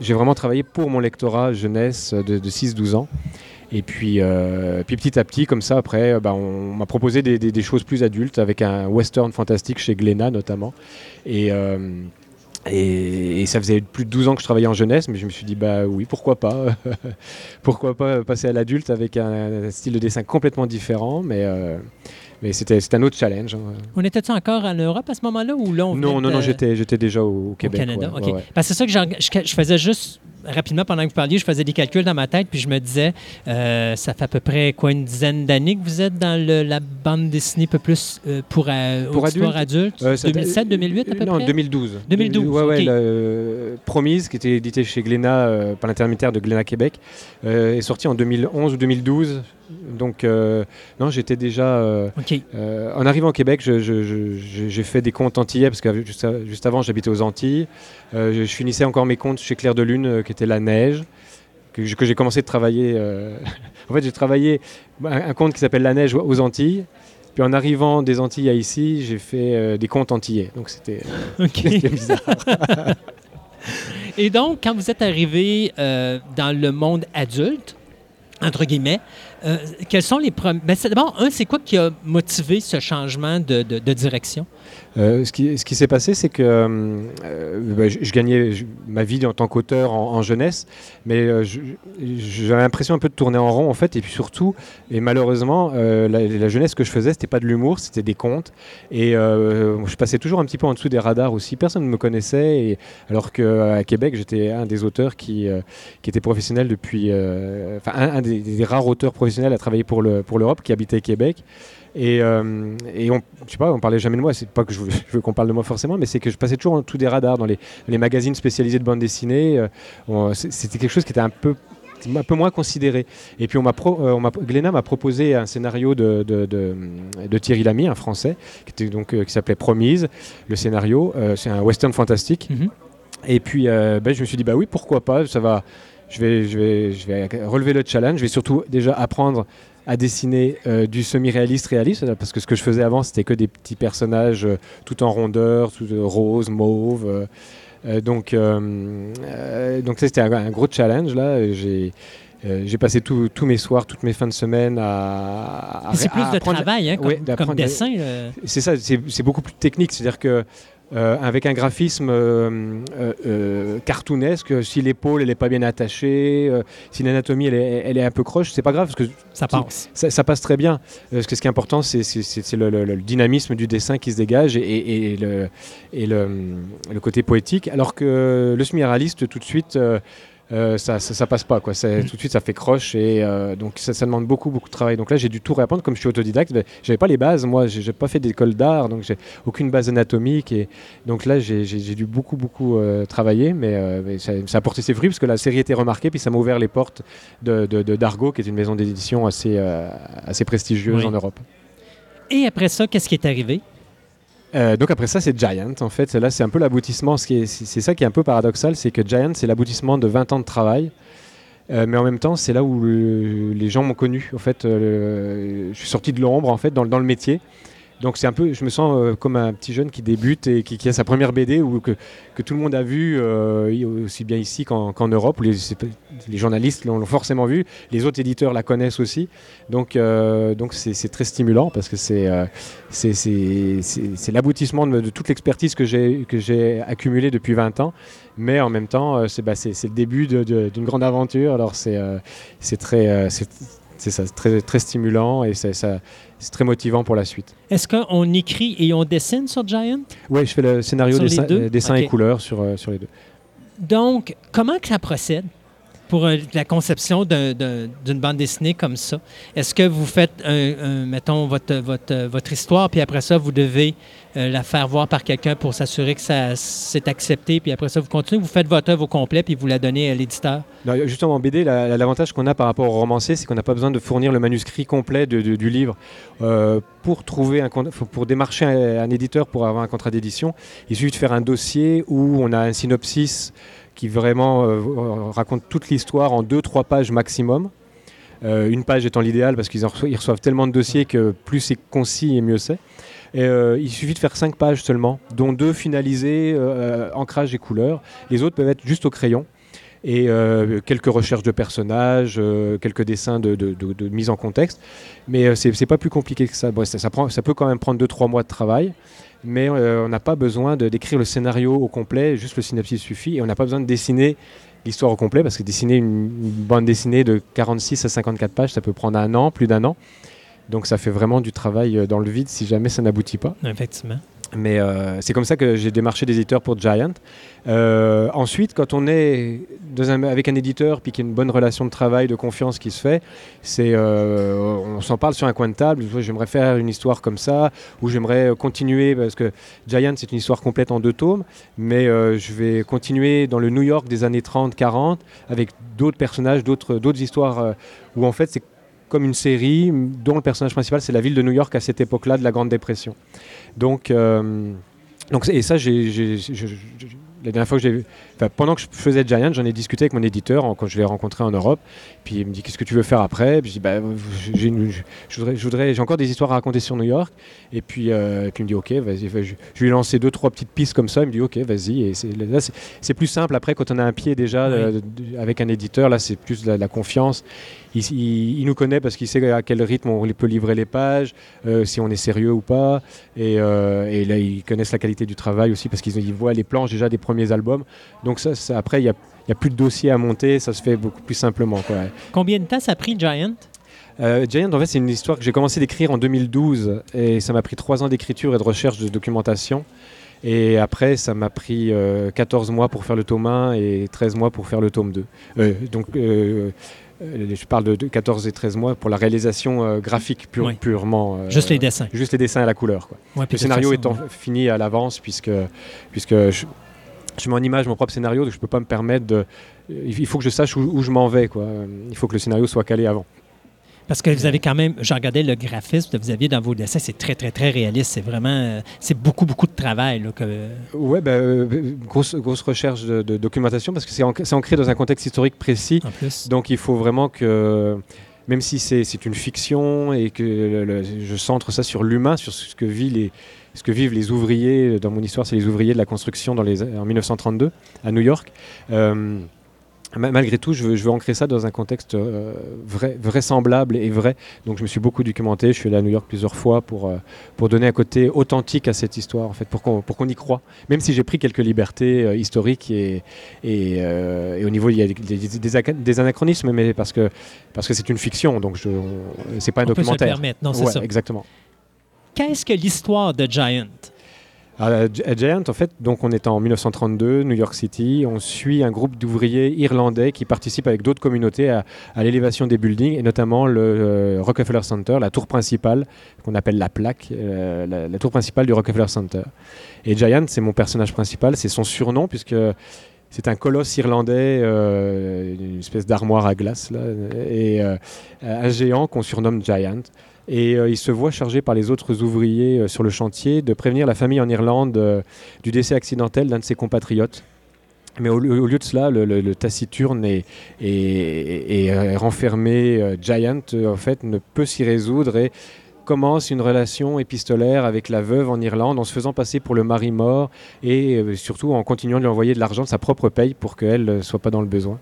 J'ai vraiment travaillé pour mon lectorat jeunesse de, de 6-12 ans. Et puis, euh, puis petit à petit, comme ça, après, euh, bah, on m'a proposé des, des- des choses plus adultes avec un western fantastique chez Glénat notamment. Et, euh, et, et ça faisait plus de 12 ans que je travaillais en jeunesse, mais je me suis dit, bah oui, pourquoi pas? Pourquoi pas passer à l'adulte avec un, un style de dessin complètement différent, mais, euh, mais c'était un autre challenge. hein. On était-tu encore en Europe à ce moment-là ou là on Non, non, non, j'étais j'étais déjà au, au Québec. Canada? ouais, OK. ouais, ouais. Parce que c'est ça que je faisais juste rapidement pendant que vous parliez, je faisais des calculs dans ma tête, puis je me disais, euh, ça fait à peu près quoi une dizaine d'années que vous êtes dans le- la bande dessinée un peu plus euh, pour, euh, Pour adulte? Euh, ça- 2007, 2008 à peu non, près? 2012. 2012, Ouais, ouais, ok. le, euh, Promise, qui était édité chez Glénat euh, par l'intermédiaire de Glénat Québec, euh, est sorti en 2011 ou 2012. Donc, euh, non, j'étais déjà. euh, euh, en arrivant au Québec, j'ai fait des comptes antillais, parce que juste, juste avant, j'habitais aux Antilles. Euh, je, finissais encore mes comptes chez Claire de Lune, euh, qui était La Neige, que, j'ai commencé de travailler. euh, en fait, j'ai travaillé un, compte qui s'appelle La Neige aux Antilles. Puis en arrivant des Antilles à ici, j'ai fait euh, des comptes antillais. Donc c'était OK. c'était bizarre. Et donc, quand vous êtes arrivé euh, dans le monde adulte, entre guillemets, quels sont les premiers... Ben, D'abord, un, c'est quoi qui a motivé ce changement de, de- de direction? Euh, ce qui, s'est passé, c'est que euh, euh, bah, je, gagnais ma vie en tant qu'auteur en, jeunesse, mais j'avais l'impression un peu de tourner en rond en fait, et puis surtout, et malheureusement, la, jeunesse que je faisais, c'était pas de l'humour, c'était des contes, et je passais toujours un petit peu en dessous des radars aussi. Personne ne me connaissait, alors qu'à Québec, j'étais un des auteurs qui, était professionnel depuis, enfin un, des, rares auteurs professionnels à travailler pour le pour l'Europe, qui habitait Québec. Et, euh, et on, je sais pas, on parlait jamais de moi. C'est pas que je veux, qu'on parle de moi forcément, mais c'est que je passais toujours en dessous des radars dans les, les magazines spécialisés de bande dessinée. euh, C'était quelque chose qui était un peu un peu moins considéré. Et puis on m'a euh, on m'a- proposé un scénario de, de, de- de Thierry Lamy, un Français, qui était donc euh, qui s'appelait Promise. Le scénario, c'est un western fantastique. Mhm. Et puis ben, je me suis dit bah oui pourquoi pas, ça va. Je vais, je, vais, je vais relever le challenge. Je vais surtout déjà apprendre à dessiner euh, du semi-réaliste réaliste parce que ce que je faisais avant c'était que des petits personnages euh, tout en rondeur, tout euh, rose, mauve. donc donc ça, c'était un, un gros challenge là. J'ai euh, j'ai passé tous mes soirs, toutes mes fins de semaine à. à- C'est à plus de travail, hein, comme, Ouais, comme dessin. euh. c'est ça, c'est c'est beaucoup plus technique. C'est-à-dire que euh, avec un graphisme euh, euh, cartoonesque, si l'épaule elle est pas bien attachée, si l'anatomie elle est, elle est un peu croche, c'est pas grave parce que Ça passe. ça, ça passe très bien. Parce que ce qui est important, c'est le, le- le dynamisme du dessin qui se dégage et, et- et le, et le côté poétique. Alors que le semi-réaliste, tout de suite, euh, ça, ça, ça passe pas. Quoi. C'est- Tout de suite, ça fait croche et euh, donc ça, ça demande beaucoup, beaucoup de travail. Donc là, j'ai dû tout réapprendre. Comme je suis autodidacte, ben, j'avais pas les bases. Moi, j'ai pas fait d'école d'art, donc j'ai aucune base anatomique. Et donc là, j'ai dû beaucoup, beaucoup euh, travailler, mais, mais ça, ça a porté ses fruits parce que la série était remarquée, puis ça m'a ouvert les portes de, de, de Dargo, qui est une maison d'édition assez, assez prestigieuse Oui. en Europe. Et après ça, qu'est-ce qui est arrivé? Euh, donc après ça, c'est Giant. En fait, là, c'est un peu l'aboutissement. C'est ça qui est un peu paradoxal, c'est que Giant, c'est l'aboutissement de 20 ans de travail. Euh, mais en même temps, c'est là où le- les gens m'ont connu. En fait, euh, je suis sorti de l'ombre en fait dans, dans le métier. Donc c'est un peu, je me sens euh, comme un petit jeune qui débute et qui, a sa première BD ou que, tout le monde a vu euh, aussi bien ici qu'en Europe. Où les, journalistes l'ont forcément vu, les autres éditeurs la connaissent aussi. Donc euh, donc c'est très stimulant parce que c'est c'est- l'aboutissement de, toute l'expertise que j'ai accumulée depuis 20 ans. Mais en même temps, c'est bah, le début d'une grande aventure. Alors c'est c'est très c'est ça, très très stimulant et c'est ça- c'est très motivant pour la suite. Est-ce qu'on écrit et on dessine sur Giant? Oui, je fais le scénario, dessin, euh, dessin et couleur sur, euh, sur les deux. Donc, comment que ça procède? Pour euh, la conception d'un- d'un- d'une bande dessinée comme ça? Est-ce que vous faites, mettons, votre, histoire, puis après ça, vous devez euh, la faire voir par quelqu'un pour s'assurer que ça c'est accepté, puis après ça, vous continuez, vous faites votre œuvre au complet, puis vous la donnez à l'éditeur? Justement, en BD, la- la- l'avantage qu'on a par rapport au romancier, c'est qu'on n'a pas besoin de fournir le manuscrit complet du livre. Euh, pour, trouver pour démarcher un éditeur pour avoir un contrat d'édition, il suffit de faire un dossier où on a un synopsis qui vraiment euh, raconte toute l'histoire en deux, trois pages maximum. Euh, une page étant l'idéal parce qu'ils en reçoivent, reçoivent tellement de dossiers que plus c'est concis et mieux c'est. Euh, il suffit de faire cinq pages seulement, dont deux finalisées, euh, ancrage et couleur. Les autres peuvent être juste au crayon. Et euh, quelques recherches de personnages, euh, quelques dessins de, mise en contexte. Mais euh, c'est pas plus compliqué que ça. Ça, ça prend, ça peut quand même prendre 2-3 mois de travail. Mais euh, on n'a pas besoin de- d'écrire le scénario au complet, juste le synopsis suffit. Et on n'a pas besoin de dessiner l'histoire au complet, parce que dessiner une, bande dessinée de 46 à 54 pages, ça peut prendre un an, plus d'un an. Donc ça fait vraiment du travail euh, dans le vide si jamais ça n'aboutit pas. Effectivement. Mais euh, c'est comme ça que j'ai démarché des éditeurs pour Giant. Euh, ensuite, quand on est avec un éditeur puis qu'il y a une bonne relation de travail, de confiance qui se fait, c'est euh, on s'en parle sur un coin de table. J'aimerais faire une histoire comme ça, ou j'aimerais continuer parce que Giant c'est une histoire complète en deux tomes, mais je vais continuer dans le New York des années 30-40 avec d'autres personnages, d'autres d'autres histoires où en fait c'est comme une série dont le personnage principal c'est la ville de New York à cette époque-là de la Grande Dépression. Donc, euh, donc et ça, j'ai, la dernière fois que j'ai, enfin, pendant que je faisais Giant, j'en ai discuté avec mon éditeur en- quand je l'ai rencontré en Europe. Puis il me dit qu'est-ce que tu veux faire après? Puis je dis bah, j'ai, je, voudrais, j'ai encore des histoires à raconter sur New York. Et puis, euh, et puis il me dit ok, vas-y. Je, je lui ai lancé deux trois petites pistes comme ça. Il me dit ok, vas-y. Et c'est, là, c'est, c'est plus simple après quand on a un pied déjà Oui. euh, avec un éditeur. Là, c'est plus de la, la confiance. Il, il- il nous connaît parce qu'il sait à quel rythme on peut livrer les pages, euh, si on est sérieux ou pas. Et, et là, ils connaissent la qualité du travail aussi parce qu'ils ils voient les planches déjà des premiers albums. Donc ça, ça- après, il n'y a, plus de dossier à monter, ça se fait beaucoup plus simplement. Quoi. Combien de temps ça a pris Giant? Euh, Giant, en fait, c'est une histoire que j'ai commencé d'écrire en 2012 et ça m'a pris trois ans d'écriture et de recherche de documentation. Et après, ça m'a pris euh, 14 mois pour faire le tome 1 et 13 mois pour faire le tome 2. Euh, donc, euh, euh, je parle de, de 14 et 13 mois pour la réalisation euh, graphique pure- Oui. purement. euh, Juste les dessins. Juste les dessins et la couleur. Quoi. Ouais, puis Le scénario façon, étant fini à l'avance, puisque, puisque je, je mets en image mon propre scénario, donc je ne peux pas me permettre de. Il faut que je sache où, où je m'en vais. Quoi. Il faut que le scénario soit calé avant. Parce que vous avez quand même, j'ai regardé le graphisme que vous aviez dans vos dessins, c'est très, très, très réaliste. C'est vraiment, euh, c'est beaucoup, beaucoup de travail. Là, que... Ouais, bah, euh, grosse, grosse recherche de, de documentation parce que c'est ancré, c'est ancré dans un contexte historique précis. En plus. Donc il faut vraiment que, même si c'est une fiction et que je centre ça sur l'humain, sur ce que, vivent les ouvriers, dans mon histoire, c'est les ouvriers de la construction en 1932 à New York. Euh, Malgré tout, je veux, je veux ancrer ça dans un contexte euh, vrai, vraisemblable et vrai. Donc je me suis beaucoup documenté. Je suis allé à New York plusieurs fois pour, euh, pour donner un côté authentique à cette histoire, en fait, pour qu'on y croit. Même si j'ai pris quelques libertés euh, historiques et, et, et au niveau, il y a des, anachronismes, mais parce que parce que c'est une fiction, donc c'est pas un On peut se le documentaire. permettre. Non, c'est Ouais, ça. exactement. Qu'est-ce que l'histoire de Giant? À, à Giant, en fait, donc on est en 1932, New York City. On suit un groupe d'ouvriers irlandais qui participent avec d'autres communautés à, l'élévation des buildings, et notamment le euh, Rockefeller Center, la tour principale, qu'on appelle la plaque, euh, la, tour principale du Rockefeller Center. Et Giant, c'est mon personnage principal, c'est son surnom, puisque c'est un colosse irlandais, euh, une espèce d'armoire à glace, là, et un géant qu'on surnomme Giant. Et euh, il se voit chargé par les autres ouvriers euh, sur le chantier de prévenir la famille en Irlande euh, du décès accidentel d'un de ses compatriotes. Mais au, lieu de cela, le, taciturne et, renfermé Giant, en fait, ne peut s'y résoudre et commence une relation épistolaire avec la veuve en Irlande en se faisant passer pour le mari mort et surtout en continuant de lui envoyer de l'argent de sa propre paye pour qu'elle ne soit pas dans le besoin.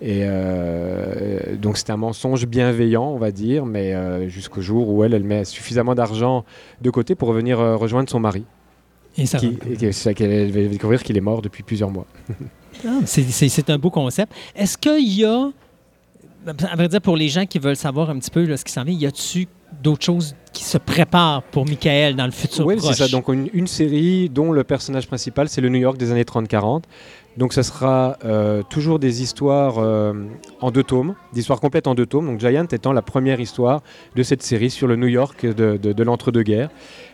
Et euh, donc c'est un mensonge bienveillant, on va dire, mais euh, jusqu'au jour où elle, elle met suffisamment d'argent de côté pour revenir euh, rejoindre son mari. Et ça Qui, c'est ça qu'elle va découvrir qu'il est mort depuis plusieurs mois. Ah, c'est- un beau concept. Est-ce qu'il y a, à vrai dire, pour les gens qui veulent savoir un petit peu là, ce qui s'en vient, y a-tu d'autres choses qui se préparent pour Michael dans le futur Oui, proche? c'est ça. Donc une, une série dont le personnage principal, c'est le New York des années 30-40. Donc ça sera euh, toujours des histoires euh, en deux tomes, des histoires complètes en deux tomes. Donc Giant étant la première histoire de cette série sur le New York de, de- de l'entre-deux-guerres.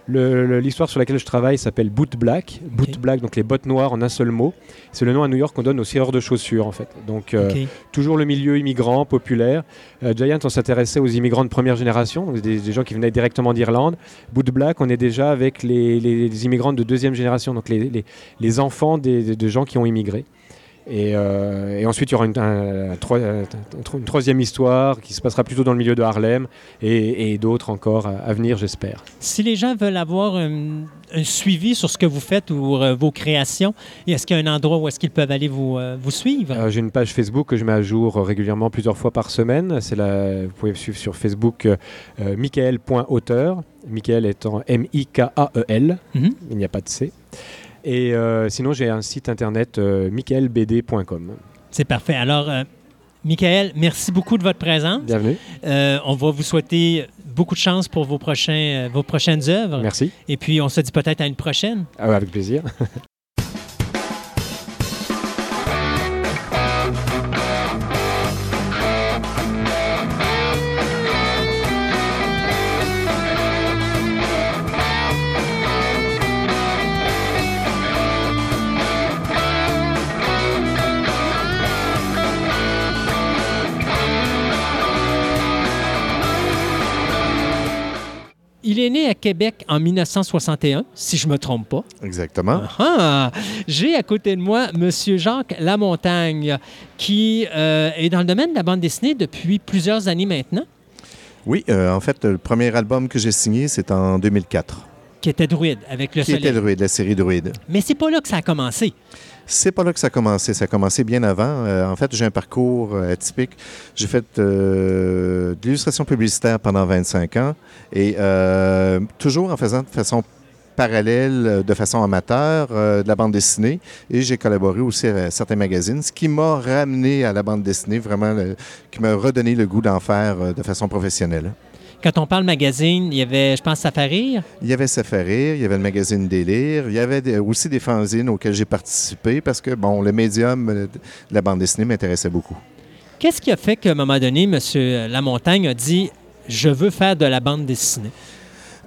L'histoire sur laquelle je travaille s'appelle Boot Black. Boot. Black, donc les bottes noires en un seul mot. C'est le nom à New York qu'on donne aux scieurs de chaussures en fait. Donc euh, toujours le milieu immigrant, populaire. Euh, Giant, on s'intéressait aux immigrants de première génération, donc des, des gens qui venaient directement d'Irlande. Boot Black, on est déjà avec les, les- les immigrants de deuxième génération, donc les, enfants des, des- de gens qui ont immigré. Et, euh, et ensuite, il y aura une, un- un troi- un- un- une troisième histoire qui se passera plutôt dans le milieu de Harlem et, et d'autres encore à, venir, j'espère. Si les gens veulent avoir un, un suivi sur ce que vous faites ou euh, vos créations, est-ce qu'il y a un endroit où est-ce qu'ils peuvent aller vous, euh, vous suivre? J'ai une page Facebook que je mets à jour régulièrement plusieurs fois par semaine. La, vous pouvez me suivre sur Facebook michael.auteur. Michael étant M-I-K-A-E-L. Mhm. Il n'y a pas de C. Et euh, sinon, j'ai un site internet euh, michaelbd.com. C'est parfait. Alors, euh, Michael, merci beaucoup de votre présence. Bienvenue. Euh, on va vous souhaiter beaucoup de chance pour vos, prochains, vos prochaines œuvres. Merci. Et puis, on se dit peut-être à une prochaine. Ah avec plaisir. Il est né à Québec en 1961, si je ne me trompe pas. Exactement. Ah, J'ai à côté de moi M. Jacques Lamontagne, qui euh, est dans le domaine de la bande dessinée depuis plusieurs années maintenant, Oui, euh, en fait, le premier album que j'ai signé, c'est en 2004. qui était druide avec le qui soleil. était Druide, la série Druide. Mais c'est pas là que ça a commencé. C'est pas là que ça a commencé. Ça a commencé bien avant. Euh, en fait, j'ai un parcours euh, atypique. J'ai fait euh, de l'illustration publicitaire pendant 25 ans et toujours en faisant de façon parallèle, de façon amateur, de la bande dessinée. Et j'ai collaboré aussi à certains magazines, ce qui m'a ramené à la bande dessinée, vraiment, qui m'a redonné le goût d'en faire de façon professionnelle. Quand on parle magazine, il y avait, je pense, Safarir. Il y avait rire, il y avait le magazine Délire, il y avait aussi des fanzines auxquelles j'ai participé parce que, bon, le médium euh, de la bande dessinée m'intéressait beaucoup. Qu'est-ce qui a fait qu'à un moment donné, M. Lamontagne a dit Je veux faire de la bande dessinée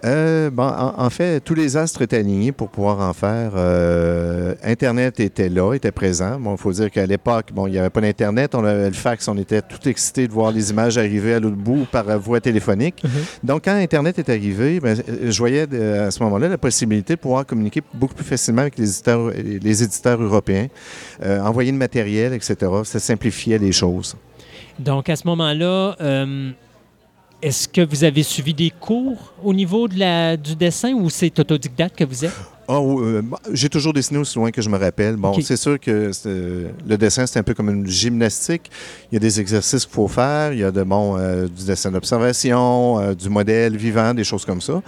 Euh, bon, en, en fait, tous les astres étaient alignés pour pouvoir en faire. Euh, Internet était là, était présent. Bon, il faut dire qu'à l'époque, bon, il n'y avait pas d'Internet. On avait le fax, on était tout excités de voir les images arriver à l'autre bout par voie téléphonique. Donc, quand Internet est arrivé, ben, euh, je voyais à ce moment-là la possibilité de pouvoir communiquer beaucoup plus facilement avec les éditeurs, les éditeurs européens, euh, envoyer de matériel, etc. Ça simplifiait les choses. Donc, à ce moment-là, est-ce que vous avez suivi des cours au niveau du dessin ou c'est autodidacte que vous êtes? Ah, euh, bon, j'ai toujours dessiné aussi loin que je me rappelle. Bon, c'est sûr que euh, le dessin, c'est un peu comme une gymnastique. Il y a des exercices qu'il faut faire. Il y a de, bon, euh, du dessin d'observation, euh, du modèle vivant, des choses comme ça.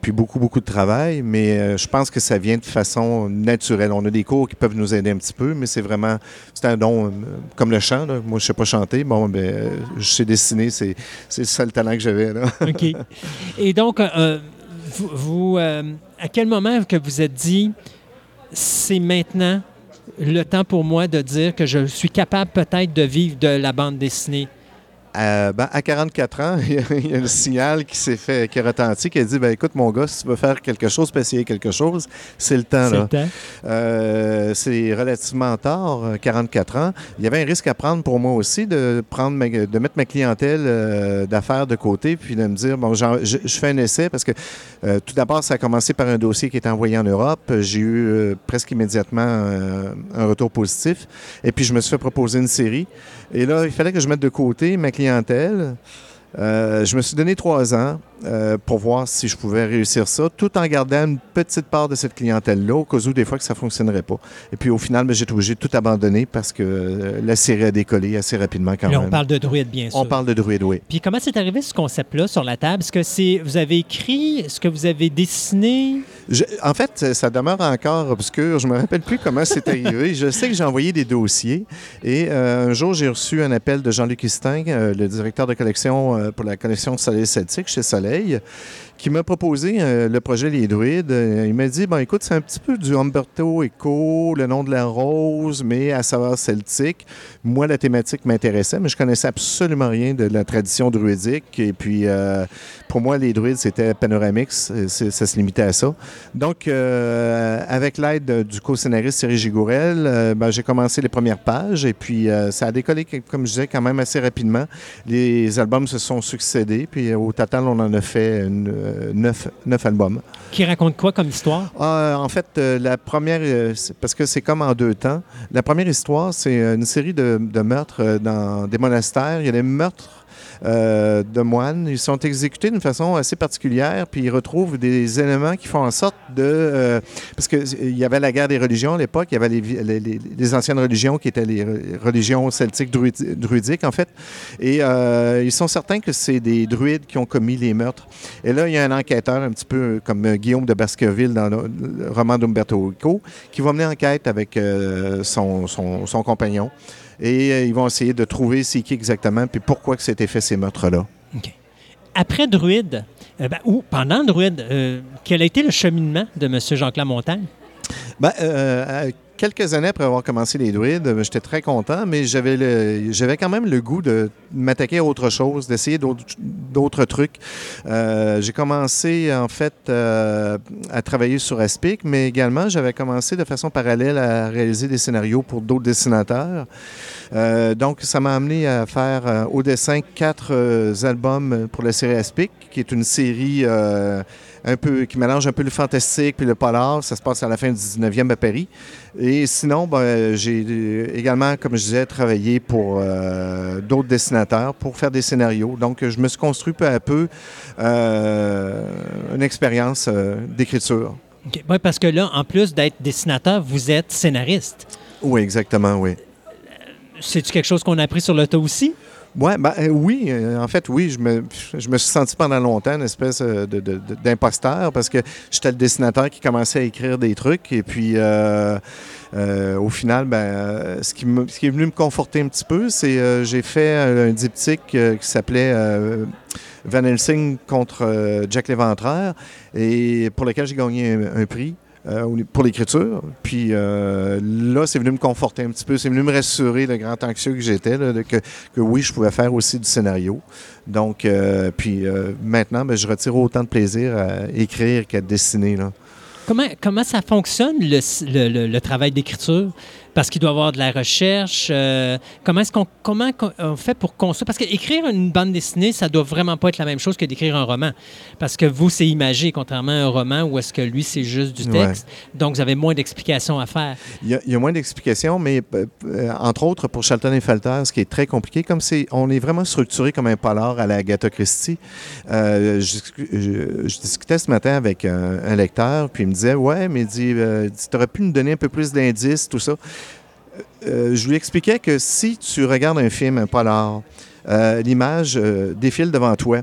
Puis beaucoup, beaucoup de travail. Mais je pense que ça vient de façon naturelle. On a des cours qui peuvent nous aider un petit peu, mais c'est vraiment, c'est un don comme le chant. là. Moi, je sais pas chanter. Bon, ben, je sais dessiner. C'est, c'est le seul talent que j'avais. là. OK. Et donc, vous, vous, à quel moment que vous êtes dit, c'est maintenant le temps pour moi de dire que je suis capable peut-être de vivre de la bande dessinée? Euh, ben, à 44 ans, il y a un signal qui s'est fait, qui a retenti, qui a dit ben, écoute, mon gars, si tu veux faire quelque chose, peux essayer quelque chose, c'est le temps. C'est là. le temps. Euh, c'est relativement tard, euh, 44 ans. Il y avait un risque à prendre pour moi aussi de, prendre ma- de mettre ma clientèle euh, d'affaires de côté, puis de me dire bon, je, je fais un essai parce que euh, tout d'abord, ça a commencé par un dossier qui était envoyé en Europe. J'ai eu euh, presque immédiatement euh, un retour positif. Et puis, je me suis fait proposer une série. Et là, il fallait que je mette de côté ma clientèle. Euh, je me suis donné trois ans euh, pour voir si je pouvais réussir ça, tout en gardant une petite part de cette clientèle-là, au cas où des fois que ça ne fonctionnerait pas. Et puis au final, ben, j'ai été obligé de tout abandonner parce que euh, la série a décollé assez rapidement quand Là, même. on parle de druide, bien sûr. On parle de druide, oui. Puis comment c'est arrivé ce concept-là sur la table? Est-ce que c'est vous avez écrit? Est-ce que vous avez dessiné? Je- en fait, ça demeure encore obscur. Je me rappelle plus comment c'est arrivé. Je sais que j'ai envoyé des dossiers et euh, un jour, j'ai reçu un appel de Jean-Luc Histin, euh, le directeur de collection euh, pour la collection Soleil Celtique chez Soleil, Marseille qui m'a proposé euh, le projet Les Druides. Euh, il m'a dit, bon, écoute, c'est un petit peu du Umberto Eco, le nom de la rose, mais à savoir celtique. Moi, la thématique m'intéressait, mais je connaissais absolument rien de la tradition druidique. Et puis, euh, pour moi, les druides, c'était panoramix. C'est- Ça se limitait à ça. Donc, avec l'aide de- du co-scénariste Thierry Gigourel, ben, j'ai commencé les premières pages et puis ça a décollé, comme je disais, quand même assez rapidement. Les albums se sont succédés, puis au total, on en a fait une, neuf, neuf albums. Qui raconte quoi comme histoire? Ah, en fait, euh, la première, euh, parce que c'est comme en deux temps, la première histoire, c'est euh, une série de, de meurtres euh, dans des monastères. Il y a des meurtres euh, de moines. Ils sont exécutés d'une façon assez particulière, puis ils retrouvent des éléments qui font en sorte de... euh, parce qu'il y avait la guerre des religions à l'époque, il y avait les, les- les- anciennes religions qui étaient les re- religions celtiques druidi- druidiques, en fait. Et euh, ils sont certains que c'est des druides qui ont commis les meurtres. Et là, il y a un enquêteur, un petit peu comme Guillaume de Baskerville dans le, roman d'Umberto Eco, qui va mener enquête avec son- son compagnon. Et euh, ils vont essayer de trouver c'est qui exactement, puis pourquoi que s'était fait ces meurtres-là. Après Druide, euh, ben, ou pendant Druide, euh, quel a été le cheminement de M. Jean-Claude Montagne? Ben, euh, quelques années après avoir commencé les druides, euh, j'étais très content, mais j'avais j'avais quand même le goût de m'attaquer à autre chose, d'essayer d'autres d'autres trucs. Euh, J'ai commencé en fait euh, à travailler sur Aspic, mais également j'avais commencé de façon parallèle à réaliser des scénarios pour d'autres dessinateurs. Donc ça m'a amené à faire au dessin quatre albums pour la série Aspic, qui est une série un peu qui mélange un peu le fantastique puis le polar. Ça se passe à la fin du 19e à Paris. Et sinon, ben, j'ai euh, également, comme je disais, travaillé pour euh, d'autres dessinateurs pour faire des scénarios. Donc, je me suis construit peu à peu euh, une expérience euh, d'écriture. OK. Ouais, parce que là, en plus d'être dessinateur, vous êtes scénariste. Oui, exactement, oui. C'est-tu quelque chose qu'on a appris sur le tas aussi? Ouais, ben, euh, oui, euh, en fait, oui, je me, je me suis senti pendant longtemps une espèce euh, de, d'imposteur parce que j'étais le dessinateur qui commençait à écrire des trucs et puis au final, ben, ce, qui ce qui est venu me conforter un petit peu, c'est euh, j'ai fait un diptyque qui s'appelait Van Helsing contre Jack l'Éventreur et pour lequel j'ai gagné un prix. Euh, pour l'écriture. Puis euh, là, c'est venu me conforter un petit peu. C'est venu me rassurer, le grand anxieux que j'étais, que, que oui, je pouvais faire aussi du scénario. Donc, euh, puis maintenant, ben, je retire autant de plaisir à écrire qu'à dessiner. Là. Comment, comment ça fonctionne, le- le travail d'écriture? Parce qu'il doit y avoir de la recherche. euh, comment est-ce qu'on comment on fait pour construire? Parce qu'écrire une bande dessinée, ça doit vraiment pas être la même chose que d'écrire un roman. Parce que vous, c'est imagé, contrairement à un roman où est-ce que lui, c'est juste du Ouais. texte. Donc, vous avez moins d'explications à faire. Il y, a, il y a moins d'explications, mais euh, euh, entre autres, pour Charlton et Falter, ce qui est très compliqué, comme c'est, on est vraiment structuré comme un polar à la Agatha Christie. Euh, je, je- je discutais ce matin avec un, un lecteur, puis il me disait Ouais, mais il dit, tu aurais pu nous donner un peu plus d'indices, tout ça. Euh, je lui expliquais que si tu regardes un film, un polar, euh, l'image euh, défile devant toi.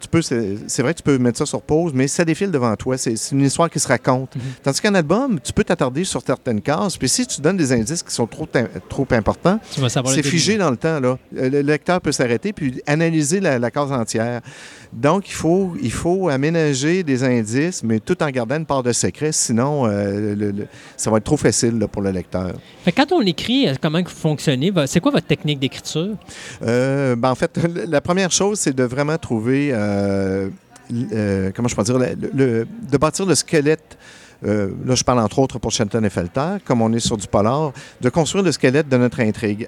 tu peux, c'est vrai que tu peux mettre ça sur pause, mais ça défile devant toi. C'est une histoire qui se raconte. Tandis qu'un album, tu peux t'attarder sur certaines cases. Puis si tu donnes des indices qui sont trop, trop importants, c'est figé dans le temps. Là. Euh, Le lecteur peut s'arrêter puis analyser la, la case entière. Donc, il faut, il faut aménager des indices, mais tout en gardant une part de secret. Sinon, euh, le- le- ça va être trop facile là, pour le lecteur. Fait quand on écrit, euh, comment vous fonctionnez? C'est quoi votre technique d'écriture? Euh, ben, en fait, la première chose, c'est de vraiment trouver, euh, comment je peux dire, le- le- de bâtir le squelette. euh, là, je parle entre autres pour Shelton et Felter, comme on est sur du polar, de construire le squelette de notre intrigue.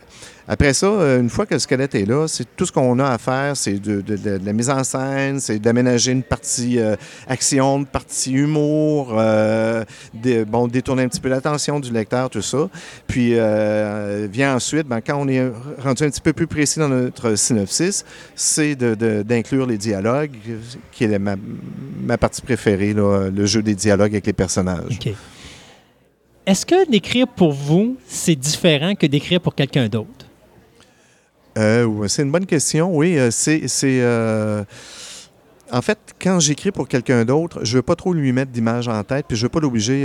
Après ça, euh, une fois que le squelette est là, c'est tout ce qu'on a à faire, c'est de, la mise en scène, c'est d'aménager une partie euh, action, une partie humour, euh, de- bon, détourner un petit peu l'attention du lecteur, tout ça. Puis vient ensuite, ben, quand on est rendu un petit peu plus précis dans notre synopsis, c'est d'inclure les dialogues, qui est ma, partie préférée, le jeu des dialogues avec les personnages. Est-ce que d'écrire pour vous, c'est différent que d'écrire pour quelqu'un d'autre? Euh, c'est une bonne question, oui. euh, c'est. euh, En fait, quand j'écris pour quelqu'un d'autre, je veux pas trop lui mettre d'image en tête, puis je veux pas l'obliger.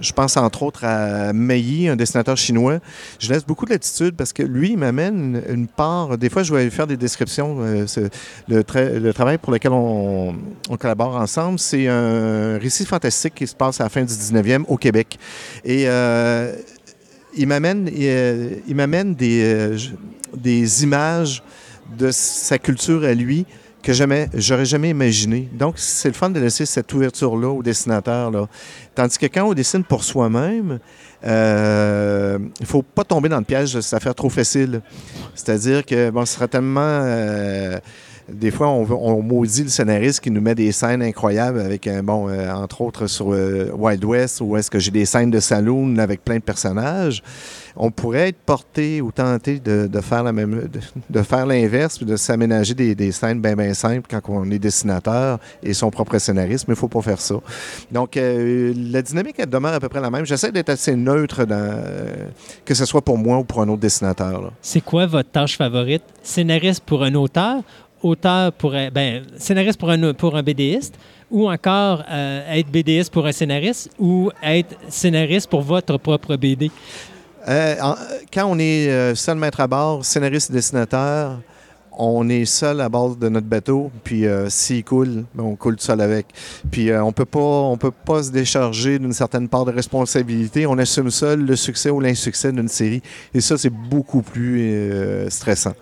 je pense entre autres à Mei, un dessinateur chinois. Je laisse beaucoup de latitude parce que lui, il m'amène une, part. Des fois, je vais faire des descriptions. le, tra- le travail pour lequel on, on collabore ensemble, c'est un récit fantastique qui se passe à la fin du 19e au Québec. Et il m'amène il, euh, il m'amène des, euh, des images de sa culture à lui que jamais, j'aurais jamais imaginé. Donc, c'est le fun de laisser cette ouverture-là au dessinateur. Là. Tandis que quand on dessine pour soi-même, euh, il faut pas tomber dans le piège de cette affaire trop facile. C'est-à-dire que, bon, ce sera tellement... des fois, on, maudit le scénariste qui nous met des scènes incroyables avec, un, bon, euh, entre autres sur euh, Wild West, où est-ce que j'ai des scènes de saloon avec plein de personnages. On pourrait être porté ou tenté de, faire la même, de, faire l'inverse, de s'aménager des, scènes bien, bien simples quand on est dessinateur et son propre scénariste, mais il ne faut pas faire ça. Donc, euh, la dynamique, elle demeure à peu près la même. J'essaie d'être assez neutre, dans, euh, que ce soit pour moi ou pour un autre dessinateur. C'est quoi votre tâche favorite? Scénariste pour un auteur, auteur pour un, ben, scénariste pour un, pour BDiste, ou encore euh, être BDiste pour un scénariste, ou être scénariste pour votre propre BD? Euh, quand on est euh, seul maître à bord, scénariste et dessinateur, on est seul à bord de notre bateau, puis euh, s'il coule, ben, on coule tout seul avec. Puis on peut pas, on peut pas se décharger d'une certaine part de responsabilité. On assume seul le succès ou l'insuccès d'une série, et ça c'est beaucoup plus stressant.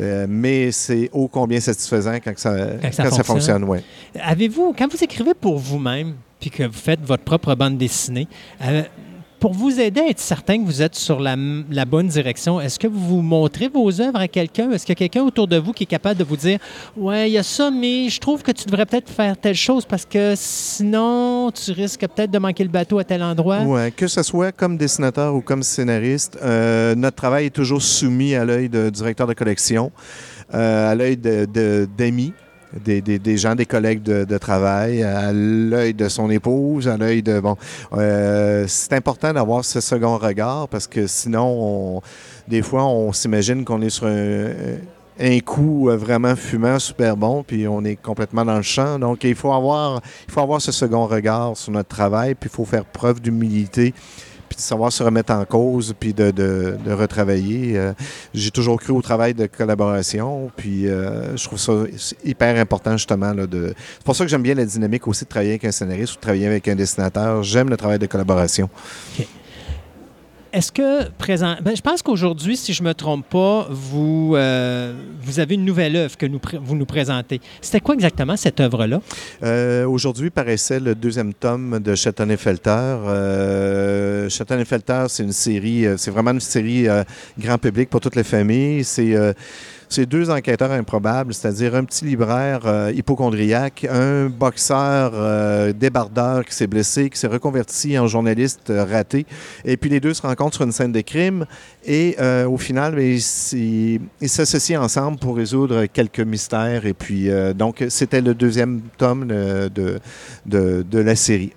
Euh, mais c'est ô combien satisfaisant quand, ça, Quand ça quand fonctionne. fonctionne. ouais. Avez-vous, quand vous écrivez pour vous-même, puis que vous faites votre propre bande dessinée, euh, pour vous aider à être certain que vous êtes sur la, bonne direction, est-ce que vous montrez vos œuvres à quelqu'un? Est-ce qu'il y a quelqu'un autour de vous qui est capable de vous dire Ouais, il y a ça, mais je trouve que tu devrais peut-être faire telle chose parce que sinon, tu risques peut-être de manquer le bateau à tel endroit? Ouais, que ce soit comme dessinateur ou comme scénariste, euh, notre travail est toujours soumis à l'œil de- directeur de collection, euh, à l'œil d'amis. Des, des- gens, des collègues de, travail, à l'œil de son épouse, à l'œil de... Bon, euh, c'est important d'avoir ce second regard parce que sinon, on- des fois, on s'imagine qu'on est sur un, un coup euh, vraiment fumant, super bon, puis on est complètement dans le champ. Donc, il faut avoir, il faut avoir ce second regard sur notre travail, puis il faut faire preuve d'humilité, puis de savoir se remettre en cause, puis de, de- de retravailler. Euh, J'ai toujours cru au travail de collaboration, puis euh, je trouve ça hyper important, justement. Là, de... C'est pour ça que j'aime bien la dynamique aussi de travailler avec un scénariste ou de travailler avec un dessinateur. J'aime le travail de collaboration. Est-ce que présent, ben, je pense qu'aujourd'hui, si je me trompe pas, vous euh, vous avez une nouvelle œuvre que nous vous nous présentez. C'était quoi exactement cette œuvre-là? Euh, Aujourd'hui paraissait le deuxième tome de Chatton et Felter. Euh, Chatton et Felter, c'est une série, euh, c'est vraiment une série grand public pour toutes les familles. C'est c'est deux enquêteurs improbables, c'est-à-dire un petit libraire euh, hypochondriaque, un boxeur euh, débardeur qui s'est blessé, qui s'est reconverti en journaliste euh, raté. Et puis les deux se rencontrent sur une scène de crime et euh, au final, ben, ils s'associent ensemble pour résoudre quelques mystères. Et puis, euh, donc, c'était le deuxième tome de, de la série.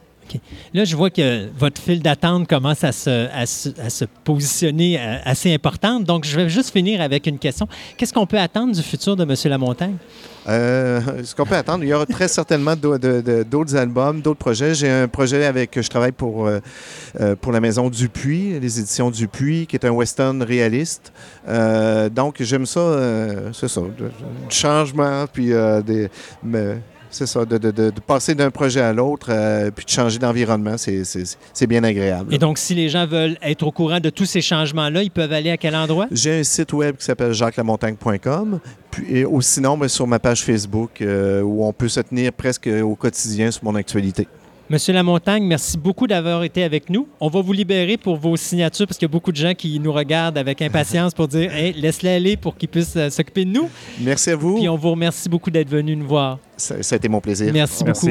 Là, je vois que votre file d'attente commence à se, positionner euh, assez importante. Donc, je vais juste finir avec une question. Qu'est-ce qu'on peut attendre du futur de M. Lamontagne? Euh, ce qu'on peut attendre, il y aura très certainement d'autres albums, d'autres projets. J'ai un projet avec, je travaille pour, euh, pour la maison Dupuis, les éditions Dupuis, qui est un western réaliste. Donc, j'aime ça, c'est ça, du changement, puis des, me- c'est ça, de, de- de- de passer d'un projet à l'autre, euh, puis de changer d'environnement, c'est- bien agréable. Et donc, si les gens veulent être au courant de tous ces changements-là, ils peuvent aller à quel endroit? J'ai un site web qui s'appelle jacquelamontagne.com, puis et, ou sinon sur ma page Facebook euh, où on peut se tenir presque au quotidien sur mon actualité. Monsieur Lamontagne, merci beaucoup d'avoir été avec nous. On va vous libérer pour vos signatures parce qu'il y a beaucoup de gens qui nous regardent avec impatience pour dire hey, laisse-les aller pour qu'ils puissent euh, s'occuper de nous. Merci à vous. Puis on vous remercie beaucoup d'être venu nous voir. Ça, ça a été mon plaisir. Merci, beaucoup.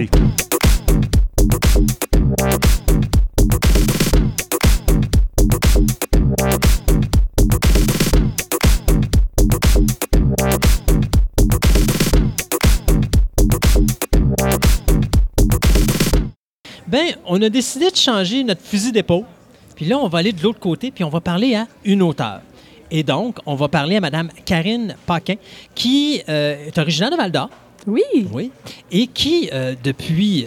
Ben, on a décidé de changer notre fusil d'épaule. Puis là, on va aller de l'autre côté, puis on va parler à une auteure. Et donc, on va parler à Mme Karine Paquin, qui euh, est originaire de Val-d'Or. Oui. Oui. Et qui, euh, depuis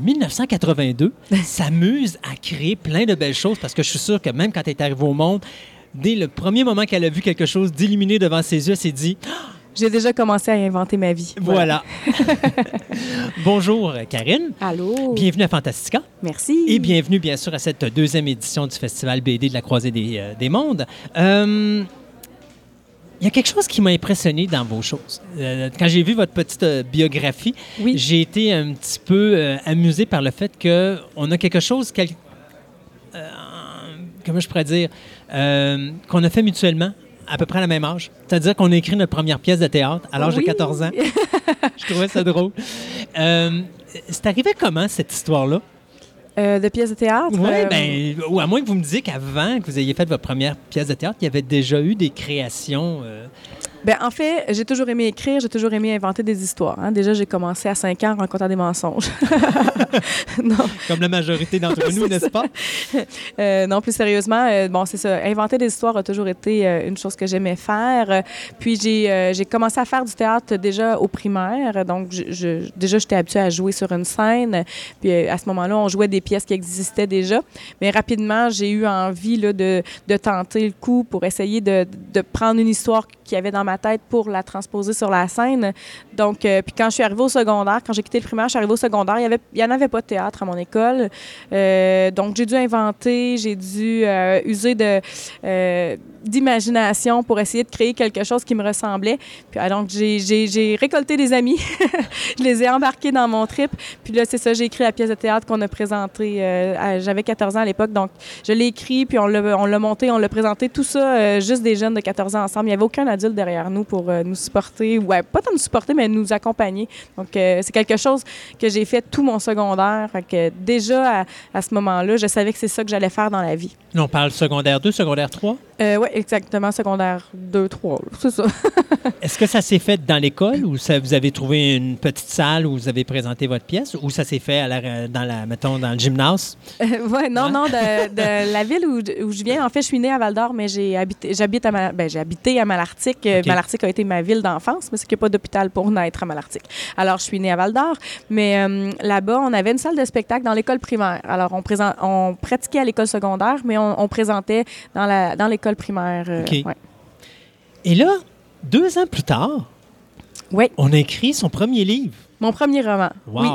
1982, s'amuse à créer plein de belles choses parce que je suis sûr que même quand elle est arrivée au monde, dès le premier moment qu'elle a vu quelque chose d'illuminé devant ses yeux, elle s'est dit J'ai déjà commencé à inventer ma vie. Voilà. Bonjour, Karine. Allô. Bienvenue à Fantastica. Merci. Et bienvenue, bien sûr, à cette deuxième édition du Festival BD de la Croisée des, euh, des Mondes. Euh, Il y a quelque chose qui m'a impressionné dans vos choses. Euh, quand j'ai vu votre petite euh, biographie, Oui. j'ai été un petit peu euh, amusé par le fait qu'on a quelque chose, quel- euh, comment je pourrais dire, euh, qu'on a fait mutuellement à peu près à la même âge. C'est-à-dire qu'on a écrit notre première pièce de théâtre à l'âge Oui. de 14 ans. je trouvais ça drôle. Euh, c'est arrivé comment, cette histoire-là? Euh, de pièces de théâtre? Oui, euh, ben, ou à moins que vous me disiez qu'avant que vous ayez fait votre première pièce de théâtre, il y avait déjà eu des créations. Ben, en fait, j'ai toujours aimé écrire, j'ai toujours aimé inventer des histoires. hein. Déjà, j'ai commencé à 5 ans en racontant des mensonges. non, comme la majorité d'entre nous, n'est-ce pas? euh, non, plus sérieusement, euh, bon, c'est ça. Inventer des histoires a toujours été euh, une chose que j'aimais faire. Puis j'ai commencé à faire du théâtre déjà au primaire. Donc, je, je- déjà, j'étais habituée à jouer sur une scène. Puis à ce moment-là, on jouait des pièces qui existaient déjà. Mais rapidement, j'ai eu envie là, de, de tenter le coup pour essayer de, de prendre une histoire qu'il y avait dans ma tête pour la transposer sur la scène. Donc, euh, puis quand je suis arrivée au secondaire, quand j'ai quitté le primaire, je suis arrivée au secondaire, il y avait, il y en avait pas de théâtre à mon école. Euh, donc, j'ai dû inventer, j'ai dû euh, user de d'imagination pour essayer de créer quelque chose qui me ressemblait. Puis ah, donc, j'ai- récolté des amis, je les ai embarqués dans mon trip. Puis là, c'est ça, j'ai écrit la pièce de théâtre qu'on a présentée. euh, J'avais 14 ans à l'époque, donc je l'ai écrit, puis on l'a on l'a monté, on l'a présenté, tout ça, euh, juste des jeunes de 14 ans ensemble. Il n'y avait aucun adulte derrière nous pour euh, nous supporter, ouais, pas tant nous supporter, mais nous accompagner. Donc, c'est quelque chose que j'ai fait tout mon secondaire. Fait que déjà, à, à ce moment-là, je savais que c'est ça que j'allais faire dans la vie. On parle secondaire 2, secondaire 3. Euh, oui, exactement, secondaire 2, 3, c'est ça. Est-ce que ça s'est fait dans l'école ou ça, vous avez trouvé une petite salle où vous avez présenté votre pièce ou ça s'est fait à la, dans la, mettons, dans le gymnase? Euh, ouais, non, Ouais. non, de, de la ville où, où je viens. En fait, je suis née à Val d'Or, mais j'ai habité, j'habite à, Ma- ben, j'ai habité à Malartic. Euh. Malartic a été ma ville d'enfance, mais c'est qu'il n'y a pas d'hôpital pour naître à Malartic. Alors, je suis née à Val d'Or, mais euh, là-bas, on avait une salle de spectacle dans l'école primaire. Alors, on, présent, on pratiquait à l'école secondaire, mais on, on présentait dans, la, dans l'école primaire. euh, ouais. Et là, deux ans plus tard, Oui, on a écrit son premier livre. mon premier roman. Oui.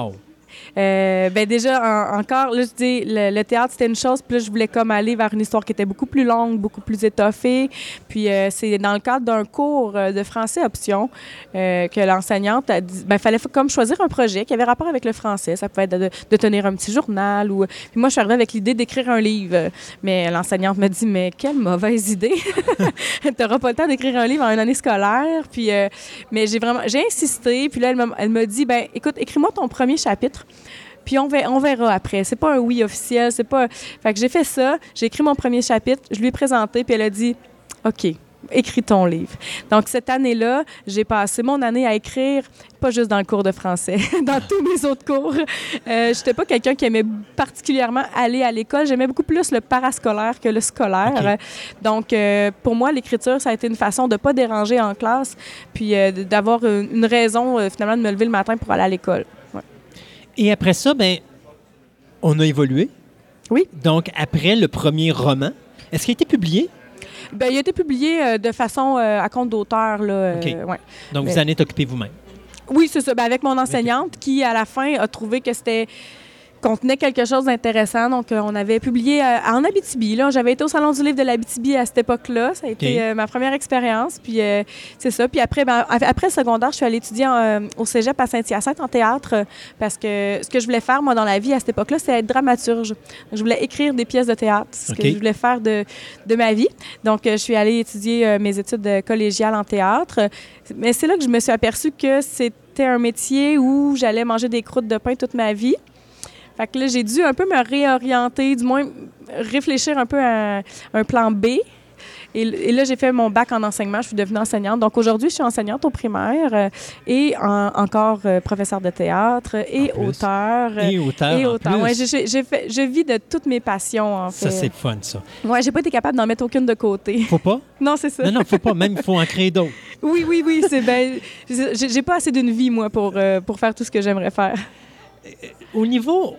Euh, ben déjà, en- encore, là, je dis, le, théâtre, c'était une chose, puis là, je voulais comme aller vers une histoire qui était beaucoup plus longue, beaucoup plus étoffée. Puis euh, c'est dans le cadre d'un cours euh, de français option euh, que l'enseignante a dit, ben, fallait comme choisir un projet qui avait rapport avec le français. Ça pouvait être de, tenir un petit journal ou... Puis moi, je suis arrivée avec l'idée d'écrire un livre. Mais l'enseignante me dit, mais quelle mauvaise idée! Tu n'auras pas le temps d'écrire un livre en une année scolaire. Puis, mais j'ai vraiment, j'ai insisté. Puis là, elle m'a, elle m'a dit, ben, écoute, écris-moi ton premier chapitre. Puis on verra, on verra après. C'est pas un oui officiel, c'est pas. Fait que j'ai fait ça, j'ai écrit mon premier chapitre, je lui ai présenté, puis elle a dit OK. écris ton livre. Donc, cette année-là, j'ai passé mon année à écrire, pas juste dans le cours de français, dans tous mes autres cours. Euh, Je n'étais pas quelqu'un qui aimait particulièrement aller à l'école. J'aimais beaucoup plus le parascolaire que le scolaire. Donc, euh, pour moi, l'écriture, ça a été une façon de ne pas déranger en classe, puis euh, d'avoir une, une raison, euh, finalement, de me lever le matin pour aller à l'école. Et après ça, ben, on a évolué. Oui. Donc, après le premier roman, est-ce qu'il a été publié? Ben, il a été publié euh, de façon euh, à compte d'auteur. là, euh, OK. ouais. Donc, vous en êtes occupé vous-même. Oui, c'est ça. Ben, avec mon enseignante qui, à la fin, a trouvé que c'était contenait quelque chose d'intéressant. Donc, euh, on avait publié euh, en Abitibi. Là, j'avais été au Salon du livre de l'Abitibi à cette époque-là. Ça a été euh, ma première expérience. Puis, c'est ça. Puis après, ben, après le secondaire, je suis allée étudier en, au cégep à Saint-Hyacinthe en théâtre parce que ce que je voulais faire, moi, dans la vie à cette époque-là, c'est être dramaturge. Je voulais écrire des pièces de théâtre. C'est ce que je voulais faire de, de ma vie. Donc, je suis allée étudier mes études collégiales en théâtre. Mais c'est là que je me suis aperçue que c'était un métier où j'allais manger des croûtes de pain toute ma vie. Fait que là, j'ai dû un peu me réorienter, du moins réfléchir un peu à un plan B. Et, là, j'ai fait mon bac en enseignement. Je suis devenue enseignante. Donc aujourd'hui, je suis enseignante au primaire euh, et en- encore euh, professeur de théâtre et auteur. euh, Et auteur. et auteur. Ouais, j'ai- fait- je vis de toutes mes passions, en fait. Ça, c'est fun, ça. Ouais, j'ai pas été capable d'en mettre aucune de côté. Faut pas? non, c'est ça. Non, non, faut pas. Même, il faut en créer d'autres. Oui, oui, oui, c'est ben, j'ai j'ai pas assez d'une vie moi pour euh, pour faire tout ce que j'aimerais faire. Au niveau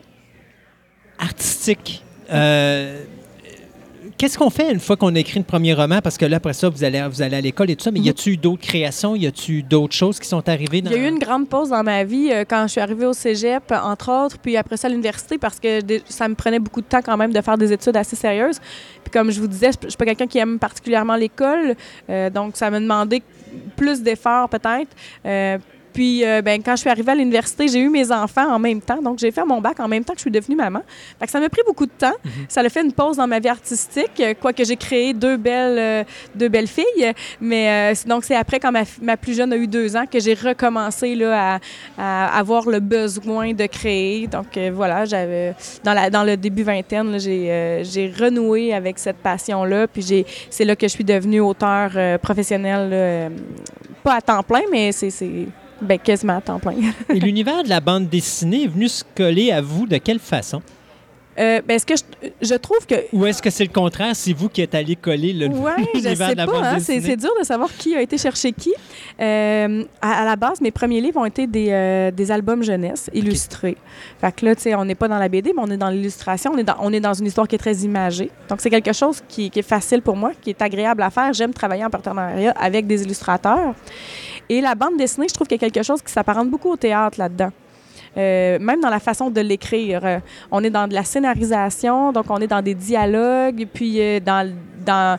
artistique, euh, qu'est-ce qu'on fait une fois qu'on a écrit le premier roman? Parce que là, après ça, vous allez, vous allez à l'école et tout ça, mais y a-tu eu d'autres créations? Y a-tu d'autres choses qui sont arrivées? Dans... Il y a eu une grande pause dans ma vie euh, quand je suis arrivée au cégep, entre autres, puis après ça à l'université parce que ça me prenait beaucoup de temps quand même de faire des études assez sérieuses. Puis comme je vous disais, je je suis pas quelqu'un qui aime particulièrement l'école, euh, donc ça m'a demandé plus d'efforts peut-être. Puis, euh, ben, quand je suis arrivée à l'université, j'ai eu mes enfants en même temps. Donc, j'ai fait mon bac en même temps que je suis devenue maman. Fait que ça m'a pris beaucoup de temps. Ça a fait une pause dans ma vie artistique, euh, quoique j'ai créé deux belles, euh, deux belles filles. Mais euh, donc, c'est après, quand ma, plus jeune a eu deux ans, que j'ai recommencé là, à, à avoir le besoin de créer. Donc, voilà, j'avais dans, la, dans le début vingtaine, j'ai renoué avec cette passion-là. Puis, c'est là que je suis devenue auteur professionnel, pas à temps plein, mais c'est, ben, quasiment à temps plein. Et l'univers de la bande dessinée est venu se coller à vous de quelle façon? Euh, ben, est-ce que je, je trouve que Ou est-ce que c'est le contraire? C'est vous qui êtes allé coller le Ouais, je l'univers sais de la pas. bande hein, c'est, dur de savoir qui a été chercher qui. Euh, à, à la base, mes premiers livres ont été des, euh, des albums jeunesse illustrés. Fait que là, tu sais, on n'est pas dans la BD, mais on est dans l'illustration. On est dans, on est dans une histoire qui est très imagée. Donc, c'est quelque chose qui, qui est facile pour moi, qui est agréable à faire. J'aime travailler en partenariat avec des illustrateurs. Et la bande dessinée, je trouve qu'il y a quelque chose qui s'apparente beaucoup au théâtre là-dedans. Euh, même dans la façon de l'écrire. Euh, on est dans de la scénarisation, donc on est dans des dialogues, puis euh, dans, dans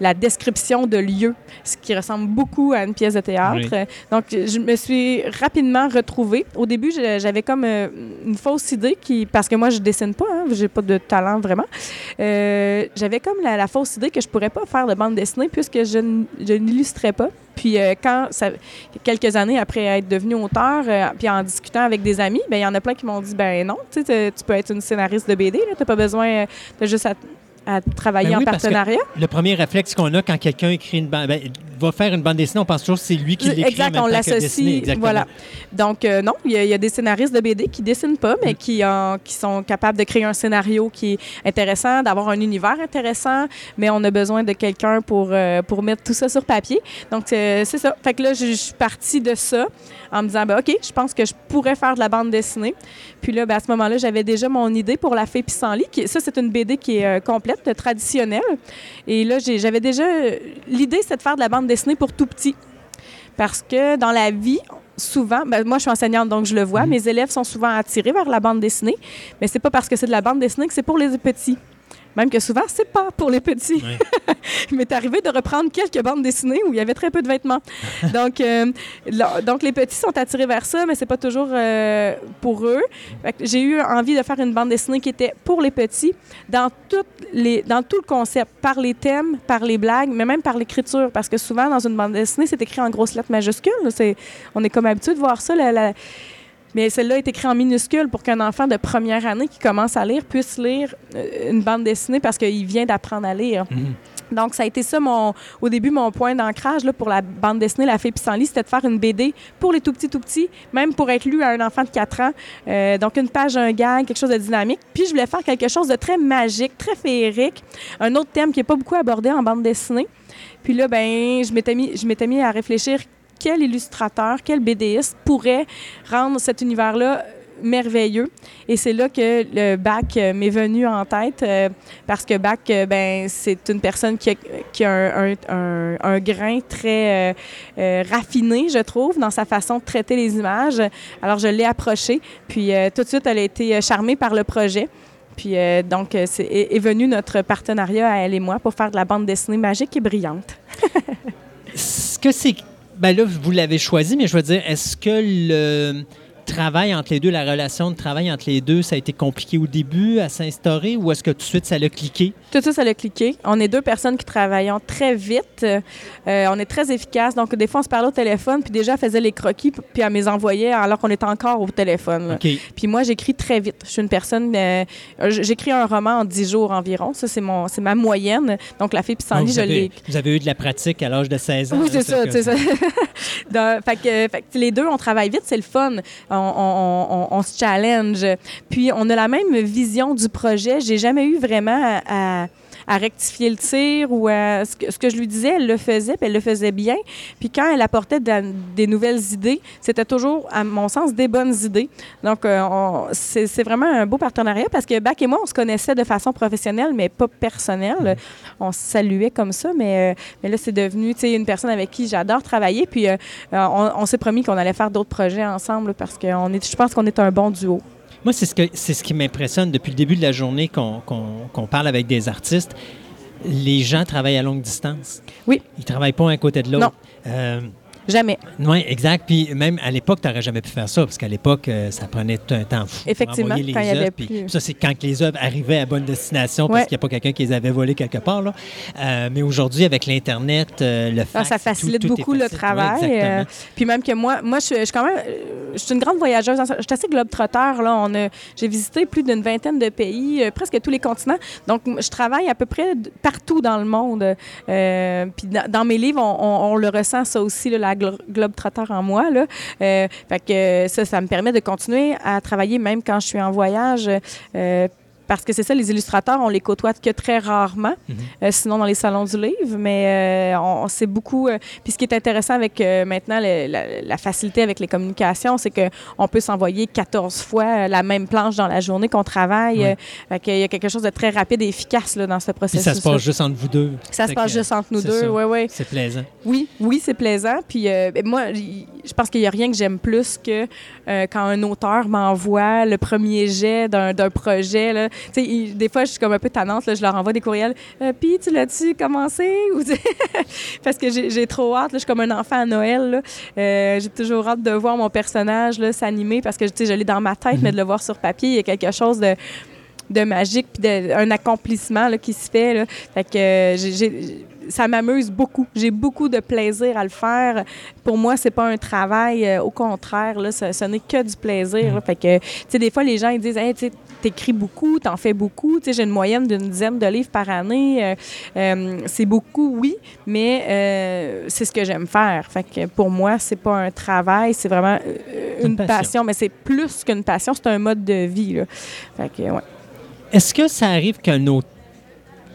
la description de lieux, ce qui ressemble beaucoup à une pièce de théâtre. Oui. Euh, Donc, je me suis rapidement retrouvée. Au début, j'avais comme euh, une fausse idée, qui, parce que moi, je dessine pas, hein, j'ai pas de talent vraiment. Euh, j'avais comme la, la fausse idée que je pourrais pas faire de bande dessinée puisque je, n'illustrais pas. Puis euh, quand ça, quelques années après être devenu auteur, euh, puis en discutant avec des amis, ben il y en a plein qui m'ont dit ben non, tu peux être une scénariste de BD, tu n'as pas besoin, t'as juste à, à travailler Ben en oui, partenariat? Le premier réflexe qu'on a quand quelqu'un écrit une bande, ben, va faire une bande dessinée, on pense toujours que c'est lui qui l'écrit Exact, on l'associe. Voilà. Donc, euh, non, il y, a- il y a des scénaristes de BD qui dessinent pas, Mm. mais qui, en- qui sont capables de créer un scénario qui est intéressant, d'avoir un univers intéressant, mais on a besoin de quelqu'un pour, euh, pour mettre tout ça sur papier. Donc, euh, c'est ça. Fait que là, je, je suis partie de ça en me disant, ben, OK, je pense que je pourrais faire de la bande dessinée. Puis là, ben, à ce moment-là, j'avais déjà mon idée pour La Fée Pissenlit. Qui, ça, c'est une BD qui est euh, complète, traditionnelle. Et là, j'avais déjà... L'idée, c'est de faire de la bande dessinée pour tout petit. Parce que dans la vie, souvent, ben, moi je suis enseignante donc je le vois, mes élèves sont souvent attirés vers la bande dessinée, mais c'est pas parce que c'est de la bande dessinée que c'est pour les petits. Même que souvent, c'est pas pour les petits. Il m'est arrivé de reprendre quelques bandes dessinées où il y avait très peu de vêtements. donc, euh, là- donc, les petits sont attirés vers ça, mais c'est pas toujours euh, pour eux. J'ai eu envie de faire une bande dessinée qui était pour les petits, dans, toutes les, dans tout le concept, par les thèmes, par les blagues, mais même par l'écriture. Parce que souvent, dans une bande dessinée, c'est écrit en grosses lettres majuscules. C'est- On est comme habitué de voir ça. la- la- mais celle-là est écrite en minuscule pour qu'un enfant de première année qui commence à lire puisse lire euh, une bande dessinée parce qu'il vient d'apprendre à lire. Donc, ça a été ça, mon, au début, mon point d'ancrage là, pour la bande dessinée La Fée Pissenlit, c'était de faire une BD pour les tout petits, tout petits, même pour être lu à un enfant de 4 ans. Euh, donc, une page, un gag, quelque chose de dynamique. Puis, je voulais faire quelque chose de très magique, très féerique, un autre thème qui n'est pas beaucoup abordé en bande dessinée. Puis là, ben, je m'étais mis, je m'étais mis à réfléchir quel illustrateur, quel BDiste pourrait rendre cet univers-là merveilleux. Et c'est là que le bac euh, m'est venu en tête, euh, parce que bac, euh, ben, c'est une personne qui a, un, grain très euh, euh, raffiné, je trouve, dans sa façon de traiter les images. Alors, je l'ai approchée, puis tout de suite, elle a été charmée par le projet. Puis donc, c'est, est, est venu notre partenariat à elle et moi pour faire de la bande dessinée magique et brillante. Est-ce que c'est. Ben là, vous l'avez choisi, mais je veux dire, est-ce que le travail entre les deux, la relation de travail entre les deux, ça a été compliqué au début à s'instaurer ou est-ce que tout de suite ça l'a cliqué? Tout de suite, ça l'a cliqué. On est deux personnes qui travaillons très vite. Euh, on est très efficaces. Donc, des fois, on se parlait au téléphone, puis déjà, elle faisait les croquis, puis puis elle me les envoyait alors qu'on était encore au téléphone. là. OK. Puis moi, j'écris très vite. Je suis une personne. euh, j'écris un roman en 10 jours environ. Ça, c'est mon, c'est ma moyenne. Donc, La fille Donc, Pissenlit, vous, je l'ai. vous avez eu de la pratique à l'âge de 16 ans. Oui, c'est ça, c'est ça. Donc, fait que, fait que les deux, on travaille vite, c'est le fun. On, on- se challenge. Puis, on a la même vision du projet. J'ai jamais eu vraiment à- à rectifier le tir ou à- ce, que, ce que je lui disais, elle le faisait, puis elle le faisait bien. Puis quand elle apportait de la- des nouvelles idées, c'était toujours, à mon sens, des bonnes idées. Donc, euh, c'est vraiment un beau partenariat parce que Bac et moi, on se connaissait de façon professionnelle, mais pas personnelle. On se saluait comme ça, mais, euh, mais là, c'est devenu une personne avec qui j'adore travailler. Puis, euh, euh, on, on s'est promis qu'on allait faire d'autres projets ensemble parce que on est, je pense qu'on est un bon duo. Moi, c'est ce, que, c'est ce qui m'impressionne depuis le début de la journée qu'on, parle avec des artistes. Les gens travaillent à longue distance. Oui. Ils travaillent pas un côté de l'autre. Non. Euh, Jamais. oui, exact. Puis même à l'époque, tu n'aurais jamais pu faire ça parce qu'à l'époque, euh, ça prenait tout un temps fou. Effectivement, les quand il y avait puis plus- Ça, c'est quand les œuvres arrivaient à bonne destination parce qu'il n'y a pas quelqu'un qui les avait volées quelque part. Là. Euh, mais aujourd'hui, avec l'Internet, euh, le Ah, fax, ça tout- facilite tout beaucoup le. Ouais, travail. euh, puis même que moi, moi je, suis- je suis quand même, je suis une grande voyageuse. Je suis assez globe-trotteur. Là. On a, j'ai visité plus d'une vingtaine de pays, presque tous les continents. Donc, je travaille à peu près partout dans le monde. Puis dans, dans mes livres, on, on- on le ressent ça aussi, là, la globe-trotteur en moi. Là. Euh, fait que ça, ça me permet de continuer à travailler même quand je suis en voyage. euh, parce que c'est ça, les illustrateurs, on les côtoie que très rarement, euh, sinon dans les salons du livre, mais euh, on, c'est beaucoup... euh, puis ce qui est intéressant avec maintenant le- la, la facilité avec les communications, c'est qu'on peut s'envoyer 14 fois la même planche dans la journée qu'on travaille. Ouais. Fait qu'il y a quelque chose de très rapide et efficace là, dans ce Puis processus. ça se passe juste entre vous deux. Ça se passe juste entre nous deux, oui, oui. C'est plaisant. Oui, oui, c'est plaisant. Puis euh, ben, moi, je pense qu'il n'y a rien que j'aime plus que quand un auteur m'envoie le premier jet d'un d'un projet. Là. Il- des fois, je suis comme un peu tannante. Là, je leur envoie des courriels. Euh, Puis, tu l'as-tu commencé? Ou, Parce que j'ai trop hâte. là. je suis comme un enfant à Noël. Euh, j'ai toujours hâte de voir mon personnage s'animer parce que tu sais, je l'ai dans ma tête, mais de le voir sur papier, il y a quelque chose de de magique puis de- un accomplissement là, qui se fait là. fait que euh, j'ai- ça m'amuse beaucoup. J'ai beaucoup de plaisir à le faire. Pour moi c'est pas un travail euh, au contraire là ce, ce n'est que du plaisir. Là. fait que tu sais des fois les gens ils disent hey, tu t'écris beaucoup t'en fais beaucoup. Tu sais j'ai une moyenne d'une dizaine de livres par année. Euh, euh, c'est beaucoup oui mais euh, c'est ce que j'aime faire. Fait que pour moi c'est pas un travail c'est vraiment Une une passion. passion mais c'est plus qu'une passion c'est un mode de vie là. fait que ouais. Est-ce que ça arrive qu'un autre,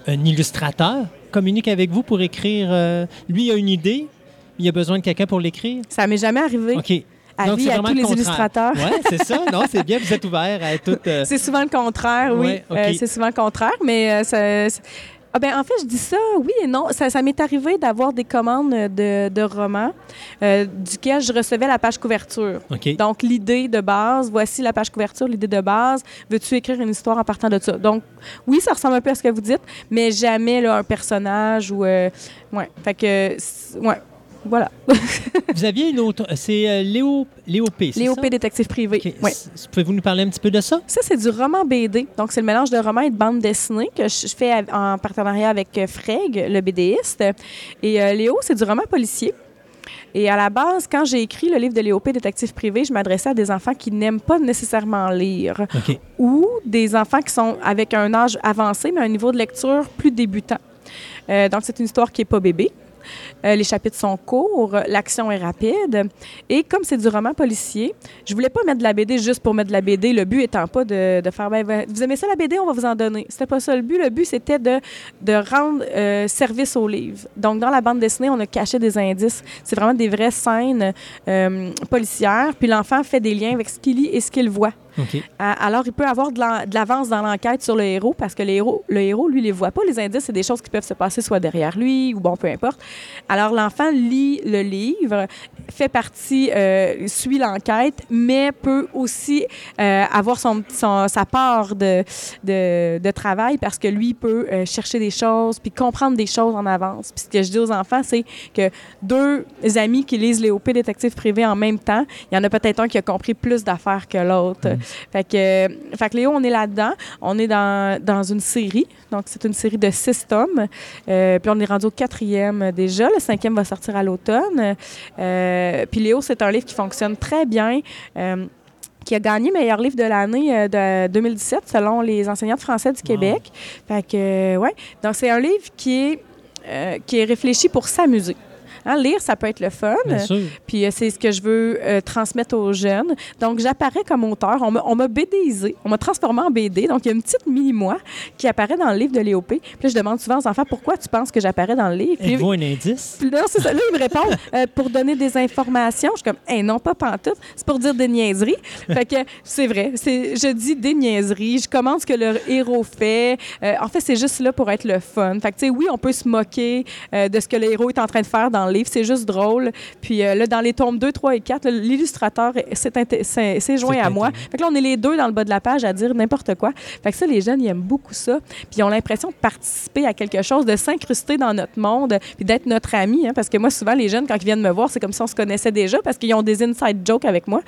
un illustrateur communique avec vous pour écrire? euh, lui, il a une idée, il a besoin de quelqu'un pour l'écrire? Ça m'est jamais arrivé. OK. Avis c'est à vraiment tous le les illustrateurs. Oui, c'est ça. Non, c'est bien, vous êtes ouvert à tout. euh, C'est souvent le contraire, oui. Ouais. Euh, c'est souvent le contraire, mais ça- Ah ben, en fait, je dis ça, oui et non. Ça, ça m'est arrivé d'avoir des commandes de, de romans euh, duquel je recevais la page couverture. Donc, l'idée de base, voici la page couverture, l'idée de base. Veux-tu écrire une histoire en partant de ça? Donc, oui, ça ressemble un peu à ce que vous dites, mais jamais là, un personnage ou. euh, ouais. Fait que. Ouais. Voilà. Vous aviez une autre. C'est euh, Léo, Léo P. Léo? P. détective privé. S- Pouvez-vous nous parler un petit peu de ça? Ça, c'est du roman BD. Donc, c'est le mélange de roman et de bande dessinée que je fais en partenariat avec euh, Freg, le BDiste. Et euh, Léo, c'est du roman policier. Et à la base, quand j'ai écrit le livre de Léo P. Détective privé, je m'adressais à des enfants qui n'aiment pas nécessairement lire ou des enfants qui sont avec un âge avancé, mais un niveau de lecture plus débutant. Euh, donc, c'est une histoire qui n'est pas bébé. Euh, les chapitres sont courts, l'action est rapide. Et comme c'est du roman policier, je voulais pas mettre de la BD juste pour mettre de la BD. Le but étant pas de, de faire, ben, ben, vous aimez ça la BD, on va vous en donner. C'était pas ça le but. Le but, c'était de, rendre euh, service au livre. Donc, dans la bande dessinée, on a caché des indices. C'est vraiment des vraies scènes euh, policières. Puis l'enfant fait des liens avec ce qu'il lit et ce qu'il voit. À- Alors, il peut avoir de l'avance dans l'enquête sur le héros parce que le héros, le héros, lui, les voit pas. Les indices, c'est des choses qui peuvent se passer soit derrière lui ou bon, peu importe. Alors, l'enfant lit le livre, fait partie, euh, suit l'enquête, mais peut aussi euh, avoir son, son- sa part de, de, de travail parce que lui peut euh, chercher des choses puis comprendre des choses en avance. Puis ce que je dis aux enfants, c'est que deux amis qui lisent Léo P. détective privé en même temps, il y en a peut-être un qui a compris plus d'affaires que l'autre. Fait que, fait que Léo, on est là-dedans. On est dans, dans une série. Donc, c'est une série de six tomes. Euh, puis on est rendu au quatrième déjà. Le cinquième va sortir à l'automne. Euh, puis Léo, c'est un livre qui fonctionne très bien. Euh, qui a gagné meilleur livre de l'année de 2017 selon les enseignants de français du Québec. Fait que, ouais. Donc, c'est un livre qui est, qui est réfléchi pour s'amuser. Hein, lire, ça peut être le fun. Bien sûr. Puis euh, c'est ce que je veux euh, transmettre aux jeunes. Donc, j'apparais comme auteur. On m'a- BDisé. On m'a transformé en BD. Donc, il y a une petite mini-moi qui apparaît dans le livre de Léopé. Puis là, je demande souvent aux enfants pourquoi tu penses que j'apparais dans le livre? Puis, Êtes-vous un indice? puis là, c'est ça. Là, ils me répondent euh, pour donner des informations. Je suis comme, hey, non, pas pantoute. C'est pour dire des niaiseries. Fait que c'est vrai. Je dis des niaiseries. Je commande ce que le héros fait. Euh, en fait, c'est juste là pour être le fun. Fait que, tu sais, oui, on peut se moquer de ce que le héros est en train de faire dans le livre. C'est juste drôle. Puis euh, là, dans les tomes 2, 3 et 4, là, l'illustrateur s'est, joint à moi. Fait que là, on est les deux dans le bas de la page à dire n'importe quoi. Fait que ça, les jeunes, ils aiment beaucoup ça. Puis ils ont l'impression de participer à quelque chose, de s'incruster dans notre monde, puis d'être notre ami. hein, parce que moi, souvent, les jeunes, quand ils viennent me voir, c'est comme si on se connaissait déjà parce qu'ils ont des inside jokes avec moi.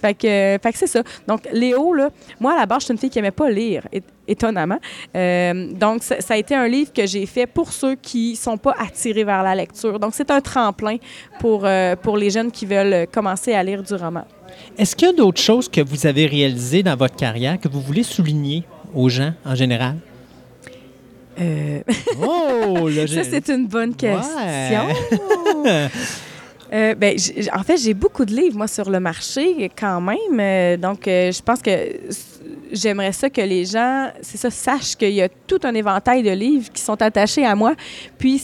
Fait que, euh, fait que c'est ça. Donc, Léo, là, moi, à la base, je suis une fille qui aimait pas lire, étonnamment. Euh, donc, ça, ça a été un livre que j'ai fait pour ceux qui sont pas attirés vers la lecture. Donc, c'est un tremplin pour, euh, pour les jeunes qui veulent commencer à lire du roman. Est-ce qu'il y a d'autres choses que vous avez réalisées dans votre carrière que vous voulez souligner aux gens en général? Euh, Oh, là, Ça, c'est une bonne question. Ouais. Euh, ben, en fait, j'ai beaucoup de livres, moi, sur le marché, quand même. Euh, donc, euh, je pense que j'aimerais ça que les gens, c'est ça, sachent qu'il y a tout un éventail de livres qui sont attachés à moi. Puis,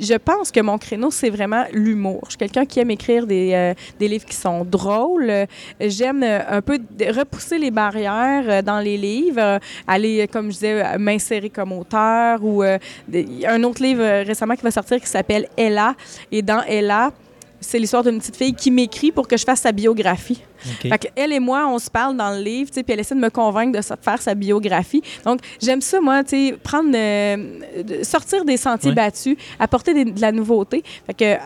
je pense que mon créneau, c'est vraiment l'humour. Je suis quelqu'un qui aime écrire des, des livres qui sont drôles. J'aime un peu repousser les barrières dans les livres, aller, comme je disais, m'insérer comme auteur. Ou un autre livre récemment qui va sortir qui s'appelle Ella. Et dans Ella, c'est l'histoire d'une petite fille qui m'écrit pour que je fasse sa biographie. Fait elle et moi, on se parle dans le livre, puis elle essaie de me convaincre de faire sa biographie. Donc, j'aime ça, moi, prendre, euh, sortir des sentiers battus, apporter des- de la nouveauté. Fait que euh,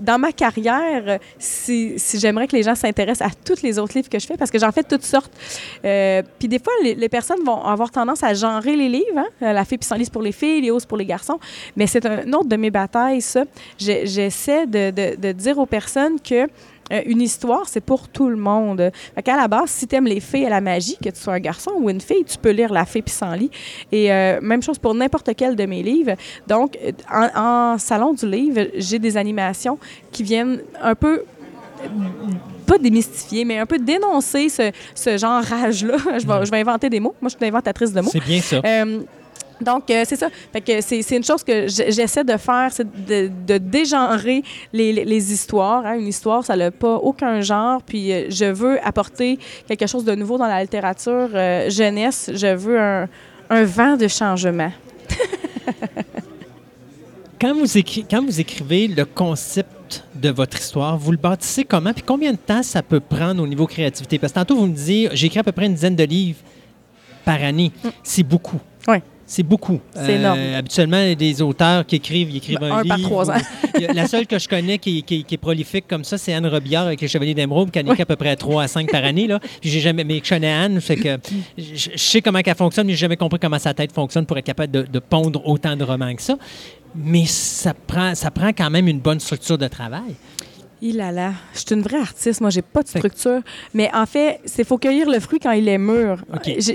dans ma carrière, euh, si, si j'aimerais que les gens s'intéressent à tous les autres livres que je fais, parce que j'en fais toutes sortes. Euh, puis des fois, les, les personnes vont avoir tendance à genrer les livres. hein. La fille pissenlit, pour les filles, les hauts, c'est pour les garçons. Mais c'est un autre de mes batailles, ça. J'essaie de, de- de dire aux personnes que euh, une histoire, c'est pour tout le monde. Fait qu'à la base, si tu aimes les fées et la magie, que tu sois un garçon ou une fille, tu peux lire La fée pissenlit. Et euh, même chose pour n'importe quel de mes livres. Donc, euh, en, en salon du livre, j'ai des animations qui viennent un peu pas démystifier, mais un peu dénoncer ce, ce genre rage-là. je, vais, je vais inventer des mots. Moi, je suis une inventatrice de mots. C'est bien ça. Euh, donc, euh, c'est ça. Fait que c'est, c'est une chose que j'essaie de faire, c'est de, de dégenrer les, les- les histoires. hein. Une histoire, ça n'a pas aucun genre. Puis, euh, je veux apporter quelque chose de nouveau dans la littérature euh, jeunesse. Je veux un, un vent de changement. Quand vous, écri- quand vous écrivez le concept de votre histoire, vous le bâtissez comment? Puis combien de temps ça peut prendre au niveau créativité? Parce que tantôt, vous me disiez, j'écris à peu près une dizaine de livres par année. C'est beaucoup. Mm. C'est beaucoup. Euh, C'est énorme. Habituellement, des auteurs qui écrivent, ils écrivent Ben, un, un par trois ans. Il y a- La seule que je connais qui, qui- qui est prolifique comme ça, c'est Anne Robillard avec les Chevaliers d'Émeraude, qui en écrit à peu près 3 à 5 par année. Là. Puis j'ai jamais, mais je connais Anne, fait que je, je sais comment elle fonctionne, mais j'ai jamais compris comment sa tête fonctionne pour être capable de, de pondre autant de romans que ça. Mais ça prend, ça prend quand même une bonne structure de travail. Il là là, je suis une vraie artiste, moi j'ai pas de structure, mais en fait, c'est faut cueillir le fruit quand il est mûr.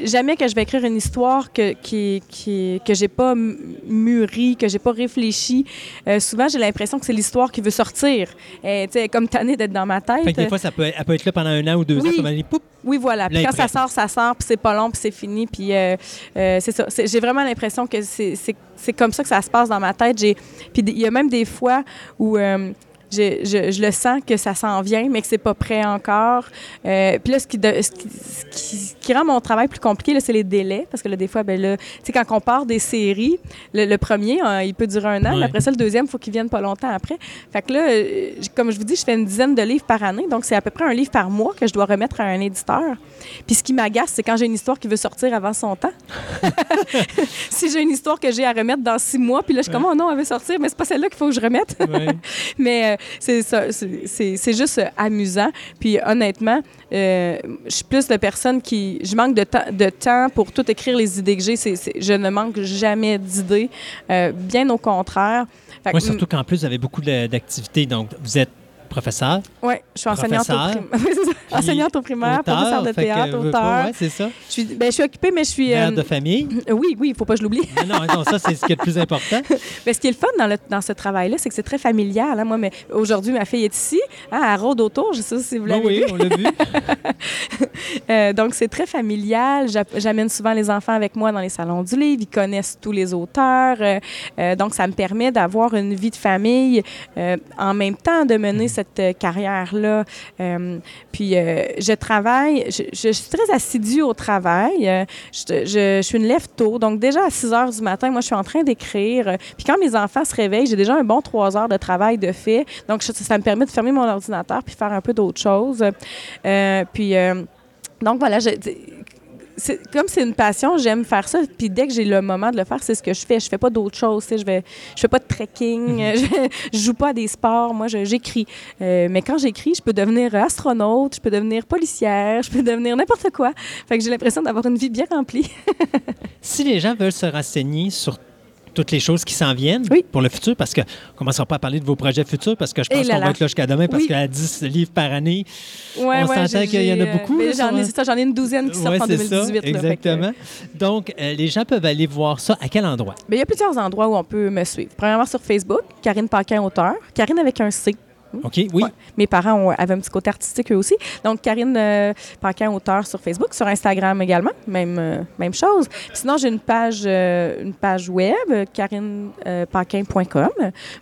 Jamais que je vais écrire une histoire que qui, qui que j'ai pas mûri, que j'ai pas réfléchi. Euh, souvent, j'ai l'impression que c'est l'histoire qui veut sortir. Et, tu sais, comme tannée d'être dans ma tête. Fait que des fois, ça peut, elle peut être là pendant un an ou deux Oui. ans, Oui, voilà. Puis quand ça sort, ça sort, puis c'est pas long, puis c'est fini. Puis euh, euh, c'est ça. J'ai vraiment l'impression que c'est- comme ça que ça se passe dans ma tête. Puis il y a même des fois où euh, je, je- je le sens que ça s'en vient, mais que c'est pas prêt encore. Euh, puis là, ce qui, de- ce qui, ce qui- ce qui rend mon travail plus compliqué, là, c'est les délais. Parce que là, des fois, ben là, tu sais, quand on part des séries, le, le premier, hein, il peut durer un an, Ouais. mais après ça, le deuxième, il faut qu'il vienne pas longtemps après. Fait que là, euh, comme je vous dis, je fais une dizaine de livres par année, donc c'est à peu près un livre par mois que je dois remettre à un éditeur. Puis ce qui m'agace, c'est quand j'ai une histoire qui veut sortir avant son temps. si j'ai une histoire que j'ai à remettre dans six mois, puis là, je suis comme, oh non, elle veut sortir, mais c'est pas celle-là qu'il faut que je remette. ouais. mais euh, c'est ça, c'est- juste amusant. Puis honnêtement, euh, je suis plus de personne qui... Je manque de, temps- de temps pour tout écrire les idées que j'ai. Je ne manque jamais d'idées, euh, bien au contraire. Fait que, Ouais, surtout qu'en plus, vous avez beaucoup d'activités. Donc, vous êtes professeur, Ouais, je suis enseignante au, Professeur, prim- Oui, c'est ça. enseignante au primaire, professeur de que, théâtre, auteur. ouais, c'est ça. Je suis, ben, je suis occupée, mais je suis. Mère euh, de famille? oui, oui, il faut pas que je l'oublie. non, non, ça, c'est ce qui est le plus important. Mais ce qui est le fun dans, le- dans ce travail-là, c'est que c'est très familial. hein. Moi, mais aujourd'hui, ma fille est ici. Hein, elle rôde autour. Je sais si vous Oui, l'avez oui, vu. on l'a vu. Euh, donc, c'est très familial. J'a- J'amène souvent les enfants avec moi dans les salons du livre. Ils connaissent tous les auteurs. Euh, donc, ça me permet d'avoir une vie de famille en même temps de mener cette euh, carrière-là. Euh, puis, euh, je travaille, je, suis très assidue au travail. Je, suis une lève tôt. Donc, déjà à 6 heures du matin, moi, je suis en train d'écrire. Puis, quand mes enfants se réveillent, j'ai déjà un bon 3 heures de travail de fait. Donc, je- ça me permet de fermer mon ordinateur puis faire un peu d'autres choses. Puis, donc voilà, je- comme c'est une passion, j'aime faire ça. Puis dès que j'ai le moment de le faire, c'est ce que je fais. Je fais pas d'autres choses. Je vais, je fais pas de trekking. je, je joue pas à des sports. Moi, j'écris. Euh, mais quand j'écris, je peux devenir astronaute, je peux devenir policière, je peux devenir n'importe quoi. Fait que j'ai l'impression d'avoir une vie bien remplie. Si les gens veulent se renseigner sur toutes les choses qui s'en viennent Oui. pour le futur, parce qu'on ne commencera pas à parler de vos projets futurs, parce que je Et pense qu'on va être là jusqu'à demain, parce Oui. qu'à 10 livres par année, Ouais, On s'entend qu'il y en a euh, beaucoup, J'en ai, une douzaine qui sortent en c'est ça, 2018. là. Fait que, exactement. Donc, euh, les gens peuvent aller voir ça à quel endroit? Ben, il y a plusieurs endroits où on peut me suivre. Premièrement, sur Facebook, Karine Paquin, auteur. Karine avec un C. OK, oui. Ouais. Mes parents ont- avaient un petit côté artistique eux aussi. Donc, Karine euh, Paquin, auteur sur Facebook, sur Instagram également, même, euh, même chose. Sinon, j'ai une page, euh, une page web, karinepaquin.com.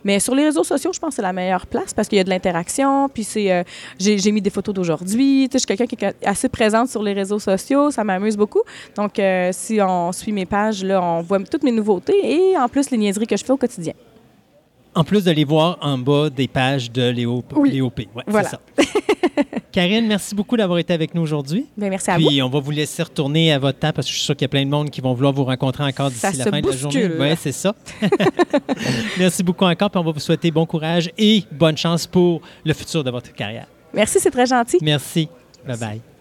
Mais sur les réseaux sociaux, je pense que c'est la meilleure place parce qu'il y a de l'interaction. Puis, c'est, euh, j'ai, mis des photos d'aujourd'hui. Tu sais, je suis quelqu'un qui est assez présente sur les réseaux sociaux. Ça m'amuse beaucoup. Donc, euh, si on suit mes pages, là, on voit toutes mes nouveautés et en plus les niaiseries que je fais au quotidien. En plus de les voir en bas des pages de Léo, Oui. Léo P. Ouais, Voilà. c'est ça. Karine, merci beaucoup d'avoir été avec nous aujourd'hui. Bien, merci à vous. Puis on va vous laisser retourner à votre temps parce que je suis sûr qu'il y a plein de monde qui vont vouloir vous rencontrer encore d'ici la fin de la journée. Oui, c'est ça. merci beaucoup encore. Puis on va vous souhaiter bon courage et bonne chance pour le futur de votre carrière. Merci, c'est très gentil. Merci. Bye bye.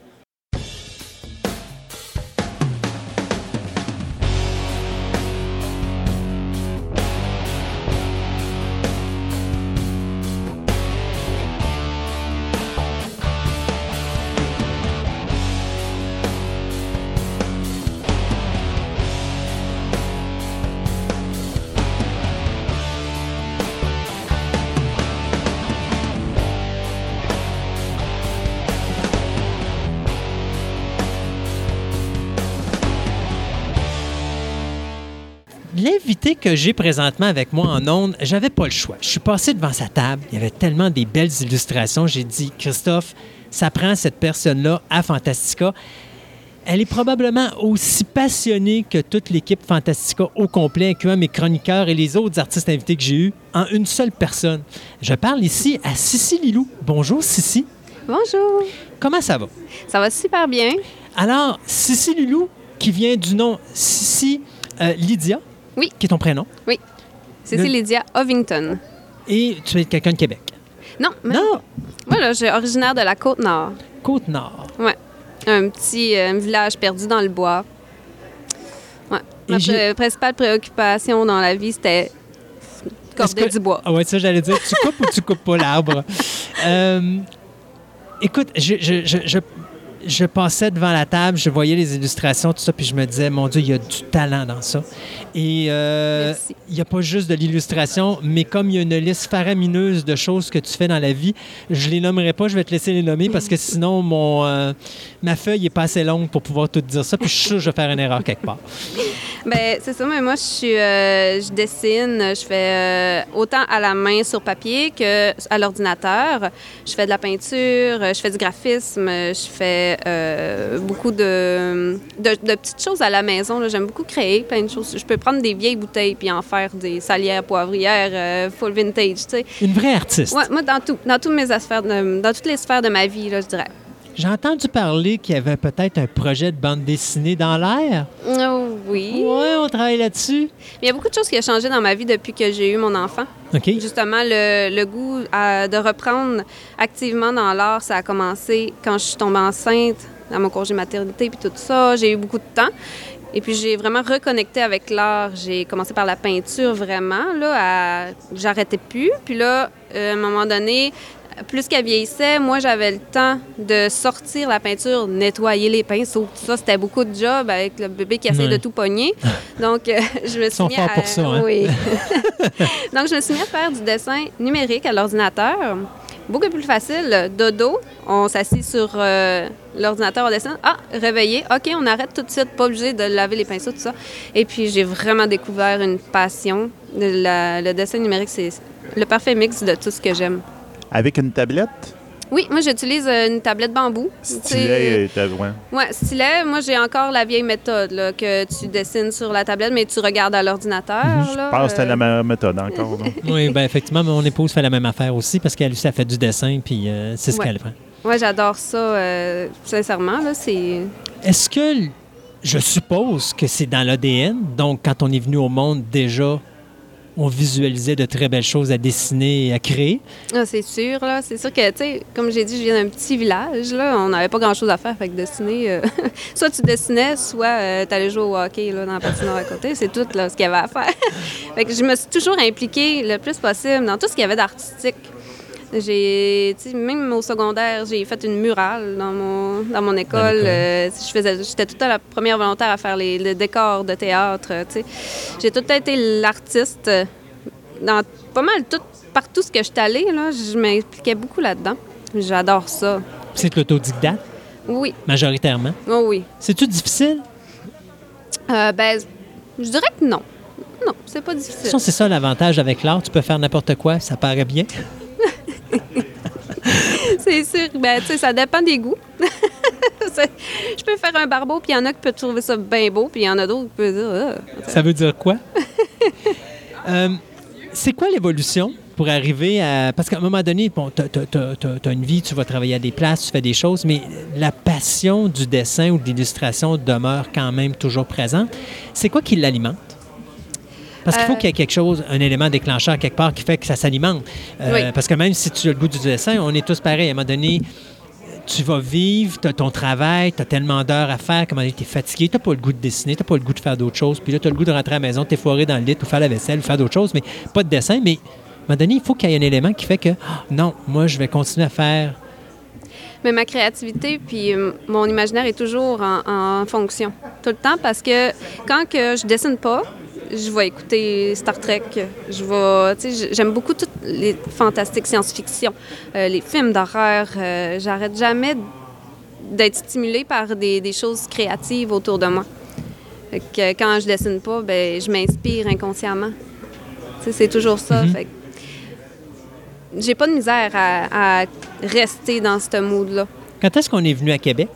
Que j'ai présentement avec moi en ondes, j'avais pas le choix. Je suis passé devant sa table, il y avait tellement des belles illustrations. J'ai dit, Christophe, ça prend cette personne-là à Fantastica. Elle est probablement aussi passionnée que toute l'équipe Fantastica au complet, incluant mes chroniqueurs et les autres artistes invités que j'ai eus, en une seule personne. Je parle ici à Sissi Lilou. Bonjour, Sissi. Bonjour. Comment ça va? Ça va super bien. Alors, Sissi Lilou, qui vient du nom Sissi euh, Lydia, Oui. qui est ton prénom, C'est Le- Lydia Ovington. et tu es quelqu'un de Québec? Non, mais Non, moi, là, je suis originaire de la Côte-Nord. Côte-Nord. Un petit euh, village perdu dans le bois. Ouais. Ma pré- principale préoccupation dans la vie, c'était corder que- du bois. Ah ouais, ça, j'allais dire, tu coupes ou tu coupes pas l'arbre? Euh, écoute, je, je, je, je, passais devant la table, je voyais les illustrations, tout ça, puis je me disais, mon Dieu, il y a du talent dans ça. Et euh, il n'y a pas juste de l'illustration, mais comme il y a une liste faramineuse de choses que tu fais dans la vie, je les nommerai pas, je vais te laisser les nommer parce que sinon, mon, euh, ma feuille est pas assez longue pour pouvoir tout dire ça, puis je suis sûr que je vais faire une erreur quelque part. Ben, c'est ça, mais moi, je suis, euh, je dessine, je fais autant à la main sur papier que à l'ordinateur. Je fais de la peinture, je fais du graphisme, je fais euh, beaucoup de, de, de petites choses à la maison. J'aime beaucoup créer plein de choses. Je peux prendre des vieilles bouteilles puis en faire des salières poivrières euh, full vintage, tu sais. Une vraie artiste. Ouais, moi, dans tout, dans toutes mes affaires, de- dans toutes les sphères de ma vie, là, je dirais. J'ai entendu parler qu'il y avait peut-être un projet de bande dessinée dans l'air. Oh, oui. Ouais, on travaille là-dessus. Il y a beaucoup de choses qui ont changé dans ma vie depuis que j'ai eu mon enfant. OK. Justement, le, le goût à- de reprendre activement dans l'art, ça a commencé quand je suis tombée enceinte, dans mon congé maternité, puis tout ça. J'ai eu beaucoup de temps. Et puis, j'ai vraiment reconnecté avec l'art. J'ai commencé par la peinture, vraiment. Là, à... J'arrêtais plus. Puis là, euh, à un moment donné, plus qu'elle vieillissait, moi, j'avais le temps de sortir la peinture, nettoyer les pinceaux. Tout ça, c'était beaucoup de job avec le bébé qui essaie Ouais. de tout pogner. Donc, euh, je me suis mis à... pour ça, hein? Oui. Donc, je me suis mis à faire du dessin numérique à l'ordinateur. Beaucoup plus facile. Dodo, on s'assit sur euh, l'ordinateur, on dessine. Ah, réveillé. OK, on arrête tout de suite, pas obligé de laver les pinceaux, tout ça. Et puis, j'ai vraiment découvert une passion. La- le dessin numérique, c'est le parfait mix de tout ce que j'aime. Avec une tablette, Oui, moi, j'utilise euh, une tablette bambou. Stylet, euh, ouais. Ouais, stylet, moi j'ai encore la vieille méthode là, que tu dessines sur la tablette, mais tu regardes à l'ordinateur. Je là, pense que c'est euh, la meilleure méthode encore. Oui, ben effectivement, mon épouse fait la même affaire aussi parce qu'elle aussi, elle fait du dessin, puis euh, c'est ce Ouais. qu'elle fait. Ouais, j'adore ça, euh, sincèrement. Là, c'est... Est-ce que, je suppose que c'est dans l'ADN, donc quand on est venu au monde, déjà, on visualisait de très belles choses à dessiner et à créer. Ah, c'est sûr, là. C'est sûr que, tu sais, comme j'ai dit, je viens d'un petit village, là. On n'avait pas grand-chose à faire, fait que dessiner... euh, soit tu dessinais, soit tu allais jouer au hockey, là, dans la patinoire à côté. C'est tout, là, ce qu'il y avait à faire. fait que je me suis toujours impliquée le plus possible dans tout ce qu'il y avait d'artistique. J'ai, même au secondaire, j'ai fait une murale dans mon, dans mon école. Euh, je faisais, j'étais tout le temps la première volontaire à faire les, les décors de théâtre. euh, tu sais. J'ai tout été l'artiste euh, dans pas mal tout, partout ce que je suis allée. Là, je m'impliquais beaucoup là-dedans. J'adore ça. C'est l'autodidacte, Oui, majoritairement? oh oui. C'est-tu difficile? Euh, ben, je dirais que non. Non, c'est pas difficile. toute c'est ça l'avantage avec l'art. Tu peux faire n'importe quoi, ça paraît bien. C'est sûr. Ben, tu sais, ça dépend des goûts. Je peux faire un barbeau, puis il y en a qui peuvent trouver ça bien beau, puis il y en a d'autres qui peuvent dire. Ah. Ça veut dire quoi? Euh, c'est quoi l'évolution pour arriver à... Parce qu'à un moment donné, bon, tu as, une vie, tu vas travailler à des places, tu fais des choses, mais la passion du dessin ou de l'illustration demeure quand même toujours présente. C'est quoi qui l'alimente? Parce qu'il faut Euh, qu'il y ait quelque chose, un élément déclencheur quelque part qui fait que ça s'alimente. Euh, Oui. Parce que même si tu as le goût du dessin, on est tous pareils. À un moment donné, tu vas vivre, tu as ton travail, tu as tellement d'heures à faire, comment tu es fatigué, tu n'as pas le goût de dessiner, tu n'as pas le goût de faire d'autres choses. Puis là, tu as le goût de rentrer à la maison, tu es foiré dans le lit ou faire la vaisselle ou faire d'autres choses, mais pas de dessin. Mais à un moment donné, il faut qu'il y ait un élément qui fait que Ah, non, moi, je vais continuer à faire. Mais ma créativité puis euh, mon imaginaire est toujours en, en fonction. Tout le temps parce que quand que je dessine pas, je vais écouter Star Trek. Je vais, tu sais, j'aime beaucoup toutes les fantastiques science-fiction, euh, les films d'horreur. euh, J'arrête jamais d'être stimulée par des, des choses créatives autour de moi. Fait que quand je dessine pas, ben je m'inspire inconsciemment. Tu sais, c'est toujours ça. Fait que j'ai pas de misère à, à rester dans ce mood-là. Quand est-ce qu'on est venu à Québec?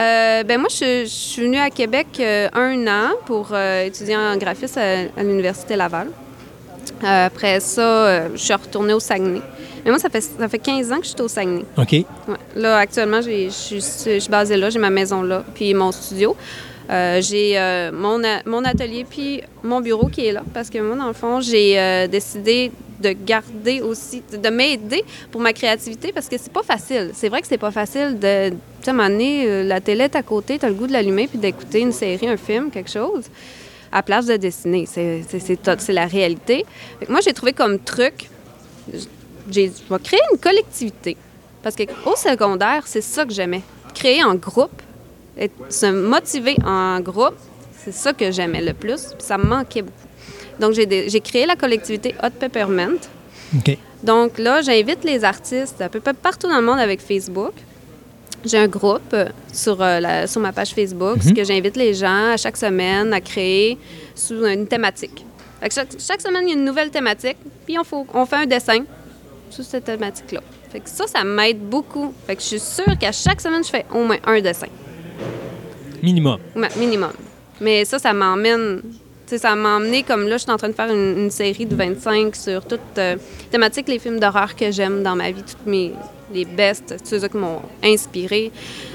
Euh, ben moi, je, je suis venue à Québec euh, un an pour euh, étudier en graphisme à, à l'Université Laval. Après ça, je suis retournée au Saguenay. Mais moi, ça fait, ça fait 15 ans que je suis au Saguenay. OK. Ouais. Là, actuellement, je suis, basée là, j'ai ma maison là, puis mon studio. J'ai mon, mon atelier puis mon bureau qui est là parce que moi, dans le fond, j'ai décidé de garder aussi, de m'aider pour ma créativité parce que c'est pas facile. C'est vrai que c'est pas facile de, tu sais, euh, la télé est à côté, tu as le goût de l'allumer puis d'écouter une série, un film, quelque chose, à place de dessiner. C'est- la réalité. Moi, j'ai trouvé comme truc, j'ai, créer une collectivité. Parce qu'au secondaire, c'est ça que j'aimais. Créer en groupe, se motiver en groupe, c'est ça que j'aimais le plus. puis ça me manquait beaucoup. Donc, j'ai, créé la collectivité Hot Peppermint. OK. Donc là, j'invite les artistes à peu près partout dans le monde avec Facebook. J'ai un groupe euh, sur, euh, la- sur ma page Facebook, Mhm. ce que j'invite les gens à chaque semaine à créer sous une thématique. Fait que chaque, chaque semaine, il y a une nouvelle thématique, puis on, faut- on fait un dessin sous cette thématique-là. Fait que ça, ça m'aide beaucoup. Fait que je suis sûre qu'à chaque semaine, je fais au moins un dessin. Minimum. Ouais, minimum. Mais ça, ça m'emmène. Tu sais, ça m'a emmené comme là, je suis en train de faire une, une série de 25 sur toute euh, thématique, les films d'horreur que j'aime dans ma vie, toutes mes les best, ceux qui m'ont inspiré.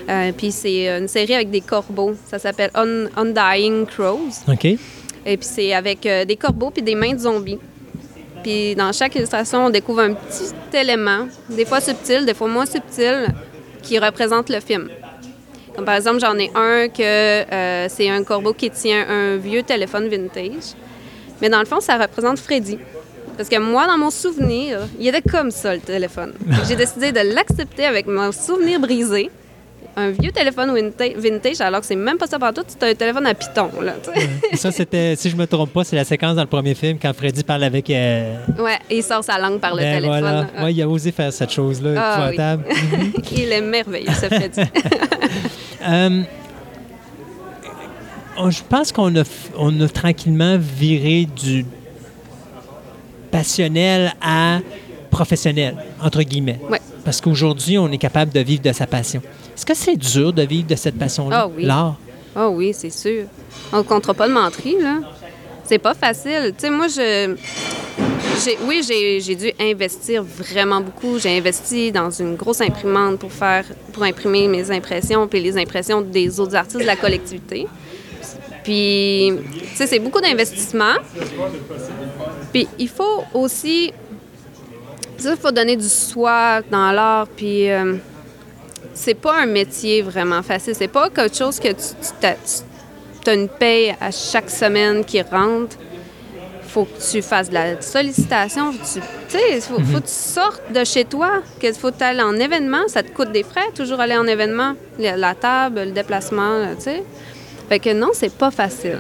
Euh, puis c'est une série avec des corbeaux. Ça s'appelle Un- Undying Crows. OK. Et puis c'est avec euh, des corbeaux puis des mains de zombies. Puis dans chaque illustration, on découvre un petit élément, des fois subtil, des fois moins subtil, qui représente le film. Comme par exemple, j'en ai un que euh, c'est un corbeau qui tient un vieux téléphone vintage. Mais dans le fond, ça représente Freddy. Parce que moi, dans mon souvenir, il était comme ça, le téléphone. J'ai décidé de l'accepter avec mon souvenir brisé. Un vieux téléphone vinta- vintage, alors que c'est même pas ça partout, c'est un téléphone à piton, là. Ça, c'était, si je me trompe pas, c'est la séquence dans le premier film quand Freddy parle avec. euh, Ouais, il sort sa langue par le ben téléphone. voilà. Ouais, il a osé faire cette chose-là, Ah, oui. épouvantable. il est merveilleux, ce Freddy. Euh, je pense qu'on a, on a tranquillement viré du passionnel à professionnel, entre guillemets. Ouais. Parce qu'aujourd'hui, on est capable de vivre de sa passion. Est-ce que c'est dur de vivre de cette passion-là, Ah oui. l'art? Ah oui, c'est sûr. On ne comptera pas de menterie, là. C'est pas facile. Tu sais, moi, je. oui, j'ai dû investir vraiment beaucoup. J'ai investi dans une grosse imprimante pour faire, pour imprimer mes impressions, puis les impressions des autres artistes de la collectivité. Puis, tu sais, c'est beaucoup d'investissement. Puis, il faut aussi. Il faut donner du soi dans l'art, puis. euh, c'est pas un métier vraiment facile. C'est pas quelque chose que tu, as une paye à chaque semaine qui rentre. faut que tu fasses de la sollicitation. Tu sais, il faut, faut que tu sortes de chez toi, qu'il faut aller en événement. Ça te coûte des frais, toujours aller en événement. La, la table, le déplacement, tu sais. Fait que non, c'est pas facile.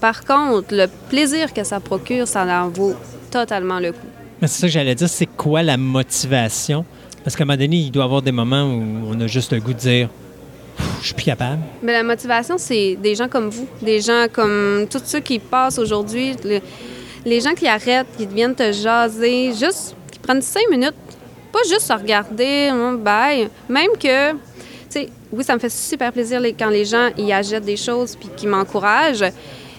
Par contre, le plaisir que ça procure, ça en vaut totalement le coup. Mais c'est ça que j'allais dire, c'est quoi la motivation? Parce qu'à un moment donné, il doit y avoir des moments où on a juste le goût de dire je suis plus capable. Mais la motivation, c'est des gens comme vous, des gens comme tous ceux qui passent aujourd'hui, le- les gens qui arrêtent, qui viennent te jaser, juste qui prennent cinq minutes, pas juste à regarder, hum, bye. Même que, tu sais, oui, ça me fait super plaisir quand les gens y achètent des choses puis qui m'encouragent,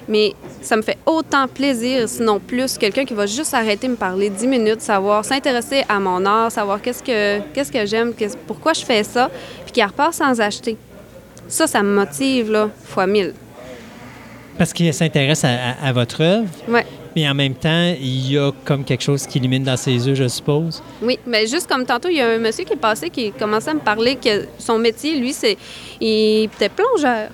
mais ça me fait autant plaisir, sinon plus, quelqu'un qui va juste arrêter de me parler 10 minutes, savoir, s'intéresser à mon art, savoir qu'est-ce que, qu'est-ce que j'aime, pourquoi je fais ça, puis qui repart sans acheter. Ça, ça me motive, là, fois mille. Parce qu'il s'intéresse à, à- à votre œuvre, Ouais. mais en même temps, il y a comme quelque chose qui illumine dans ses yeux, je suppose. Oui, mais juste comme tantôt, il y a un monsieur qui est passé qui commençait à me parler que son métier, lui, c'est. Il était plongeur.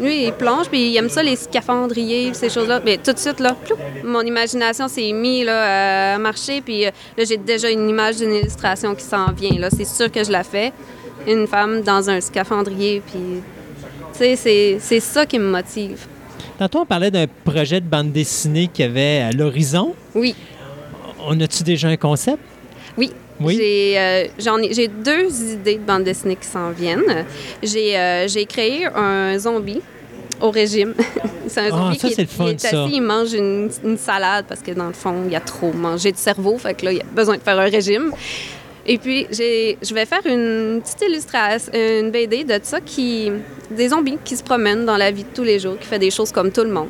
Lui, il plonge, puis il aime ça, les scaphandriers, ces choses-là. Mais tout de suite, là, ploup, mon imagination s'est mise là, à marcher, puis euh, là, j'ai déjà une image d'une illustration qui s'en vient. Là, c'est sûr que je la fais. Une femme dans un scaphandrier, puis. Tu sais, c'est ça qui me motive. Tantôt, on parlait d'un projet de bande dessinée qu'il y avait à l'horizon. Oui. On a-tu déjà un concept? Oui. Oui? J'ai, euh, j'en ai, j'ai deux idées de bande dessinée qui s'en viennent. J'ai, euh, j'ai créé un zombie au régime. c'est un Ah, zombie ça, qui est, le fun, il est ça. assis, il mange une, une salade parce que dans le fond, il a trop mangé de cerveau. Fait que là, il a besoin de faire un régime. Et puis, j'ai, je vais faire une petite illustration, une BD de ça qui. des zombies qui se promènent dans la vie de tous les jours, qui fait des choses comme tout le monde.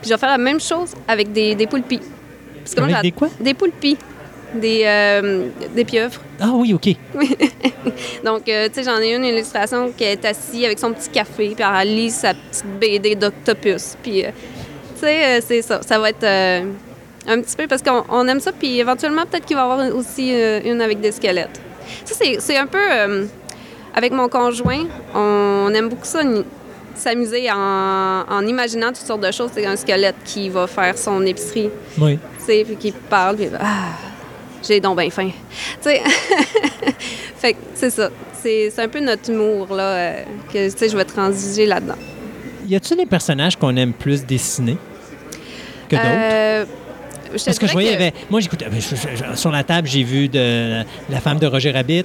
Puis, je vais faire la même chose avec des, des poulpis. Parce que moi, Avec j'a- des quoi? Des poulpis. Des, euh, des pieuvres. Ah oui, OK. Donc, euh, tu sais, j'en ai une illustration qui est assise avec son petit café, puis elle lit sa petite BD d'octopus. Puis, euh, tu sais, c'est ça. Ça va être un petit peu parce qu'on on aime ça, puis éventuellement, peut-être qu'il va y avoir aussi une avec des squelettes. Ça, c'est- un peu. avec mon conjoint, on aime beaucoup ça, s'amuser en, en imaginant toutes sortes de choses. C'est un squelette qui va faire son épicerie, Oui. tu sais, puis qui parle, puis ah, j'ai donc bien faim. Tu sais, fait que c'est ça. C'est un peu notre humour, là, euh, que, tu sais, je vais transiger là-dedans. Y a-t-il des personnages qu'on aime plus dessiner que d'autres? Euh, je te Parce que je voyais, il avait- moi, j'écoutais, je- sur la table, j'ai vu de la femme de Roger Rabbit.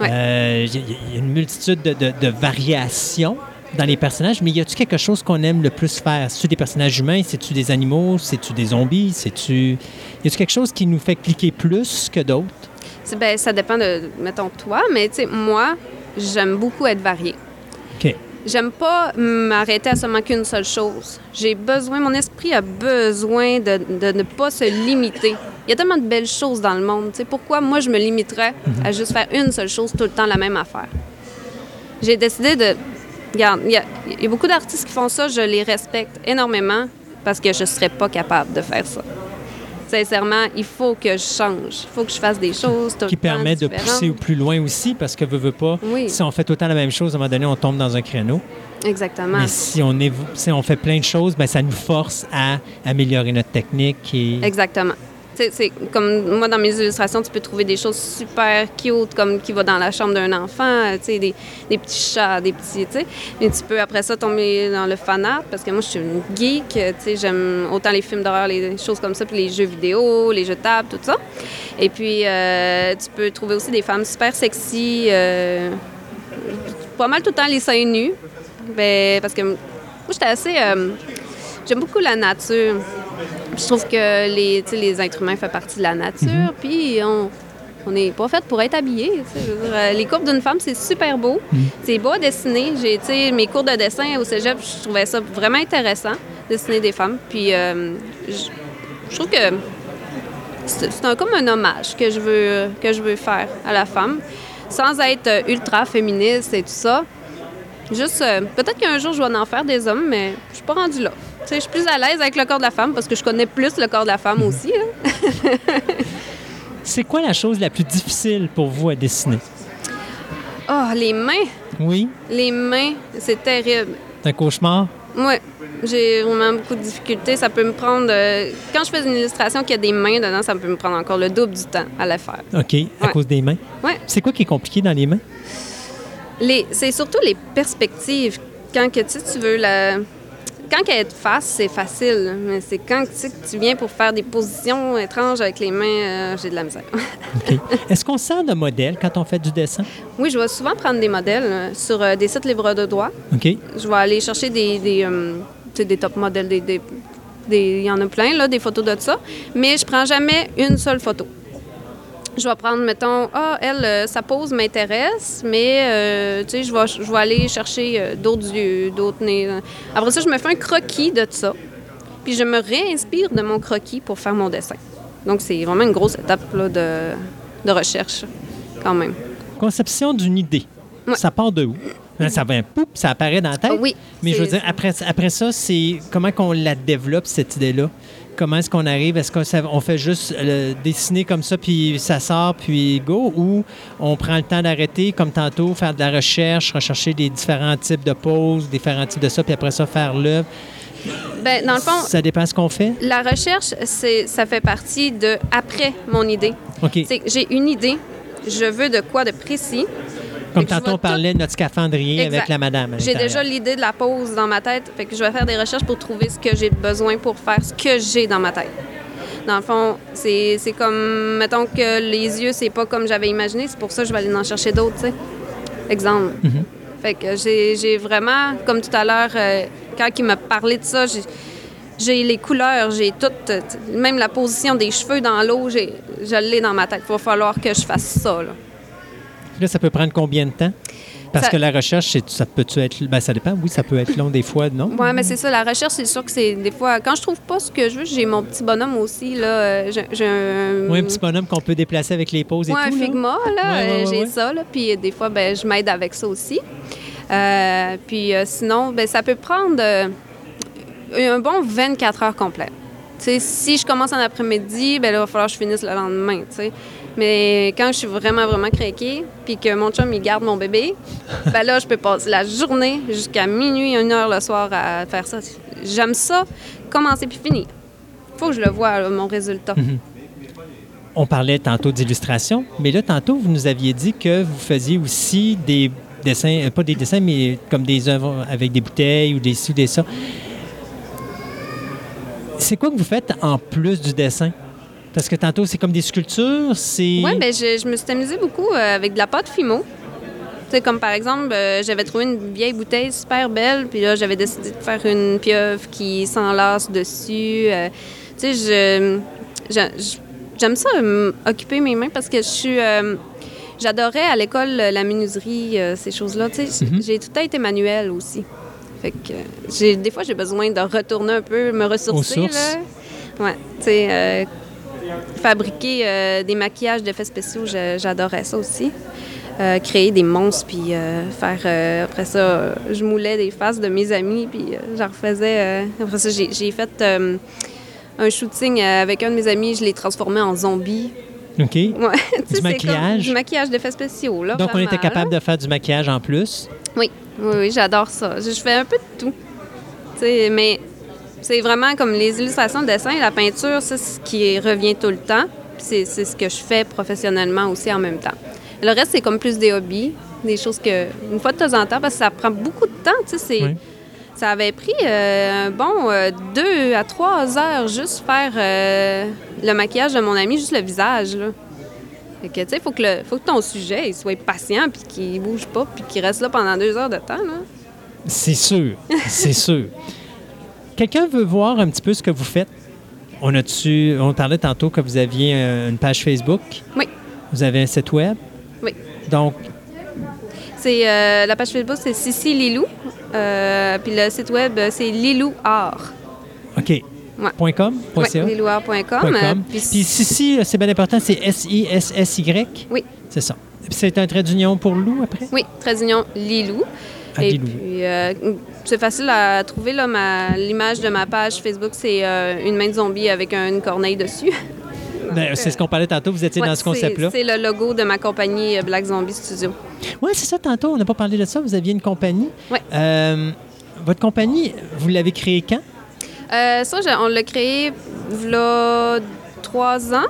Ouais. Euh, Il y, a- il y a une multitude de, de- de variations dans les personnages, mais y a-tu quelque chose qu'on aime le plus faire? C'est-tu des personnages humains? C'est-tu des animaux? C'est-tu des zombies? C'est-tu... Y a-tu quelque chose qui nous fait cliquer plus que d'autres? ben, ça dépend de, mettons, toi, mais tu sais, moi, j'aime beaucoup être variée. OK. J'aime pas m'arrêter à seulement qu'une seule chose. J'ai besoin, mon esprit a besoin de, de ne pas se limiter. Il y a tellement de belles choses dans le monde. sais. pourquoi moi je me limiterais à juste faire une seule chose tout le temps, la même affaire? J'ai décidé de. Regarde, il y, a, il y a beaucoup d'artistes qui font ça, je les respecte énormément parce que je serais pas capable de faire ça. Sincèrement, il faut que je change. Il faut que je fasse des choses tout Qui le temps permet de pousser au plus loin aussi, parce que veut, veut pas, Oui. si on fait tout le temps la même chose, à un moment donné, on tombe dans un créneau. Exactement. Mais si on, évo- si on fait plein de choses, ben, ça nous force à améliorer notre technique. Et... Exactement. C'est comme moi dans mes illustrations, tu peux trouver des choses super cute comme qui va dans la chambre d'un enfant, euh, tu sais, des, des petits chats, des petits, tu sais. Mais tu peux après ça tomber dans le fan art parce que moi je suis une geek, tu sais, j'aime autant les films d'horreur, les choses comme ça, puis les jeux vidéo, les jeux de table, tout ça. Et puis euh, tu peux trouver aussi des femmes super sexy, euh, pas mal tout le temps les seins nus, ben, parce que moi j'étais assez, j'aime beaucoup la nature. Je trouve que les, les êtres humains font partie de la nature, puis on on n'est pas fait pour être habillé. euh, Les courbes d'une femme, c'est super beau. C'est beau à dessiner. J'ai, mes cours de dessin au cégep, je trouvais ça vraiment intéressant, dessiner des femmes. Puis euh, je, trouve que c'est un, comme un hommage que je, veux, que je veux faire à la femme, sans être euh, ultra féministe et tout ça. Juste, euh, peut-être qu'un jour, je vais en faire des hommes, mais je suis pas rendue là. Je suis plus à l'aise avec le corps de la femme parce que je connais plus le corps de la femme aussi. C'est quoi la chose la plus difficile pour vous à dessiner? Oh, les mains! Oui? Les mains, c'est terrible. C'est un cauchemar? Oui, j'ai vraiment beaucoup de difficultés. Ça peut me prendre. euh, quand je fais une illustration qui a des mains dedans, ça peut me prendre encore le double du temps à la faire. OK, à Ouais. cause des mains? Ouais. C'est quoi qui est compliqué dans les mains? Les, c'est surtout les perspectives. Quand que, tu veux la. Quand qu'elle est face, c'est facile. Mais c'est quand tu, sais, que tu viens pour faire des positions étranges avec les mains, euh, j'ai de la misère. Est-ce qu'on sert de modèle quand on fait du dessin? oui, je vais souvent prendre des modèles euh, sur euh, des sites livres de droit. OK. Je vais aller chercher des, des, des top modèles, des, des- des- il y en a plein, là, des photos de ça. Mais je prends jamais une seule photo. Je vais prendre, mettons, ah, elle, euh, sa pose m'intéresse, mais, euh, tu sais, je vais, je vais aller chercher euh, d'autres yeux, d'autres nez. là. Après ça, je me fais un croquis de ça. Puis je me réinspire de mon croquis pour faire mon dessin. Donc, c'est vraiment une grosse étape là, de, de recherche, quand même. Conception d'une idée. Ouais. Ça part de où? Ça va, poup, ça apparaît dans la tête. Oui, Mais je veux dire, après, après ça, c'est comment qu'on la développe, cette idée-là? Comment est-ce qu'on arrive? Est-ce qu'on fait juste euh, dessiner comme ça, puis ça sort, puis go? Ou on prend le temps d'arrêter, comme tantôt, faire de la recherche, rechercher des différents types de poses, différents types de ça, puis après ça, faire l'œuvre? Ben, dans le fond, Ça dépend ce qu'on fait? La recherche, c'est, ça fait partie de après mon idée. OK. C'est que j'ai une idée, je veux de quoi de précis. Comme tantôt, on parlait de notre scaphandrier Exact. avec la madame. J'ai déjà l'idée de la pose dans ma tête, fait que je vais faire des recherches pour trouver ce que j'ai besoin pour faire ce que j'ai dans ma tête. Dans le fond, c'est, comme, mettons que les yeux, c'est pas comme j'avais imaginé, c'est pour ça que je vais aller en chercher d'autres, tu sais. Exemple. Mhm. Fait que j'ai, vraiment, comme tout à l'heure, euh, quand il m'a parlé de ça, j'ai, j'ai les couleurs, j'ai tout, euh, même la position des cheveux dans l'eau, je l'ai dans ma tête. Il va falloir que je fasse ça, là. Là, ça peut prendre combien de temps? Parce Ça- que la recherche, ça peut-tu être. Ben, ça dépend. Oui, ça peut être long des fois, non? Oui, mais c'est ça, la recherche, c'est sûr que c'est des fois. Quand je trouve pas ce que je veux, j'ai mon petit bonhomme aussi, là. euh, J'ai un. Oui, un petit bonhomme qu'on peut déplacer avec les poses et Ouais, un tout. là. Figma, là. Ouais, ouais, euh, j'ai ça, là. Puis euh, des fois, ben, je m'aide avec ça aussi. Euh, puis euh, sinon, ben, ça peut prendre euh, un bon 24 heures complètes. Tu sais, si je commence en après-midi, ben là, il va falloir que je finisse le lendemain, tu sais. Mais quand je suis vraiment, vraiment craquée, puis que mon chum, il garde mon bébé, ben là, je peux passer la journée jusqu'à minuit, une heure le soir à faire ça. J'aime ça, commencer puis finir. faut que je le vois, là, mon résultat. on parlait tantôt d'illustration, mais là, tantôt, vous nous aviez dit que vous faisiez aussi des dessins, euh, pas des dessins, mais comme des œuvres avec des bouteilles ou des ci ou des ça. C'est quoi que vous faites en plus du dessin? Parce que tantôt, c'est comme des sculptures, c'est... Oui, ben je, je me suis amusée beaucoup euh, avec de la pâte Fimo. Tu sais, comme par exemple, euh, j'avais trouvé une vieille bouteille super belle, puis là, j'avais décidé de faire une pieuvre qui s'enlace dessus. Euh, tu sais, j'aime ça, euh, occuper mes mains, parce que je suis... J'adorais à l'école la menuiserie, ces choses-là. Tu sais, Mhm. j'ai tout temps été manuel aussi. Fait que j'ai, des fois, j'ai besoin de retourner un peu, me ressourcer. Aux sources. Là. Ouais, tu sais, fabriquer euh, des maquillages d'effets spéciaux, j'adorais ça aussi. Euh, créer des monstres, puis euh, faire... après ça, je moulais des faces de mes amis, puis j'en refaisais... après ça, j'ai fait un shooting avec un de mes amis, je l'ai transformé en zombie. OK. Ouais, comme maquillage? Du maquillage d'effets spéciaux, là. Donc, on était capable là. de faire du maquillage en plus? Oui, oui, oui, j'adore ça. Je, je fais un peu de tout. Tu sais, mais c'est vraiment comme les illustrations, le dessin, la peinture, c'est ce qui revient tout le temps. C'est c'est ce que je fais professionnellement aussi en même temps. Le reste, c'est comme plus des hobbies, des choses que, une fois de temps en temps, parce que ça prend beaucoup de temps. Tu sais, Oui. Ça avait pris euh, un bon euh, deux à trois heures juste faire euh, le maquillage de mon ami, juste le visage. Là. Fait que, tu sais, faut que, le, faut que ton sujet il soit patient, puis qu'il bouge pas, puis qu'il reste là pendant deux heures de temps. Là. C'est sûr, c'est sûr. Quelqu'un veut voir un petit peu ce que vous faites? On a dessus, on parlait tantôt que vous aviez euh, une page Facebook. Oui. Vous avez un site web? Oui. Donc, C'est euh, la page Facebook, c'est Sissi Lilou. Euh, puis le site web, c'est Lilou Art. OK. Ouais. Point .com? Point Ouais, lilouart.com. Euh, puis Sissi, c'est bien important, c'est S-I-S-S-Y. Oui. C'est ça. Puis c'est un trait d'union pour loup après? Oui, très union Lilou. Ah, Et Lilou. puis, c'est facile à trouver. là, ma- L'image de ma page Facebook, c'est euh, une main de zombie avec une corneille dessus. Ben, c'est ce qu'on parlait tantôt, vous étiez Ouais, dans ce concept-là. C'est le logo de ma compagnie euh, Black Zombie Studio. Oui, c'est ça, tantôt, on n'a pas parlé de ça. Vous aviez une compagnie. Ouais. Euh, votre compagnie, vous l'avez créée quand? Euh, ça, on l'a créé il y a trois ans.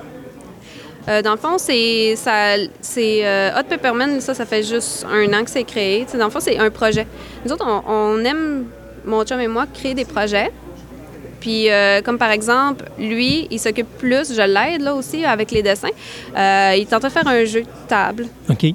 Euh, dans le fond, c'est euh, Hot Peppermint, ça, ça fait juste un an que c'est créé. Dans le fond, c'est un projet. Nous autres, on, aime, mon chum et moi, créer des projets. Puis, euh, comme par exemple, lui, il s'occupe plus, je l'aide là aussi avec les dessins. Il train de faire un jeu de table. OK.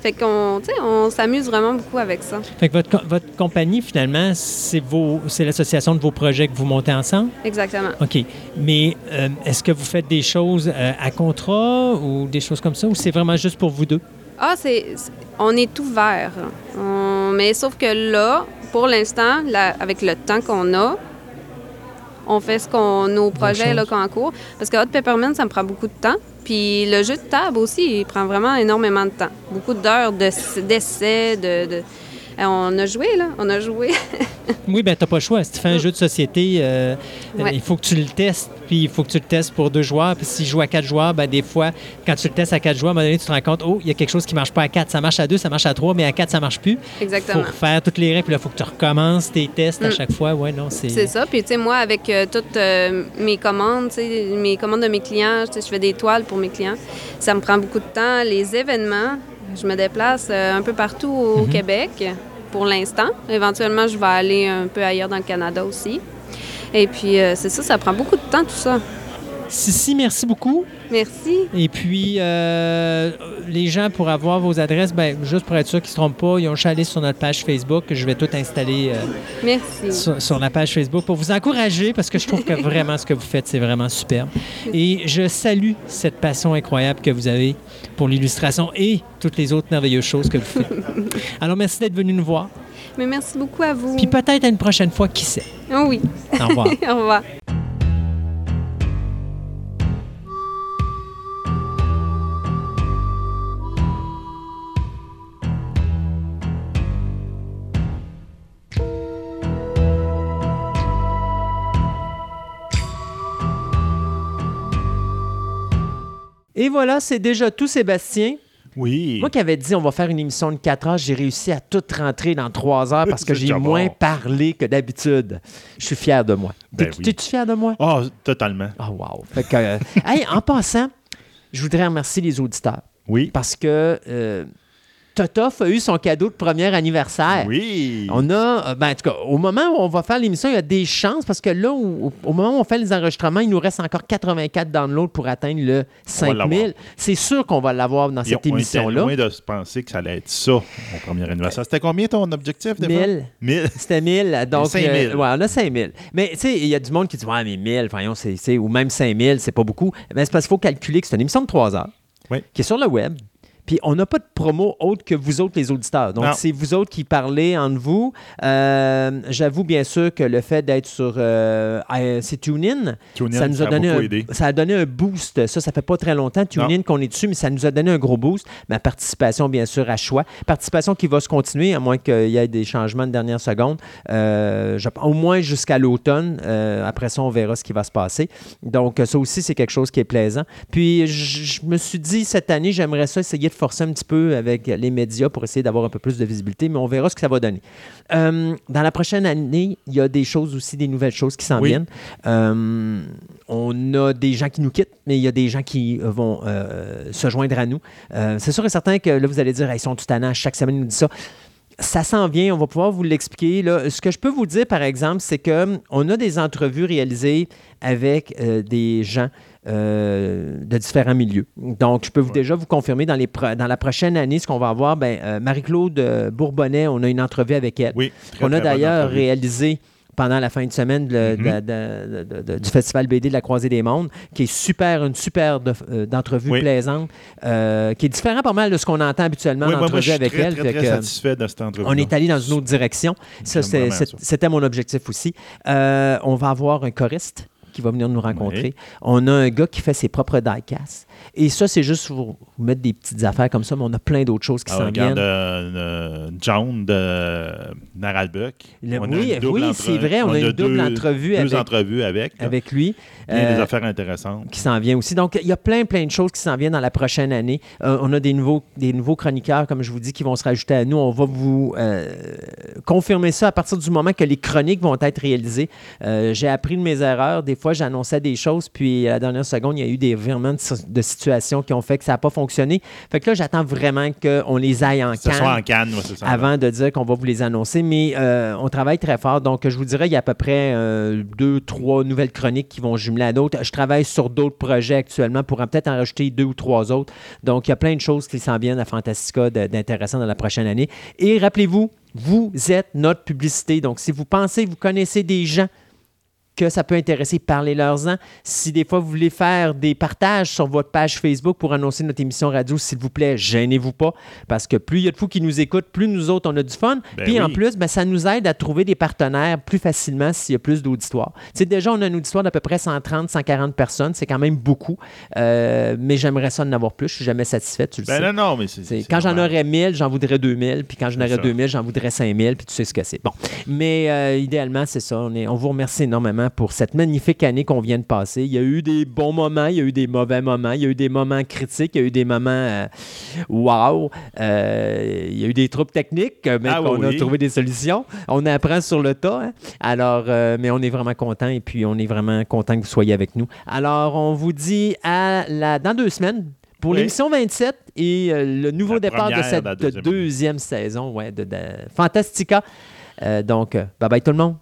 Fait qu'on, on s'amuse vraiment beaucoup avec ça. Fait que votre, co- votre compagnie, finalement, c'est vos, c'est l'association de vos projets que vous montez ensemble? Exactement. OK. Mais euh, est-ce que vous faites des choses euh, à contrat ou des choses comme ça ou c'est vraiment juste pour vous deux? Ah, c'est, on est ouvert. On- mais sauf que là, pour l'instant, avec le temps qu'on a, on fait ce qu'on, nos projets là, en cours. Parce que Hot Peppermint, ça me prend beaucoup de temps. Puis le jeu de table aussi, il prend vraiment énormément de temps. Beaucoup d'heures de, d'essais, de, de- On a joué, là. On a joué. Oui, ben t'as pas le choix. Si tu fais un jeu de société, euh, euh, Ouais. il faut que tu le testes, puis il faut que tu le testes pour deux joueurs. Puis s'il joue à quatre joueurs, ben des fois, quand tu le testes à quatre joueurs, à un moment donné, tu te rends compte, oh, il y a quelque chose qui marche pas à quatre. Ça marche à deux, ça marche à trois, mais à quatre, ça marche plus. Il Exactement. faut refaire toutes les règles, puis là, il faut que tu recommences tes tests à Mm. chaque fois. Ouais, non, c'est... C'est ça. Puis, tu sais, moi, avec euh, toutes euh, mes commandes, tu sais, mes commandes de mes clients, je fais des toiles pour mes clients. Ça me prend beaucoup de temps. Les événements, je me déplace euh, un peu partout au Mhm. Québec pour l'instant. Éventuellement, je vais aller un peu ailleurs dans le Canada aussi. Et puis, euh, c'est ça, ça prend beaucoup de temps, tout ça. Sissi, merci beaucoup. Merci. Et puis, euh, les gens, pour avoir vos adresses, ben, juste pour être sûr qu'ils ne se trompent pas, ils ont aller sur notre page Facebook. Je vais tout installer euh, Merci. sur, sur la page Facebook pour vous encourager parce que je trouve que vraiment ce que vous faites, c'est vraiment superbe. Et je salue cette passion incroyable que vous avez pour l'illustration et toutes les autres merveilleuses choses que vous faites. Alors, merci d'être venu nous voir. Mais merci beaucoup à vous. Puis peut-être à une prochaine fois, qui sait? Oh oui. Au revoir. Au revoir. Et voilà, c'est déjà tout, Sébastien. Oui. Moi qui avais dit on va faire une émission de 4 heures, j'ai réussi à tout rentrer dans 3 heures parce que j'ai moins bon. parlé que d'habitude. Je suis fier de moi. Ben oui. T'es-tu fier de moi? Ah, totalement. Oh, wow. Fait que, euh, hey, en passant, je voudrais remercier les auditeurs. Oui. Parce que euh, Totof a eu son cadeau de premier anniversaire. Oui. On a, euh, ben, en tout cas, au moment où on va faire l'émission, il y a des chances parce que là, où- au moment où on fait les enregistrements, il nous reste encore 84 downloads pour atteindre le On va l'avoir. 5000. C'est sûr qu'on va l'avoir dans Et cette on était émission-là. loin de se penser que ça allait être ça, mon premier anniversaire. C'était combien ton objectif, des fois? 1000. 1000. C'était 1000. Donc, 5000. euh, ouais, on a 5000. Mais, tu sais, il y a du monde qui dit, ouais, mais 1000, voyons, c'est, ou même 5000, c'est pas beaucoup. Mais c'est parce qu'il faut calculer que c'est une émission de 3 heures Oui. qui est sur le web. Puis on n'a pas de promo autre que vous autres, les auditeurs. Donc, c'est vous autres qui parlez entre vous. Euh, j'avoue, bien sûr, que le fait d'être sur euh, euh, c'est TuneIn, TuneIn, ça nous a, ça donné un, aidé. ça a donné un boost. Ça, ça fait pas très longtemps, TuneIn, qu'on est dessus, mais ça nous a donné un gros boost. Ma participation, bien sûr, à choix. Participation qui va se continuer, à moins qu'il y ait des changements de dernière seconde. Euh, je- au moins jusqu'à l'automne. Après ça, on verra ce qui va se passer. Donc, ça aussi, c'est quelque chose qui est plaisant. Puis, je me suis dit, cette année, j'aimerais ça essayer de forcer un petit peu avec les médias pour essayer d'avoir un peu plus de visibilité, mais on verra ce que ça va donner. Euh, dans la prochaine année, il y a des choses aussi, des nouvelles choses qui s'en Oui. viennent. Euh, on a des gens qui nous quittent, mais il y a des gens qui euh, vont euh, se joindre à nous. C'est sûr et certain que là, vous allez dire, Hey, ils sont tout tannants, chaque semaine, ils nous disent ça. Ça s'en vient, on va pouvoir vous l'expliquer. là. Ce que je peux vous dire, par exemple, c'est qu'on a des entrevues réalisées avec euh, des gens euh, de différents milieux. Donc, je peux vous déjà vous confirmer dans, les pro- dans la prochaine année, ce qu'on va avoir, ben, euh, Marie-Claude euh, Bourbonnais, on a une entrevue avec elle. Oui. très, On a d'ailleurs réalisé pendant la fin de semaine Mhm. de- de- de- du Festival BD de la Croisée des Mondes, qui est super, une super de- d'entrevue Oui. plaisante, euh, qui est différent pas mal de ce qu'on entend habituellement Oui, en moi, moi, je entrevue suis avec très, elle. très, très satisfait de cette entrevue. on est allé dans une autre direction. Ça. c'était mon objectif aussi. Euh, on va avoir un choriste qui va venir nous rencontrer. On a un gars qui fait ses propres diecasts. Et ça, c'est juste pour vous mettre des petites affaires comme ça, mais on a plein d'autres choses qui Ah, s'en viennent. euh, euh, John de Naralbuck. Le- On a oui, oui, c'est vrai, on a une double deux- entrevue deux avec- entrevues avec. là. avec lui. Bien des Euh, affaires intéressantes. qui s'en vient aussi. Donc, il y a plein, plein de choses qui s'en viennent dans la prochaine année. Euh, on a des nouveaux, des nouveaux chroniqueurs, comme je vous dis, qui vont se rajouter à nous. On va vous euh, confirmer ça à partir du moment que les chroniques vont être réalisées. Euh, j'ai appris de mes erreurs. Des fois, j'annonçais des choses, puis à la dernière seconde, il y a eu des virements de, si- qui ont fait que ça n'a pas fonctionné. Fait que là, j'attends vraiment qu'on les aille en soit en canne canne, c'est ça. avant de dire qu'on va vous les annoncer. Mais euh, on travaille très fort. Donc, je vous dirais, il y a à peu près euh, deux, trois nouvelles chroniques qui vont jumeler à d'autres. Je travaille sur d'autres projets actuellement pour peut-être en rajouter deux ou trois autres. Donc, il y a plein de choses qui s'en viennent à Fantastica d'intéressant dans la prochaine année. Et rappelez-vous, vous êtes notre publicité. Donc, si vous pensez, vous connaissez des gens que ça peut intéresser, parlez-leur-en. Si des fois vous voulez faire des partages sur votre page Facebook pour annoncer notre émission radio, s'il vous plaît, gênez-vous pas, parce que plus il y a de fous qui nous écoutent, plus nous autres, on a du fun. Ben Puis en plus, ben, ça nous aide à trouver des partenaires plus facilement s'il y a plus d'auditoire. Tu sais, déjà, on a un auditoire d'à peu près 130, 140 personnes, c'est quand même beaucoup, Euh, mais j'aimerais ça en avoir plus. Je suis jamais satisfait, tu le sais. Ben non, non, mais c'est. Quand j'en aurais 1000, j'en voudrais 2000. Puis quand j'en aurais ça. 2000, j'en voudrais 5000. Puis tu sais ce que c'est. Bon. Mais euh, idéalement, c'est ça. On, est- on vous remercie énormément pour cette magnifique année qu'on vient de passer. Il y a eu des bons moments, il y a eu des mauvais moments, il y a eu des moments critiques, il y a eu des moments euh, wow. Euh, il y a eu des troubles techniques, euh, mais Ah on a trouvé des solutions. On apprend sur le tas. hein. Alors, euh, mais on est vraiment content et puis on est vraiment content que vous soyez avec nous. Alors, on vous dit à la, dans deux semaines pour Oui. l'émission 27 et le nouveau La départ de première cette de deuxième, deuxième. saison ouais, de, de Fantastica. Donc, bye bye tout le monde.